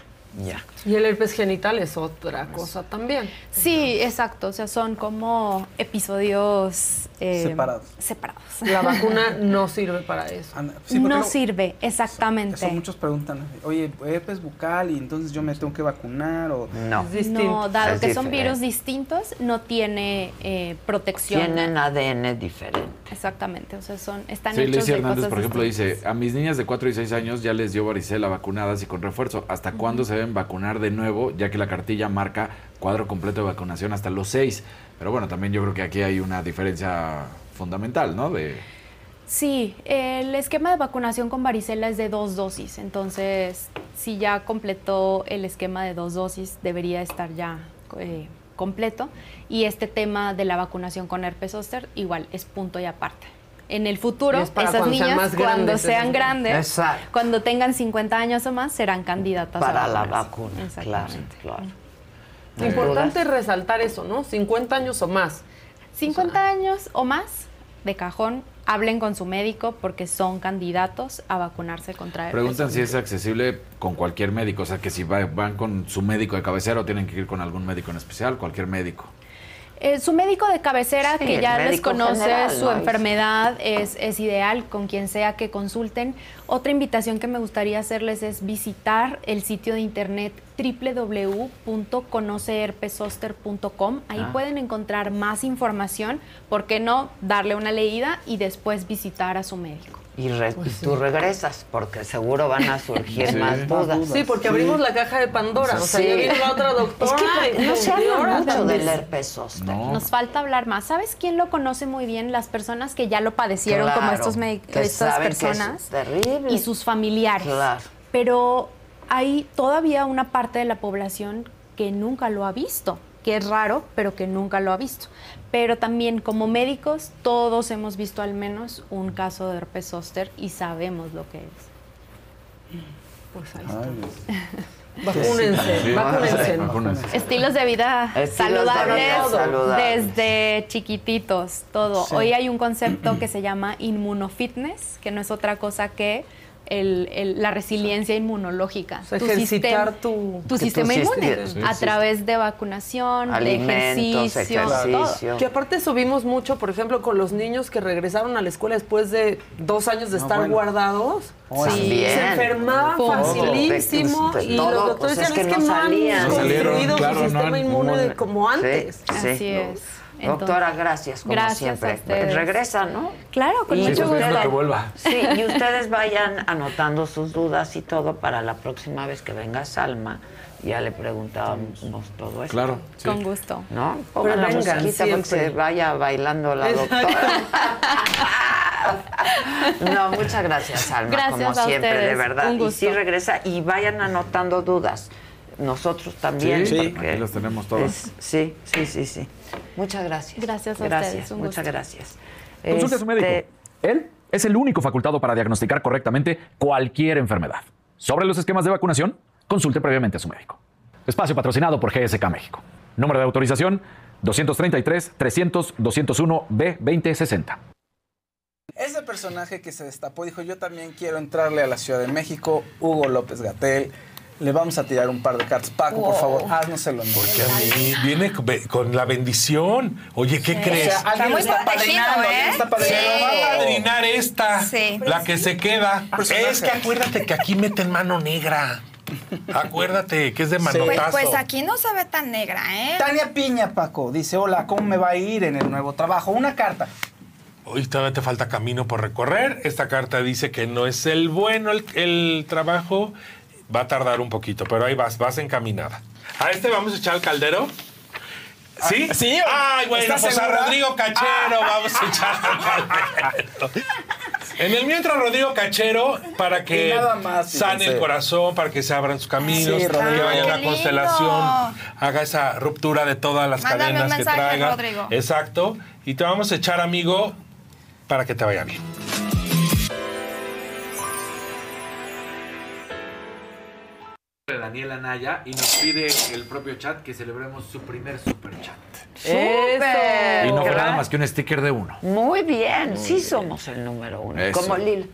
ya.
Y el herpes genital es otra cosa también.
Sí, exacto. O sea, son como episodios eh,
Separados.
separados.
La vacuna no sirve para eso.
Sí,
no
no-
sirve, exactamente.
Eso muchos preguntan, oye, herpes bucal y entonces yo me tengo que vacunar o...
No.
No, dado
Es
que son virus distintos, no tiene eh, protección.
Tienen ADN diferente.
Exactamente, o sea, son, están
Sí,
hechos de
Hernández,
cosas
por ejemplo,
distintas.
dice, a mis niñas de 4 y 6 años ya les dio varicela vacunadas y con refuerzo. ¿Hasta cuándo se vacunar de nuevo? Ya que la cartilla marca cuadro completo de vacunación hasta los 6. Pero bueno, también yo creo que aquí hay una diferencia fundamental, ¿no? De,
Sí, el esquema de vacunación con varicela es de dos dosis, entonces si ya completó el esquema de dos dosis debería estar ya eh, completo y este tema de la vacunación con herpes zóster igual es punto y aparte. En el futuro,
es
esas
cuando sean
niñas,
más
cuando
grandes,
sean grandes,
Exacto.
cuando tengan 50 años o más, serán candidatas
Para
a
la
vacunarse.
vacuna, claro,
Exactamente.
claro.
Lo importante es resaltar eso, ¿no? 50 años o más.
50 años o más, de cajón, hablen con su médico porque son candidatos a vacunarse contra herpes
preguntan si es accesible con cualquier médico. O sea, que si va- van con su médico de cabecera o tienen que ir con algún médico en especial, cualquier médico.
Eh, su médico de cabecera,
Sí,
que ya les conoce
general,
su
¿no?
enfermedad, es, es ideal con quien sea que consulten. Otra invitación que me gustaría hacerles es visitar el sitio de internet www.conoceherpesoster.com. Ahí
Ah.
pueden encontrar más información. ¿Por qué no darle una leída y después visitar a su médico?
Y, re- y tú regresas, porque seguro van a surgir
Sí.
más dudas.
Sí, porque abrimos la caja de Pandora. O sea,
Sí.
ya vino la otra doctora.
Es que
y
no se habla mucho del herpes zóster.
No.
Nos falta hablar más. ¿Sabes quién lo conoce muy bien? Las personas que ya lo padecieron, como estos estas
saben que es
personas.
terrible.
Y sus familiares.
Claro.
Pero hay todavía una parte de la población que nunca lo ha visto, que es raro, pero que nunca lo ha visto. Pero también como médicos, todos hemos visto al menos un caso de herpes zóster y sabemos lo que es.
Pues ahí
Ay,
está. Vacúnense,
Sí.
vacúnense.
Vacúnense.
Estilos de vida
Estilos
saludables, desde chiquititos, todo.
Sí.
Hoy hay un concepto que se llama inmunofitness, que no es otra cosa que el- el- la resiliencia inmunológica.
O sea, ejercitar tu-
tu sistema
tu
inmune a través de vacunación,
Alimentos,
de ejercicio,
ejercicio.
todo.
Que aparte subimos mucho, por ejemplo, con los niños que regresaron a la escuela después de dos años de
No,
estar
bueno.
guardados.
Oh,
Sí.
Se enfermaban
Todo.
facilísimo y los doctores
pues es
decían,
que
es que
no
no han
salían.
No salieron,
construido
claro,
su
no
sistema
han-
inmune como antes.
Sí, sí.
Así es.
Doctora, gracias, como
gracias
siempre.
a.
Regresa, ¿no?
Claro, con
Y
mucho
ustedes-
gusto.
que vuelva.
Sí, y ustedes vayan anotando sus dudas y todo para la próxima vez que venga Salma. Ya le preguntábamos todo esto.
Claro. sí.
Con gusto.
¿No? Pongan la musiquita para que se vaya bailando la doctora. no, muchas gracias, Alma,
Gracias
como
a
siempre, de verdad.
Un
Y sí regresa y vayan anotando dudas. Nosotros también.
Sí,
porque
aquí las tenemos todas.
es- sí, sí, sí, sí. Muchas gracias.
Gracias a
gracias,
ustedes, un
Muchas
gusto.
gracias.
Consulte a su médico.
Este,
Él es el único facultado para diagnosticar correctamente cualquier enfermedad. Sobre los esquemas de vacunación, consulte previamente a su médico. Espacio patrocinado por GSK México. Número de autorización 233-300-201-B2060.
Ese personaje que se destapó dijo, yo también quiero entrarle a la Ciudad de México, Hugo López Gatel. Le vamos a tirar un par de cartas. Paco, por favor, haznos el honor.
Porque a mí viene con- la bendición. Oye, ¿qué
O
crees?
sea, alguien
muy
está padrinando,
¿eh?
alguien
Se
padrinando.
va a padrinar esta,
Sí.
la que se queda.
Personaje.
Es que acuérdate que aquí meten mano negra. Acuérdate que es de
Sí.
Pues,
manotazo.
pues aquí no se ve tan negra, ¿eh?
Tania Piña, Paco, dice, hola, ¿cómo me va a ir en el nuevo trabajo? Una carta.
Hoy todavía te falta camino por recorrer. Esta carta dice que no es el bueno el, el trabajo. Va a tardar un poquito, pero ahí vas, vas encaminada. A este vamos a echar al caldero. ¿Sí?
Sí.
Ay, bueno,
¿Estás
pues a? Rodrigo Cachero vamos a echar. En el mío entra Rodrigo Cachero para que
más,
sane el corazón, para que se abran sus caminos,
Sí,
que
Rodrigo.
vaya
lindo.
constelación, haga esa ruptura de todas las
Mándame un
cadenas que traiga.
Rodrigo.
Exacto. Y te vamos a echar, amigo, para que te vaya bien.
De Daniela Naya y nos pide el propio chat que celebremos su primer super chat.
¡Súper!
Y no fue nada más que un sticker de uno.
Muy bien, sí somos el número uno.
Eso.
Como Lil.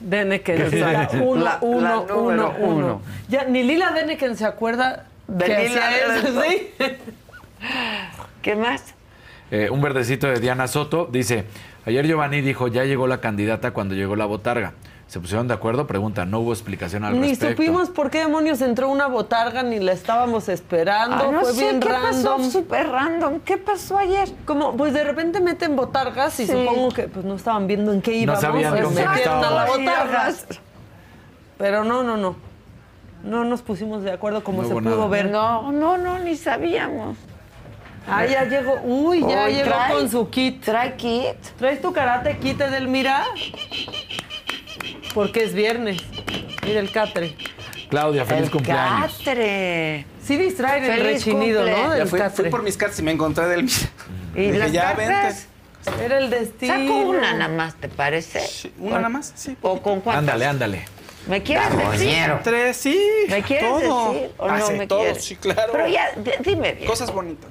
Deneken,
La-
uno,
la
uno, uno,
uno.
uno. Ya, ni Lila Deneken se acuerda
De
que
Lila
eso.
¿Qué más?
Eh, un verdecito de Diana Soto dice, ayer Giovanni dijo, ya llegó la candidata cuando llegó la botarga. ¿Se pusieron de acuerdo? Pregunta, no hubo explicación al
Ni
respecto.
supimos por qué demonios entró una botarga, ni la estábamos esperando.
Ah, no
Fue
sé,
bien
¿qué
random.
pasó? Súper random. ¿Qué pasó ayer?
Como, pues de repente meten botargas y
Sí.
supongo que pues no estaban viendo en qué íbamos.
sabían
pues,
con qué
metieron a la
estábamos.
botarga. Pero no, no, no. No nos pusimos de acuerdo como
No
se pudo
nada.
ver.
No, no, no, ni sabíamos.
Ah, ya llegó. Uy, ya llegó
trae-
con su kit.
¿Trae kit?
¿Traes tu karate kit, Edelmira? Porque es viernes. Mira el catre.
Claudia, feliz
El
cumpleaños.
Catre.
Sí distraen el rechinido,
cumple.
¿no? Del
fui, fui
catre.
por mis cartas y me encontré del
¿Y
Dije,
las
ya
cartas?
vente.
Era el destino.
Saco una nada más, ¿te parece?
¿Una nada más? Sí.
¿O con cuántas?
Ándale, ándale.
¿Me quieres decir?
Tres, sí.
¿Me quieres
todo.
decir o
Ah,
no
sí,
me
todo,
quieres?
sí, claro.
Pero ya, dime bien.
Cosas bonitas.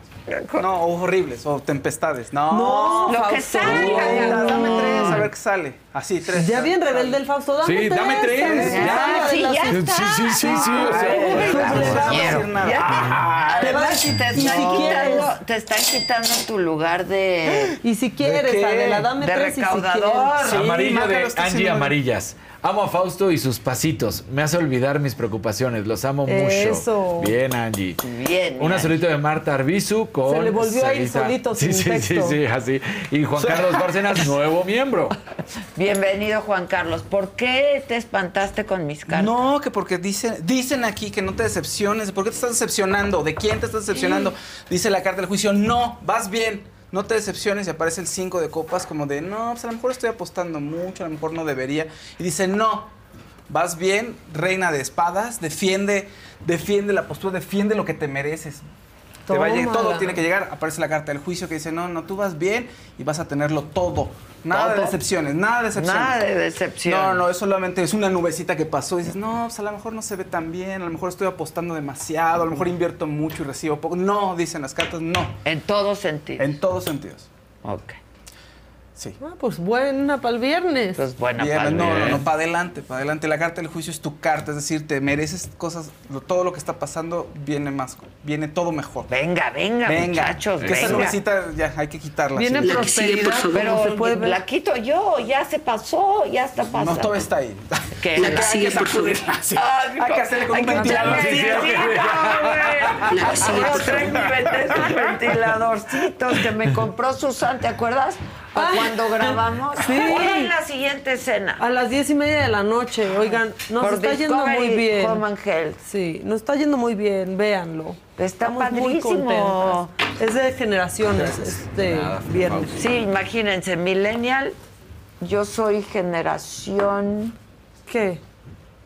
No, o horribles, o tempestades. No,
No,
Lo que
Fausto.
salga.
Dame tres, a ver qué sale. Así, tres.
Ya bien rebelde el Fausto. Dame
Sí,
tres.
dame tres,
Ya,
ya. Sí, ya
Sí,
está.
sí, sí, sí. o sea,
te-
vas-
Además, si te
y
están,
si
quitando, te están quitando tu lugar de...
Y si quieres? Adela, dame
De
tres y si
recaudador.
quieres.
Sí,
Amarillo de Angie. Amarillas. Amo a Fausto y sus pasitos. Me hace olvidar mis preocupaciones. Los amo mucho.
Eso.
Bien, Angie.
Bien.
Un azulito de Marta Arbizu con.
Se le volvió a ir solito,
Sí,
sin
sí, sí, sí, así. Y Juan Carlos Bárcenas, nuevo miembro.
Bienvenido, Juan Carlos. ¿Por qué te espantaste con mis cartas?
No, que porque dicen, dicen aquí que no te decepciones. ¿Por qué te estás decepcionando? ¿De quién te estás decepcionando? Dice la carta del juicio, no, vas bien. No te decepciones y aparece el 5 de copas como de, no, pues a lo mejor estoy apostando mucho, a lo mejor no debería. Y dice, no, vas bien, reina de espadas, defiende, defiende la postura, defiende lo que te mereces. Te va a llegar- todo tiene que llegar. Aparece la carta del juicio que dice, no, no, tú vas bien y vas a tenerlo todo. Nada de decepciones, nada de decepciones.
Nada de decepción.
No, no, es solamente es una nubecita que pasó y dices, no, pues a lo mejor no se ve tan bien, a lo mejor estoy apostando demasiado, a lo mejor invierto mucho y recibo poco. No, dicen las cartas, no.
En todos sentidos.
En todos sentidos.
Ok.
Sí.
Ah, pues buena para el viernes.
Pues buena para
no, no,
bien.
no, para adelante, para adelante. La carta del juicio es tu carta, es decir, te mereces cosas, lo- todo lo que está pasando viene más, viene todo mejor.
Venga, venga, muchachos,
Que esa
venga.
nubecita ya hay que quitarla.
Viene
sí.
La sigue,
prosperidad.
Pero
se puede ver.
la quito yo, ya se pasó, ya está pasando.
No, todo está ahí.
¿Qué?
La que sigue, por favor.
Ay,
Hay que hacerle con un ventilador.
La que sigue, por
ventiladorcitos que me compró Susan, ¿te acuerdas? Pa'
Ay.
cuando grabamos.
Sí.
¿Cuál es la siguiente escena?
A las diez y media de la noche, oigan, nos
Por
está yendo muy bien. Sí, nos está yendo muy bien, véanlo.
Está
Estamos muy contentas. Es de generaciones, este viernes.
Sí, imagínense, millennial, yo soy generación...
¿Qué?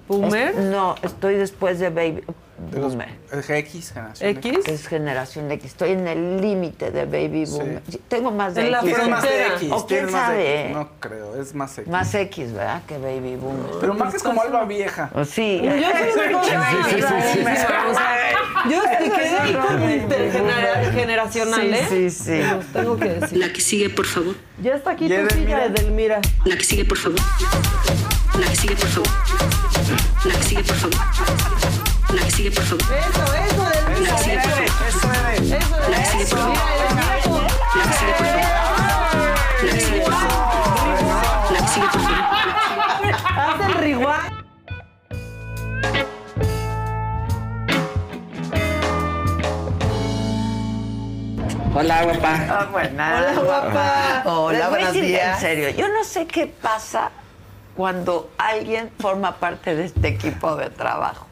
¿Boomer?
Es- no, estoy después de Baby
De los- es X, generación.
¿X?
Es generación X. Estoy en el límite de Baby Boomer. Tengo más de
En la
X.
Tienes más de
frontera.
X.
¿O quién
más
sabe?
X. No creo, es más X.
Más X, ¿verdad? Que Baby Boomer.
Pero Maca es como alba vieja.
O sí.
Yo sí
Sí,
yo te quedé ahí como intergeneracional, ¿eh?
Sí, sí,
tengo que decir.
La que sigue, por favor.
Ya está aquí
¿Y
tu silla?
Edelmira.
La que sigue, por favor. La que sigue, por favor. La que sigue, por favor. La que sigue, por favor.
Eso, eso,
La
Edelmira.
que sigue, por favor.
Eso.
Eso,
La que sigue, por favor. La que sigue, por favor. La que sigue, por favor. La que sigue, por favor.
Haz el riguá.
Hola, guapa.
Buena.
Hola, guapa.
Hola,
Les voy a
buenos
decir
días.
En serio, yo no sé qué pasa cuando alguien forma parte de este equipo de trabajo.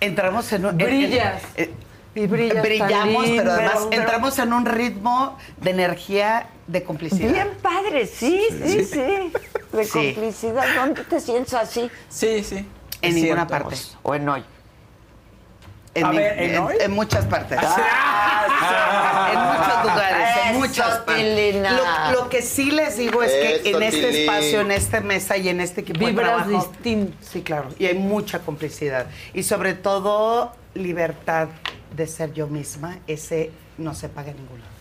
Entramos en un. en-
Brillas.
en- eh,
Y brillas
brillamos,
lindo,
pero además
pero-
entramos en un ritmo de energía de complicidad.
Bien padre, sí, sí, sí. De
Sí.
complicidad. ¿Dónde te sientes así?
Sí, sí.
En
Es
ninguna
cierto.
parte.
¿O en hoy?
En,
A
mi-
ver, ¿en
en-
hoy?
en muchas partes.
Ah,
en muchos lugares, en muchas partes. Lo, lo que sí les digo es que
Eso,
en este
Tilín.
espacio, en esta mesa y en este equipo
Vibras
de trabajo, Sí, claro. Y hay mucha complicidad. Y sobre todo, libertad de ser yo misma. Ese no se paga en ningún lado.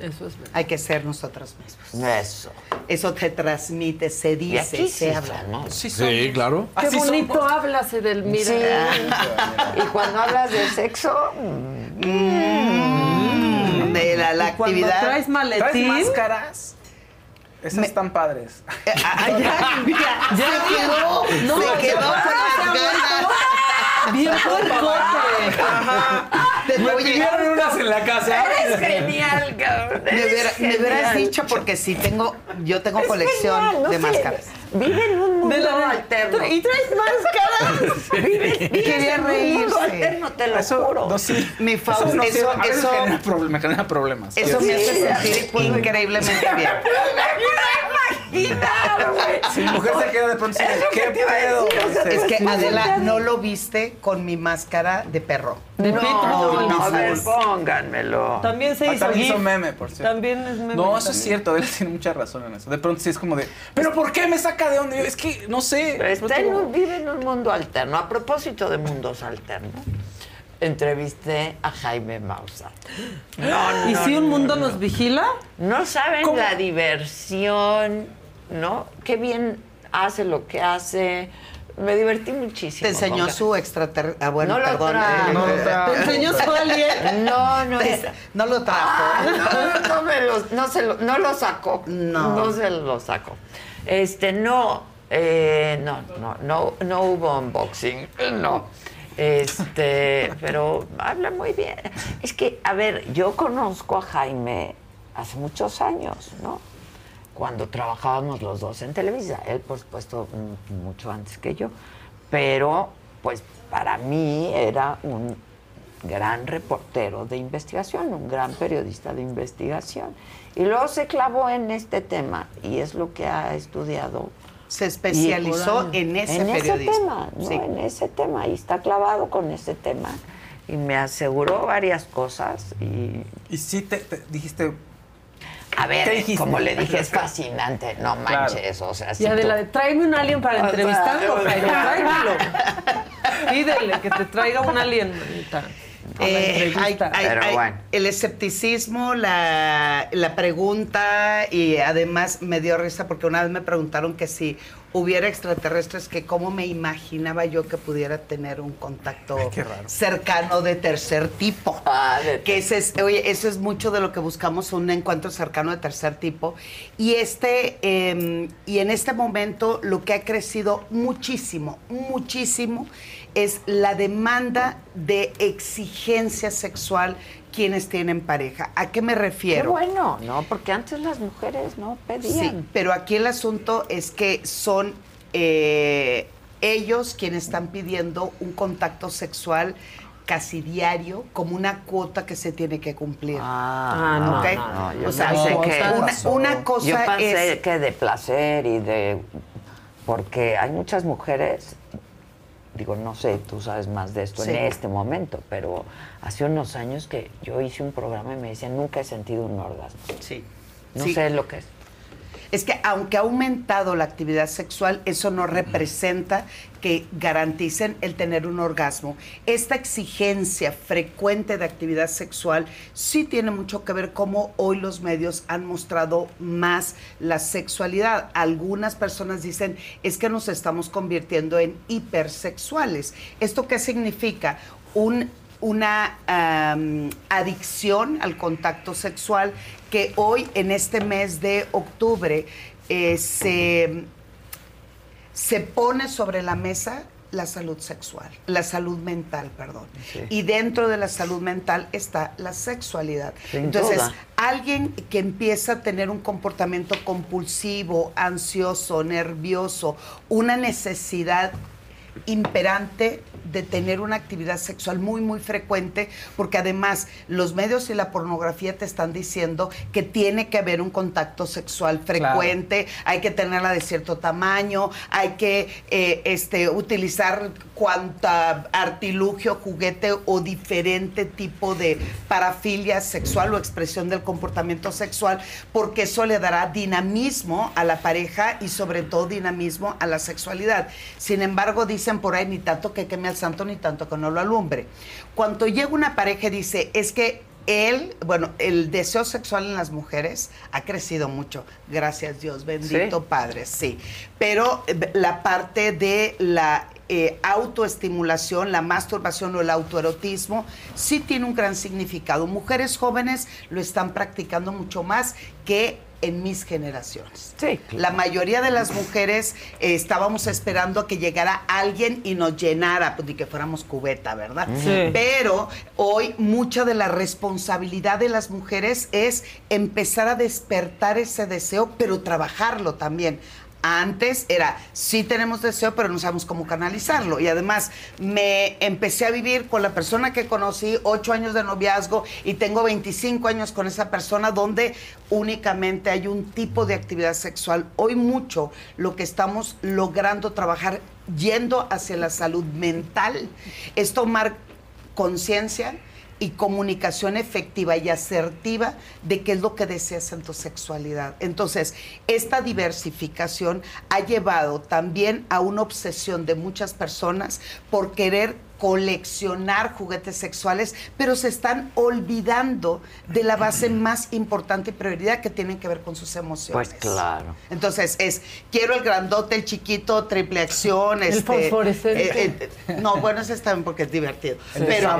Eso es verdad.
Hay que ser nosotros mismos.
Eso.
Eso te transmite, se dice,
aquí
se
sí
habla.
somos.
Sí,
Sí, claro.
Qué
Así
bonito
somos.
hablas, Edelmira.
Sí. Y cuando hablas de sexo,
Mm, de la, la
Cuando
actividad.
traes maletín.
¿Traes máscaras? Esas están padres.
Ah, ya, mira,
Ya
se quedó,
No,
se quedó
ya,
con las
ya,
ganas.
Bien puercote.
Ajá. Te-
Me
oye,
pidieron unas en la casa.
eres genial, cabrón.
me, hubiera- me hubieras dicho porque sí tengo, yo tengo
Es
colección
genial, no
de
sé,
máscaras.
Vive en un mundo
la-
alterno.
¿Y traes máscaras?
Vives, vives
Quería
en un mundo
reírse.
alterno, te lo
Eso,
juro.
no, sí.
Mi Faust,
no
eso,
sirve. A veces
eso,
genera problem- me genera problemas.
eso me hace
Sí,
sentir increíblemente bien.
imaginar, güey.
Si mi mujer se queda de pronto y dice,
Eso que
¿qué
a
pedo?
decir, o sea,
Es que Adela,
no.
lo viste con mi máscara de perro.
De
No,
Pitbull.
no, a ver, pónganmelo.
También se
Ah,
hizo
también hizo
GIF.
meme, por cierto.
También es meme.
No, eso es cierto, Adela tiene mucha razón en eso. De pronto sí es como de, ¿pero por qué me saca de onda? Yo, Es que no sé. De
Está
pronto-
en un, vive en un mundo alterno. A propósito de mundos alternos, entrevisté a Jaime Maussan. No,
¿Y
no,
si un
no,
mundo
no.
nos vigila?
No saben
¿Cómo?
la diversión, ¿no? Qué bien hace lo que hace. Me divertí muchísimo.
Te enseñó su extraterrestre. Ah, bueno,
No lo
perdón.
trajo.
eh,
No lo
eh,
trajo.
¿Te enseñó su alien?
No, no.
te- no lo trajo.
No, no me lo, no se lo, no lo sacó.
No.
No se lo sacó. Este, no, eh, no, no, no, no hubo unboxing, no. Este, pero habla muy bien. Es que, a ver, yo conozco a Jaime hace muchos años, ¿no? Cuando trabajábamos los dos en Televisa. Él, por supuesto, mucho antes que yo. Pero, pues, para mí era un gran reportero de investigación, un gran periodista de investigación. Y luego se clavó en este tema y es lo que ha estudiado.
Se especializó
Y-
en ese
en
periodismo.
Ese tema, ¿no?
Sí.
En ese tema. Y está clavado con ese tema. Y me aseguró varias cosas. Y,
Y sí te, te dijiste,
a ver, como le dije, es fascinante. No manches. O sea, si
Y Adela,
tú-
tráeme un alien para entrevistarlo,
o sea,
Jaime, tráemelo. Pídele que te traiga un alien,
Eh, hay-
entrevista.
hay-
Pero
hay-
bueno.
El escepticismo, la, la pregunta y además me dio risa porque una vez me preguntaron que si hubiera extraterrestres, que cómo me imaginaba yo que pudiera tener un contacto cercano de tercer tipo.
Ah, de-
Que ese es, oye, eso es mucho de lo que buscamos, un encuentro cercano de tercer tipo. Y este, eh, y en este momento lo que ha crecido muchísimo, muchísimo, es la demanda de exigencia sexual quienes tienen pareja. ¿A qué me
Qué
refiero?
bueno, ¿no? Porque antes las mujeres no pedían.
Sí, pero aquí el asunto es que son eh, ellos quienes están pidiendo un contacto sexual casi diario como una cuota que se tiene que cumplir.
Ah, no,
¿Ok?
no, no, yo
o sea,
que-
una, una cosa
Yo pensé
es
que de placer y de... Porque hay muchas mujeres, digo, no sé, tú sabes más de esto
Sí.
en este momento, pero hace unos años que yo hice un programa y me decían, nunca he sentido un orgasmo.
Sí.
No
Sí.
sé lo que es.
Es que aunque ha aumentado la actividad sexual, eso no representa que garanticen el tener un orgasmo. Esta exigencia frecuente de actividad sexual sí tiene mucho que ver cómo hoy los medios han mostrado más la sexualidad. Algunas personas dicen es que nos estamos convirtiendo en hipersexuales. ¿Esto qué significa? Un una adicción al contacto sexual que hoy en este mes de octubre eh, se, se pone sobre la mesa la salud sexual, la salud mental, perdón. Y dentro de la salud mental está la sexualidad.
Sin
Entonces,
duda.
alguien que empieza a tener un comportamiento compulsivo, ansioso, nervioso, una necesidad imperante de tener una actividad sexual muy, muy frecuente, porque además los medios y la pornografía te están diciendo que tiene que haber un contacto sexual frecuente, hay que tenerla de cierto tamaño, hay que eh, este, utilizar cuanta artilugio, juguete o diferente tipo de parafilia sexual o expresión del comportamiento sexual, porque eso le dará dinamismo a la pareja y sobre todo dinamismo a la sexualidad. Sin embargo, dicen por ahí ni tanto que queme al santo ni tanto que no lo alumbre. Cuando llega una pareja y dice, es que él, bueno, el deseo sexual en las mujeres ha crecido mucho, gracias Dios, bendito
Sí.
Padre, sí. Pero eh, la parte de la eh, autoestimulación, la masturbación o el autoerotismo, sí tiene un gran significado. Mujeres jóvenes lo están practicando mucho más que en mis generaciones. La mayoría de las mujeres eh, estábamos esperando a que llegara alguien y nos llenara, pues ni que fuéramos cubeta, ¿verdad?
Sí.
Pero hoy mucha de la responsabilidad de las mujeres es empezar a despertar ese deseo, pero trabajarlo también. Antes era, sí tenemos deseo, pero no sabemos cómo canalizarlo. Y además me empecé a vivir con la persona que conocí, ocho años de noviazgo, y tengo 25 años con esa persona donde únicamente hay un tipo de actividad sexual. Hoy mucho lo que estamos logrando trabajar yendo hacia la salud mental es tomar conciencia y comunicación efectiva y asertiva de qué es lo que deseas en tu sexualidad. Entonces, esta diversificación ha llevado también a una obsesión de muchas personas por querer coleccionar juguetes sexuales, pero se están olvidando de la base más importante y prioridad que tienen que ver con sus emociones.
Pues claro.
Entonces es, quiero el grandote, el chiquito, triple acción.
El
este,
fosforescente.
eh, eh, no, bueno, ese está bien porque es divertido.
El
Pero,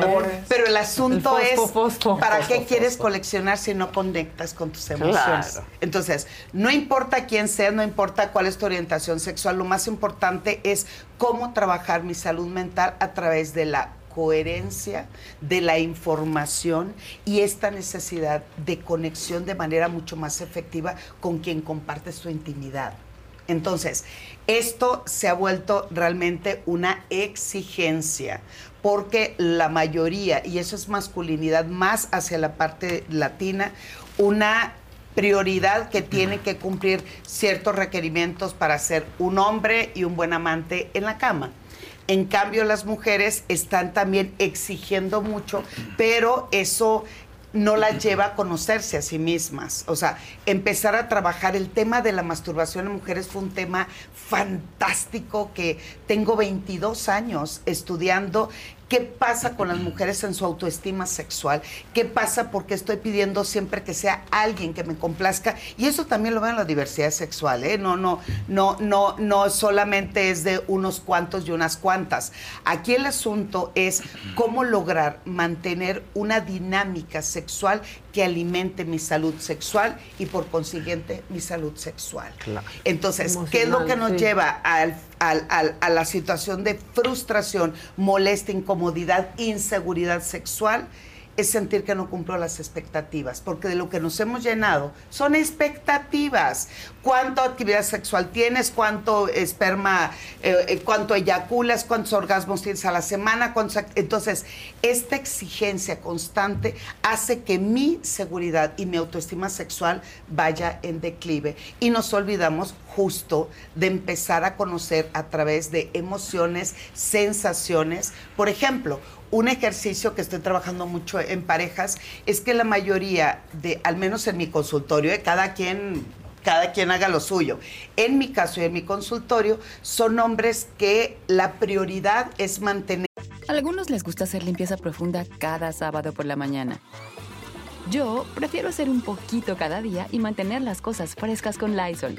pero el asunto
El fosfo,
es,
fosfo.
¿para
Fosfo,
qué quieres coleccionar si no conectas con tus emociones?
Claro.
Entonces, no importa quién sea, no importa cuál es tu orientación sexual, lo más importante es cómo trabajar mi salud mental a través de la coherencia de la información y esta necesidad de conexión de manera mucho más efectiva con quien compartes tu intimidad. Entonces, esto se ha vuelto realmente una exigencia, porque la mayoría, y eso es masculinidad más hacia la parte latina, una prioridad que tiene que cumplir ciertos requerimientos para ser un hombre y un buen amante en la cama. En cambio, las mujeres están también exigiendo mucho, pero eso no las lleva a conocerse a sí mismas. O sea, empezar a trabajar el tema de la masturbación en mujeres fue un tema fantástico que tengo 22 años estudiando. ¿Qué pasa con las mujeres en su autoestima sexual? ¿Qué pasa porque estoy pidiendo siempre que sea alguien que me complazca? Y eso también lo veo en la diversidad sexual, ¿eh? No, no, no, no, no solamente es de unos cuantos y unas cuantas. Aquí el asunto es cómo lograr mantener una dinámica sexual que alimente mi salud sexual y por consiguiente mi salud sexual. Entonces, ¿qué es lo que nos
sí.
lleva al- al- al- a la situación de frustración, molestia, incomodidad, inseguridad sexual? Es sentir que no cumplo las expectativas, porque de lo que nos hemos llenado son expectativas. ¿Cuánta actividad sexual tienes? ¿Cuánto esperma, eh, eh, cuánto eyaculas? ¿Cuántos orgasmos tienes a la semana? ¿Cuántos act- Entonces, esta exigencia constante hace que mi seguridad y mi autoestima sexual vaya en declive. Y nos olvidamos justo de empezar a conocer a través de emociones, sensaciones. Por ejemplo, un ejercicio que estoy trabajando mucho en parejas es que la mayoría de, al menos en mi consultorio, eh, cada quien cada quien haga lo suyo. En mi caso y en mi consultorio son hombres que la prioridad es mantener
A algunos les gusta hacer limpieza profunda cada sábado por la mañana. Yo prefiero hacer un poquito cada día y mantener las cosas frescas con Lysol.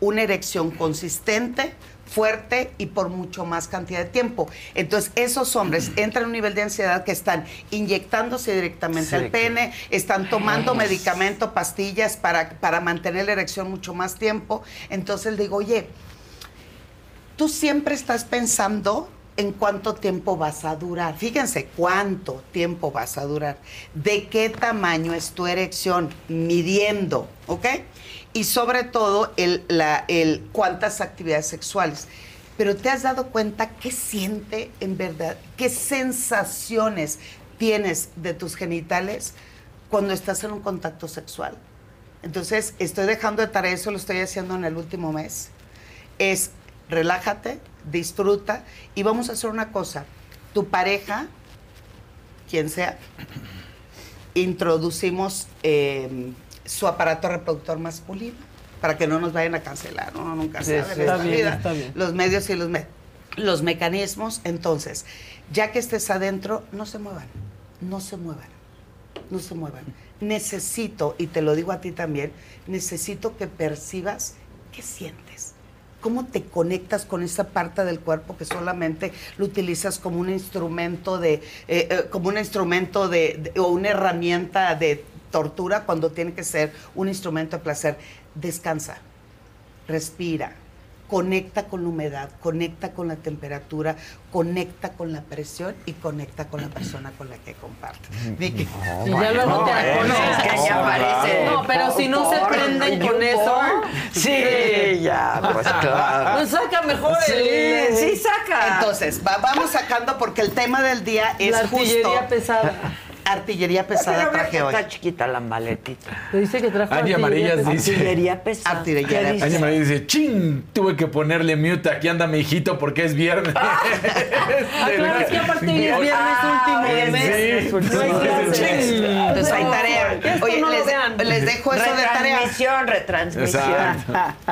Una erección consistente, fuerte y por mucho más cantidad de tiempo. Entonces, esos hombres entran a un nivel de ansiedad que están inyectándose directamente
Sí,
al pene, están tomando medicamento, pastillas para, para mantener la erección mucho más tiempo. Entonces, digo, oye, tú siempre estás pensando en cuánto tiempo vas a durar. Fíjense cuánto tiempo vas a durar, de qué tamaño es tu erección, midiendo, ¿ok? Y sobre todo el, la, el cuántas actividades sexuales. Pero te has dado cuenta qué siente en verdad, qué sensaciones tienes de tus genitales cuando estás en un contacto sexual. Entonces, estoy dejando de tarea, eso lo estoy haciendo en el último mes. Es relájate, disfruta y vamos a hacer una cosa. Tu pareja, quien sea, introducimos eh, su aparato reproductor masculino para que no nos vayan a cancelar. Uno nunca
sí,
en
está bien,
vida.
está bien.
Los medios y los, me- los mecanismos. Entonces, ya que estés adentro, no se muevan, no se muevan, no se muevan. Necesito, y te lo digo a ti también, necesito que percibas qué sientes. ¿Cómo te conectas con esa parte del cuerpo que solamente lo utilizas como un instrumento de, eh, eh, como un instrumento de, de- o una herramienta de tortura cuando tiene que ser un instrumento de placer? Descansa, respira, conecta con la humedad, conecta con la temperatura, conecta con la presión y conecta con la persona con la que comparte. Vicky.
Y ya luego te
bueno,
pones-
es que ya parece
No, pero si no se prenden con eso.
Sí, ya, pues claro.
Pues saca mejor el.
Sí, saca. Entonces, va- vamos sacando porque el tema del día es
La artillería
justo
pesada.
Artillería pesada traje
que
hoy.
está chiquita la maletita.
Te dice que trajo
Angie
artillería
Amarillas
pesada.
dice.
Artillería pesada.
Artillería
¿Qué
pesada.
dice?
Angie María dice, chin, tuve que ponerle mute, aquí anda mi hijito porque es viernes.
Ah, claro, es que aparte hoy es viernes último de mes.
Sí.
No hay clases.
Entonces hay tarea. Oye,
no
les, les dejo eso de tarea.
Retransmisión, retransmisión.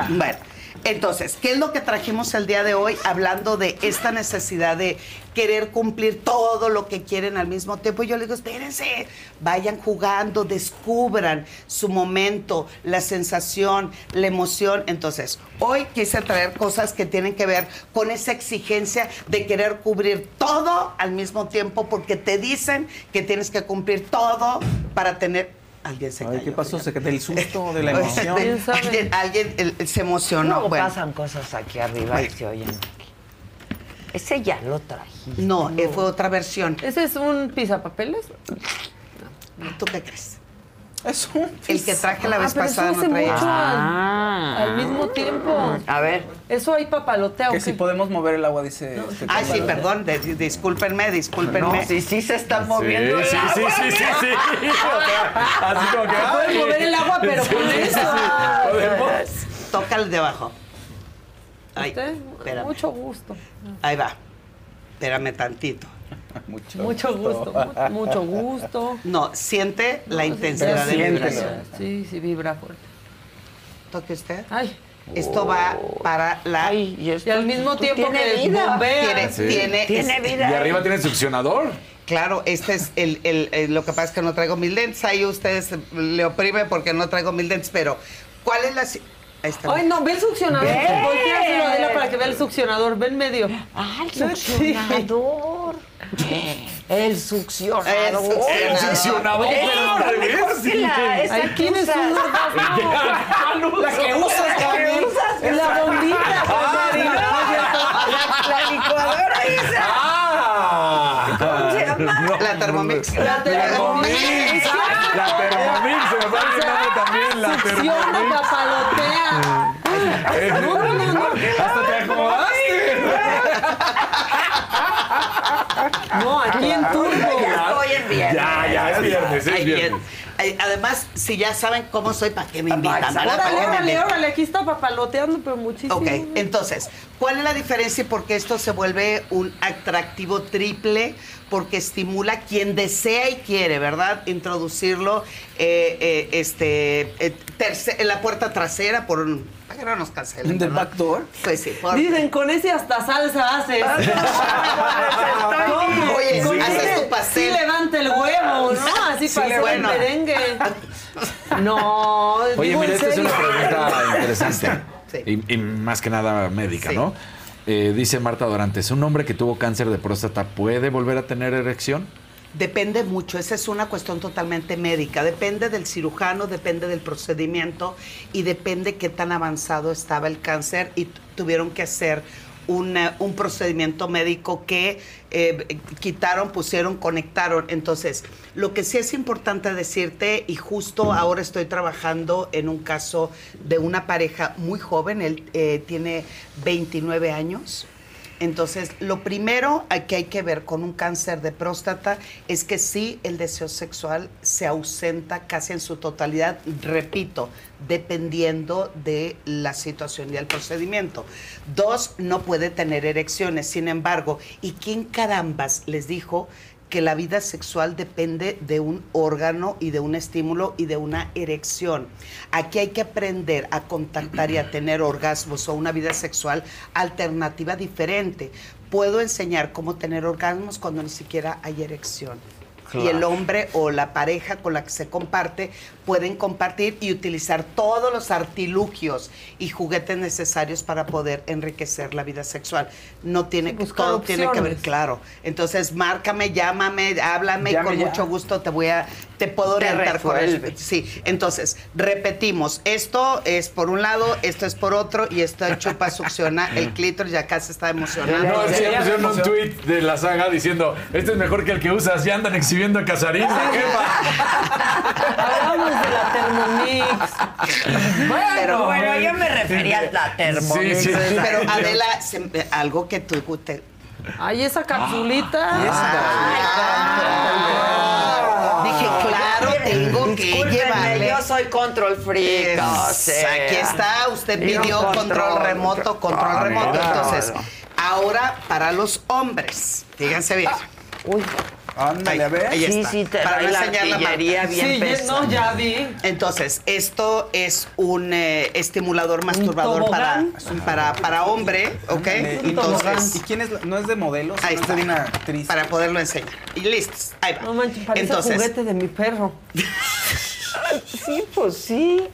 Bueno, entonces, ¿qué es lo que trajimos el día de hoy hablando de esta necesidad de querer cumplir todo lo que quieren al mismo tiempo? Yo les digo, espérense, vayan jugando, descubran su momento, la sensación, la emoción. Entonces, hoy quise traer cosas que tienen que ver con esa exigencia de querer cubrir todo al mismo tiempo porque te dicen que tienes que cumplir todo para tener... Alguien se
Ay,
cayó.
¿Qué pasó? ¿Se ¿Del susto, de la emoción?
alguien, alguien, se emocionó.
Luego
Bueno.
pasan cosas aquí arriba y se oyen. Ese ya lo trajiste.
No, eh, fue otra versión.
¿Ese es un pisapapeles?
¿Tú qué crees?
Es un
El que traje la
Ah,
vez
pero
pasada
eso
no traía.
mucho
Ah.
al, al mismo tiempo.
A ver.
Eso ahí papalotea. ¿o
Que si podemos mover el agua, dice. este
Ay, sí, perdón, de- discúlpenme, discúlpenme.
No, sí, sí se está moviendo el
sí,
agua.
sí, sí, sí, sí. Así como que.
Se puede
ay.
mover el agua, pero con eso.
sí. Podemos.
Tócale de abajo. Ay, espérame.
Mucho gusto.
Ahí va. Espérame tantito.
Mucho,
Mucho gusto. mu- Mucho gusto.
No, siente la intensidad de vibración.
Sí, sí, vibra fuerte.
Toque usted.
Ay.
Esto va para la.
y,
Y al mismo tiempo
tiene
que
vida.
Tiene,
Sí.
tiene,
Tiene
es-
vida.
Y arriba tiene succionador.
Claro, este es el, el- el- lo que pasa es que no traigo mil lentes. Ahí ustedes le oprimen porque no traigo mil lentes, pero ¿cuál es la Ahí está.
Ay, no, ve el succionador.
Ve.
Volteáselo, Adela, para que vea el succionador. Ve en medio.
Ah, el
Sí.
succionador. El succionador.
El succionador.
El succionador,
que
tienes un.
La que usas.
Es la bombita.
La, la licuadora esa.
¡Ah!
¿Cómo se llama?
No,
La Thermomix.
La
La
Thermomix. La Thermomix. Se me va nombre también. La
Succiona,
Thermomix.
papalotea. No, no, no, no.
Hasta te acomodaste.
No, aquí en turbo.
Ya estoy en viernes.
Ya, ya, es viernes, es viernes.
Además, si ya saben cómo soy, ¿para qué me invitan? ¿verdad? ¿Para
Órale, órale, órale, aquí está papaloteando, pero muchísimo.
Ok, entonces, ¿cuál es la diferencia y por qué esto se vuelve un atractivo triple? Porque estimula a quien desea y quiere, ¿verdad? Introducirlo eh, eh, este, eh, terce- en la puerta trasera por un... Que no nos cancelen.
¿The
¿verdad?
back door?
Pues sí. por-
Dicen, con ese hasta salsa haces. ¿Cómo?
Oye,
Con
haces tu pastel.
Sí levanta el huevo, ¿no? Así
Sí, bueno.
el merengue. No,
Oye, mira, esta es una pregunta interesante.
Sí.
Y, y más que nada médica,
Sí.
¿no? Eh, dice Marta Dorantes, ¿un hombre que tuvo cáncer de próstata puede volver a tener erección?
Depende mucho, esa es una cuestión totalmente médica. Depende del cirujano, depende del procedimiento y depende qué tan avanzado estaba el cáncer y tuvieron que hacer una- un procedimiento médico que eh, quitaron, pusieron, conectaron. Entonces, lo que sí es importante decirte, y justo ahora estoy trabajando en un caso de una pareja muy joven, él eh, tiene 29 años. Entonces, lo primero que hay que ver con un cáncer de próstata es que sí el deseo sexual se ausenta casi en su totalidad, repito, dependiendo de la situación y el procedimiento. Dos, no puede tener erecciones. Sin embargo, ¿y quién carambas les dijo que la vida sexual depende de un órgano y de un estímulo y de una erección. Aquí hay que aprender a contactar y a tener orgasmos o una vida sexual alternativa diferente. Puedo enseñar cómo tener orgasmos cuando ni siquiera hay erección. Y el hombre o la pareja con la que se comparte pueden compartir y utilizar todos los artilugios y juguetes necesarios para poder enriquecer la vida sexual. No tiene que, todo tiene que ver, claro. Entonces, márcame, llámame, háblame,
Llame
con
ya.
mucho gusto te voy a, te puedo
Te
orientar eso. Sí, entonces, repetimos, esto es por un lado, esto es por otro, y esto chupa, succiona el clítoris, ya casi está emocionado.
No, sí, pusieron un tweet de la saga diciendo, este es mejor que el que usas, ya andan exhibiendo a Casarín.
Hablamos de la Thermomix.
Pero bueno, yo me refería a la Thermomix.
Sí, sí.
Pero Adela, se- algo que tú te,
Ay, esa capsulita.
Ah, Dije, claro, tengo que llevarle.
yo soy control freak. O sea.
Aquí está, usted pidió control,
control,
remoto, control
control.
remoto. Entonces, ahora para los hombres, fíjense bien.
Uy,
Ándale, a ver.
Ahí
Sí,
está.
sí, te
para
trae
no
la
enseñar la
artillería
marca.
bien
Sí,
pesada.
no, ya vi.
Entonces, esto es un eh, estimulador masturbador para, para, para hombre, ¿ok?
Eh, ¿Y
Entonces,
quién es? la- no es de modelo,
ahí está.
de una actriz.
Para poderlo enseñar. Y listos. Ahí va.
No manches, parece
Entonces,
juguete de mi perro.
Sí, pues sí.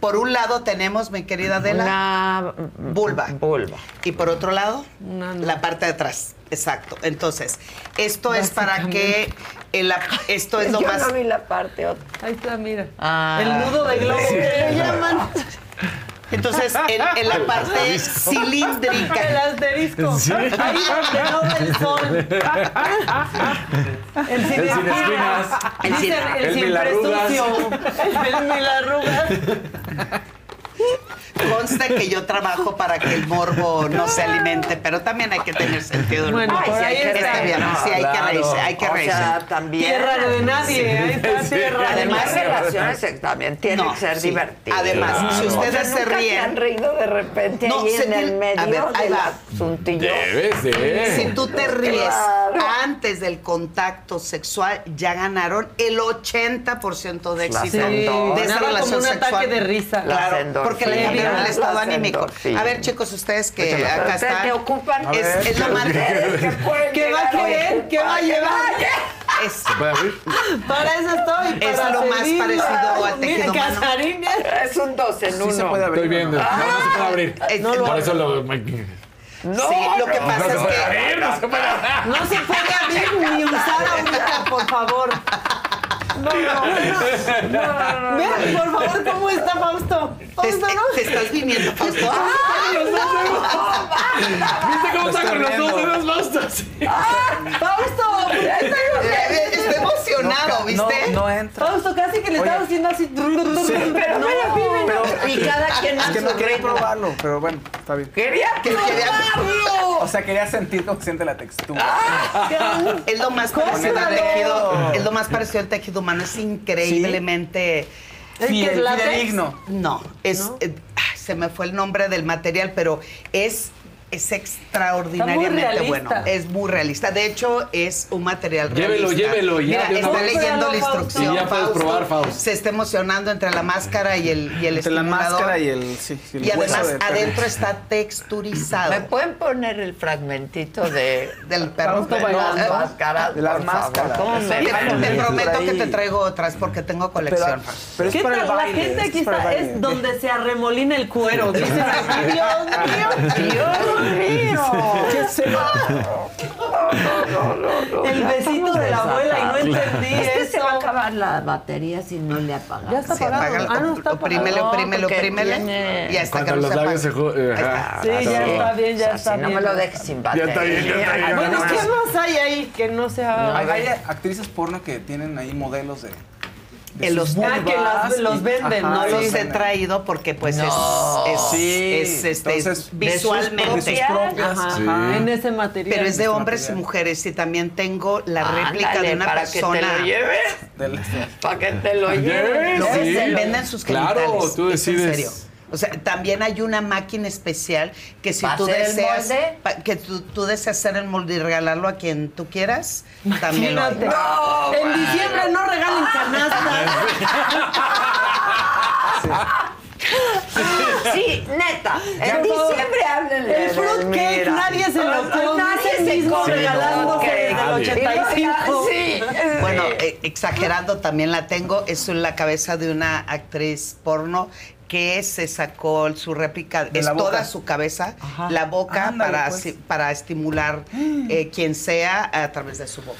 por un lado tenemos, mi querida Adela,
Una
vulva.
vulva.
Y por otro lado,
Una no.
la parte de atrás. Exacto. Entonces, esto es para que el ap- esto es lo
Yo
más
no vi la parte otra.
Ahí está, mira.
Ah.
El nudo de globo que le llaman.
Entonces, en, en la parte
El
cilíndrica.
asterisco.
Sí.
Ahí donde no ve el sol. El sin
El sin
espinas.
El sin-
el,
el
sin
mil arrugas.
presucio. El mil arrugas.
Consta que yo trabajo para que el morbo no se alimente, pero también hay que tener sentido. del
Bueno,
humor.
por
sí,
ahí
hay que
está.
Está bien,
No,
sí, hay que reírse, hay que
O
reírse.
sea, también.
Tierra de nadie. Ahí está
Sí.
tierra de
Además,
nadie.
relaciones también tienen
No,
que ser
sí.
divertidas.
Además, si ustedes
O sea,
se
¿nunca
ríen,
han reído de repente
No,
ahí
se
en el medio
a ver, ahí
del
va.
asuntillo?
Debes de.
Si tú te ríes
Claro.
antes del contacto sexual, ya ganaron el 80% de éxito
Sí,
de esa relación
como un
sexual.
ataque de risa.
Claro, porque le
endorfinas,
cambiaron el estado anímico.
endorfinas.
A ver, chicos, ustedes que acá están.
te ocupan.
Es, es lo más.
¿Qué pueden
¿Qué va a querer? ¿Qué va a llevar?
Es,
¿Puede abrir?
Para eso estoy.
Es
para
lo más parecido al tejido humano.
Casarín es-
Es un dos en uno.
Sí se puede abrir.
Estoy viendo. No, no se puede abrir.
es-
No lo
Por eso lo.
No,
sí, lo que
no.
pasa
No se
es
puede
que.
abrir, no se puede abrir.
No se puede abrir ni usar ahorita, por favor. No, no. Vean, por favor, ¿cómo está Fausto? Fausto, ¿no?
te estás viniendo, Fausto.
¿Viste cómo está con los dos dedos?
Fausto,
Eh, Está emocionado. coordinado, ¿viste?
No, no entra.
Fausto, casi que le estaba haciendo así.
Sí.
Pero no,
Pero-
Y cada quien
Es que no quería probarlo, pero bueno, está bien.
Quería
Que quería-
O sea, quería sentir cómo siente la textura.
Es lo más parecido al tejido, es lo más parecido al tejido humano, es increíblemente
¿Es que es
fidedigno.
No, es eh, ay, se me fue el nombre del material, pero es es extraordinariamente bueno. Es muy realista. De hecho, es un material
Llévelo,
realista.
llévelo, ya,
Mira, está leyendo la instrucción.
Y ya puedes probar, Fausto.
Se está emocionando entre la máscara y el y el
Entre la máscara y el, sí, el
Y
hueso
además
de
adentro está texturizado.
¿Me pueden poner el fragmentito de
del perro
de
bailando.
las máscaras?
De las máscaras.
¿Cómo me
Te, prometo que te traigo otras porque tengo colección.
Pero es
¿Qué
para
tal?
el baile.
la gente
es
aquí
el
está, es donde se arremolina el cuero. Dicen aquí, Dios mío,
Dios mío.
¿Qué se-
el besito de la abuela y no entendí
Es que
eso.
se va a acabar la batería si no le apagas.
Ya está
Sí,
apagado.
apágalo.
Ah, no, está
porque
oprímele.
tiene-
Y hasta
Cuando
que no
los
se
labios se...
Sí, ya está bien, ya
O sea,
está
si no
bien.
me lo dejes sin
Ya
batería.
está bien, ya está bien.
Bueno,
no,
¿qué
no.
más hay ahí que no sea...
Hay, hay actrices porno que tienen ahí modelos de. Sus
los-
Ah, que los- los
y-
venden,
ajá,
¿no?
No
los
he traído porque pues
No.
es, es,
Sí,
es, este,
entonces,
visualmente.
de propias.
Ajá,
Sí.
en ese material.
Pero es de hombres y
material.
mujeres y también tengo la réplica
Ándale,
de una
para
persona.
que te lo lleves. Para que te lo lleves.
Sí.
venden, venden sus
Claro, tú
es en
decides.
O sea, también hay una máquina especial que si
¿Va a
tú deseas pa- que tú, tú deseas hacer el molde y regalarlo a quien tú quieras, también lo hay.
No,
en
bueno.
diciembre no regalen canastas.
Sí, neta. En diciembre háblenle.
El fruitcake, nadie se lo come.
Nadie
Ese
se come el
regalándose
fruitcake.
desde el 85.
Sí.
Bueno, eh, exagerando también la tengo, es la cabeza de una actriz porno que se sacó su réplica,
De
es
boca.
toda su cabeza, la boca
Ándale,
para,
pues.
si- para estimular eh, quien sea a través de su boca.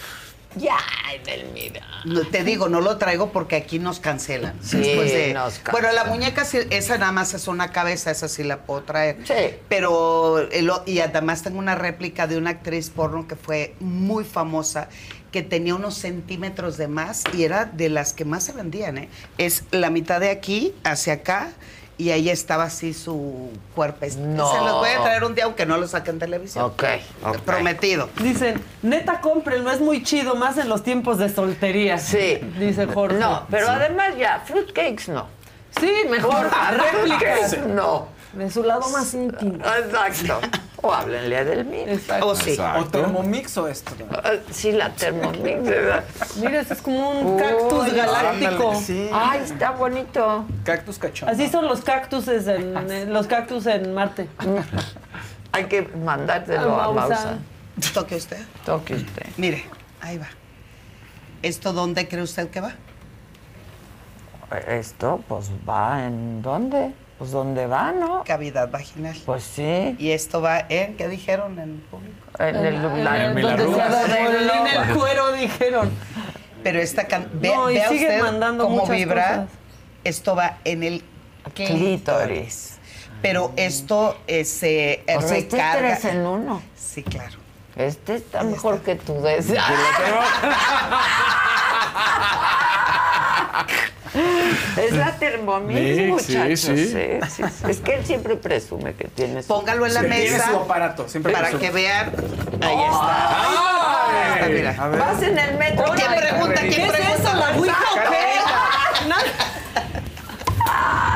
Ya, Edelmira.
No, te digo, no lo traigo porque aquí nos cancelan.
Sí,
Después de-
nos
Bueno, la
cancelan.
muñeca, sí, esa nada más es una cabeza, esa sí la puedo traer.
Sí.
Pero, el o- y además tengo una réplica de una actriz porno que fue muy famosa, que tenía unos centímetros de más y era de las que más se vendían, ¿eh? Es la mitad de aquí hacia acá y ahí estaba así su cuerpo.
No.
Se los voy a traer un día aunque no lo saquen en televisión.
Ok, ok.
Prometido.
Dicen, neta, cómprenlo, es muy chido, más en los tiempos de soltería.
Sí.
Dice Jorge.
No, pero además ya, fruitcakes no.
Sí, mejor, réplicas.
No.
De su lado más íntimo.
Exacto. O háblenle a Edelmira.
O sí.
O termomix o esto.
Ah, Sí, la Thermomix, ¿verdad?
Mira, es como un cactus galáctico.
ándale, sí.
Ay, está bonito.
Cactus cachón.
Así son los cactuses en, en- los cactus en Marte.
Hay que mandártelo
A. Mausa.
Toque usted.
Toque usted.
Mire, ahí va. ¿Esto dónde cree usted que va?
Esto, pues va en dónde? Pues dónde va, ¿no?
Cavidad vaginal.
Pues sí.
Y esto va en, ¿qué dijeron en público?
En el, la-
En- donde se arremolina el cuero, dijeron.
Pero esta ve-
No,
vea usted
mandando
cómo vibra.
cosas.
Esto va en el clítoris.
clítoris.
Pero esto eh, se
O sea, este es
recarga.
tres en uno.
Sí, claro.
Este está mejor que tu deseo. Es la Thermomix,
Sí,
muchachos.
sí, sí.
sí, sí, sí. Es que él siempre presume que tiene su...
Póngalo en la
Sí, tiene
mesa
su aparato, siempre
para
presume.
que vean. Ahí está. Ahí está, mira.
A ver.
Vas en el metro.
¿Quién
Ay,
pregunta?
qué
¿Quién
¿Qué es
pregunta?
eso, la ouija o qué? No,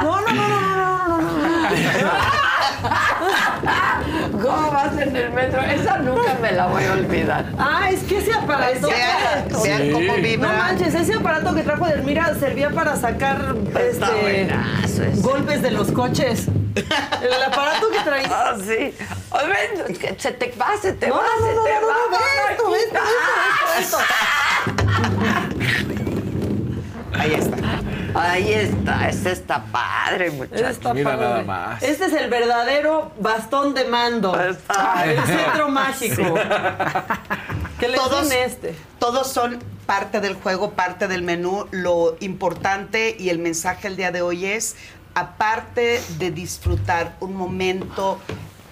no, no, no, no, no, no, no.
¿Cómo vas en el metro? Esa nunca me la voy a olvidar.
Ah, es que ese aparato.
Vean, vean
Sí.
cómo
No
vibra.
manches, ese aparato que trajo Delmira servía para sacar este,
buenazo ese.
golpes de los coches. El aparato que traía.
Ah, sí. Que se te va, se te
No,
va,
no,
se
no,
te
no,
va.
no, ve esto, esto, esto, esto, esto.
Ahí está.
Ahí está, este está padre, muchachos.
Está
Mira
padre.
nada más.
Este es el verdadero bastón de mando.
Está.
El centro mágico. Que le
Todos-
este.
Todos son parte del juego, parte del menú. Lo importante y el mensaje el día de hoy es, aparte de disfrutar un momento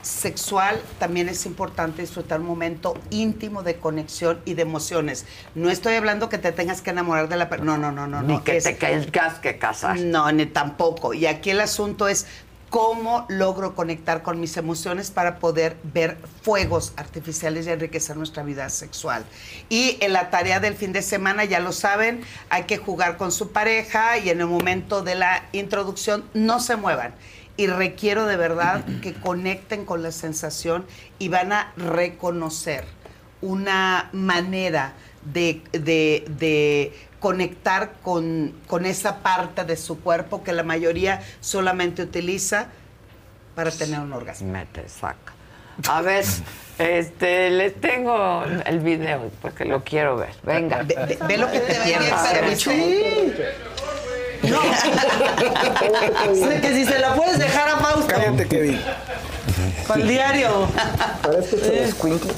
sexual también es importante disfrutar un momento íntimo de conexión y de emociones. No estoy hablando que te tengas que enamorar de la persona. No, no, no, no.
Ni
no,
que
es-
te tengas que casar.
No, ni tampoco. Y aquí el asunto es cómo logro conectar con mis emociones para poder ver fuegos artificiales y enriquecer nuestra vida sexual. Y en la tarea del fin de semana, ya lo saben, hay que jugar con su pareja y en el momento de la introducción no se muevan. Y requiero de verdad que conecten con la sensación y van a reconocer una manera de, de- de conectar con, con esa parte de su cuerpo que la mayoría solamente utiliza para tener un orgasmo.
Mete, saca. A ver, este, les tengo el video porque lo quiero ver. Venga.
Ve, ve- ve lo que te va a
Sé que si se la puedes dejar a Fausto.
Cállate, Kevin.
Para el diario.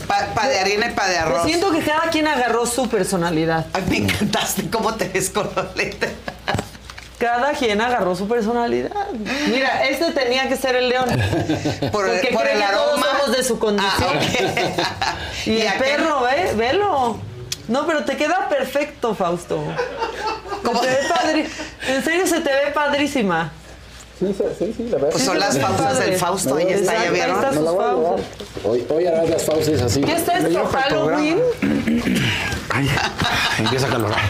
Para de harina y para de arroz.
Pues siento que cada quien agarró su personalidad.
Ay, me encantaste cómo te ves con los lentes.
Cada quien agarró su personalidad. Mira, este tenía que ser el león.
Por,
Porque
por
cree
el
que todos
aroma.
somos de su condición.
Ah,
Y
¿Y
el
aquel?
perro, ¿ve? Velo. No, pero te queda perfecto, Fausto. Se te ve padri- En serio, se te ve padrísima.
Sí, sí, sí, la verdad.
Pues son las pausas del Fausto, ahí está, ¿ya
ahí
vieron?
está
Me
sus pausas.
Hoy, hoy harás las pausas así.
¿Qué es esto? ¿Halloween?
Ay, empieza a calorar.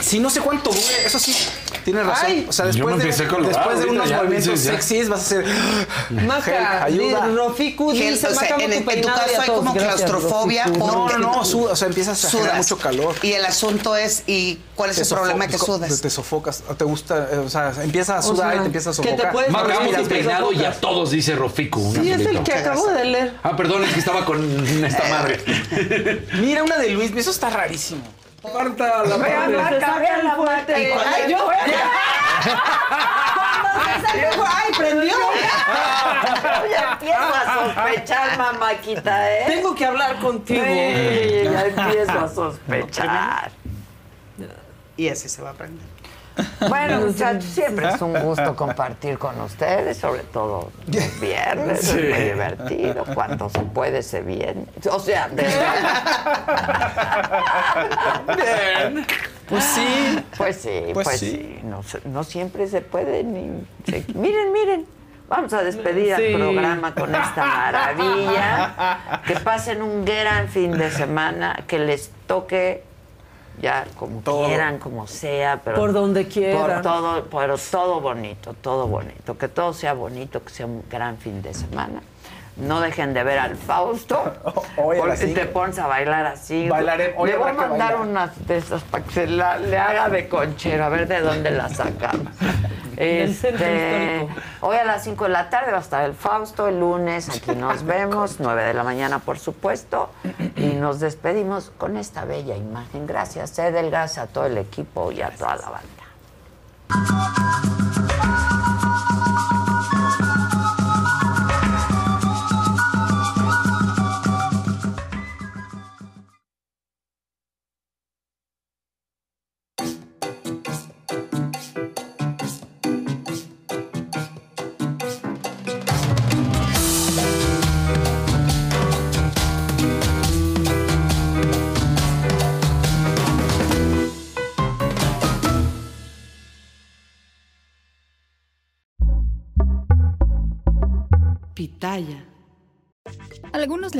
Sí, no sé cuánto dure, eso sí. Tienes razón.
Ay.
o sea, después de, unos
ya
movimientos
ya.
sexys vas a hacer.
Maca,
ayuda.
di- Rofiku dice,
o sea,
Maca,
en,
tu
en caso hay como
Gracias,
claustrofobia
Rofiku.
No, no, no, suda, o sea, empiezas a generar
sudas.
mucho calor.
Y el asunto es, ¿y cuál es
Te
el problema que sudas?
Te sofocas, o te gusta, eh, o sea, empiezas a
O
sudar
sea,
y te empiezas a
que te
sofocar.
puedes- te
peinado y a
sofocas.
todos dice Rofico. un
Sí, es el que acabo de leer.
Ah, perdón, es que estaba con esta madre.
Mira una de Luis, eso está rarísimo.
Marta, la.
Maca, vean la muerte. Ay, yo. Fue- Ay, prendió.
Ya empiezo a sospechar, mamáquita, ¿eh?
Tengo que hablar contigo.
Sí, ya empiezo a sospechar.
Y así se va a aprender.
Bueno, muchachos, siempre es un gusto compartir con ustedes, sobre todo los viernes, es muy divertido, cuando se puede se viene. O sea, de
Bien. Pues sí.
Pues sí,
Pues
pues,
sí.
sí. No, no siempre se puede ni... se- Miren, miren. Vamos a despedir
Sí.
al programa con esta maravilla. Que pasen un gran fin de semana, que les toque ya como
Todo.
quieran, como sea, pero
Por donde quieran.
Por todo, pero todo bonito, todo bonito, que todo sea bonito, que sea un gran fin de semana. No dejen de ver al Fausto.
Hoy a las
porque te
cinco.
pones a bailar así.
Bailaré- hoy
Le voy a mandar unas de esas para que se la- le haga de conchero, a ver de dónde la sacamos. Este, hoy a las 5 de la tarde va a estar el Fausto, el lunes aquí nos vemos, 9 de la mañana por supuesto, y nos despedimos con esta bella imagen. Gracias, Edel, gracias a todo el equipo y a toda la banda.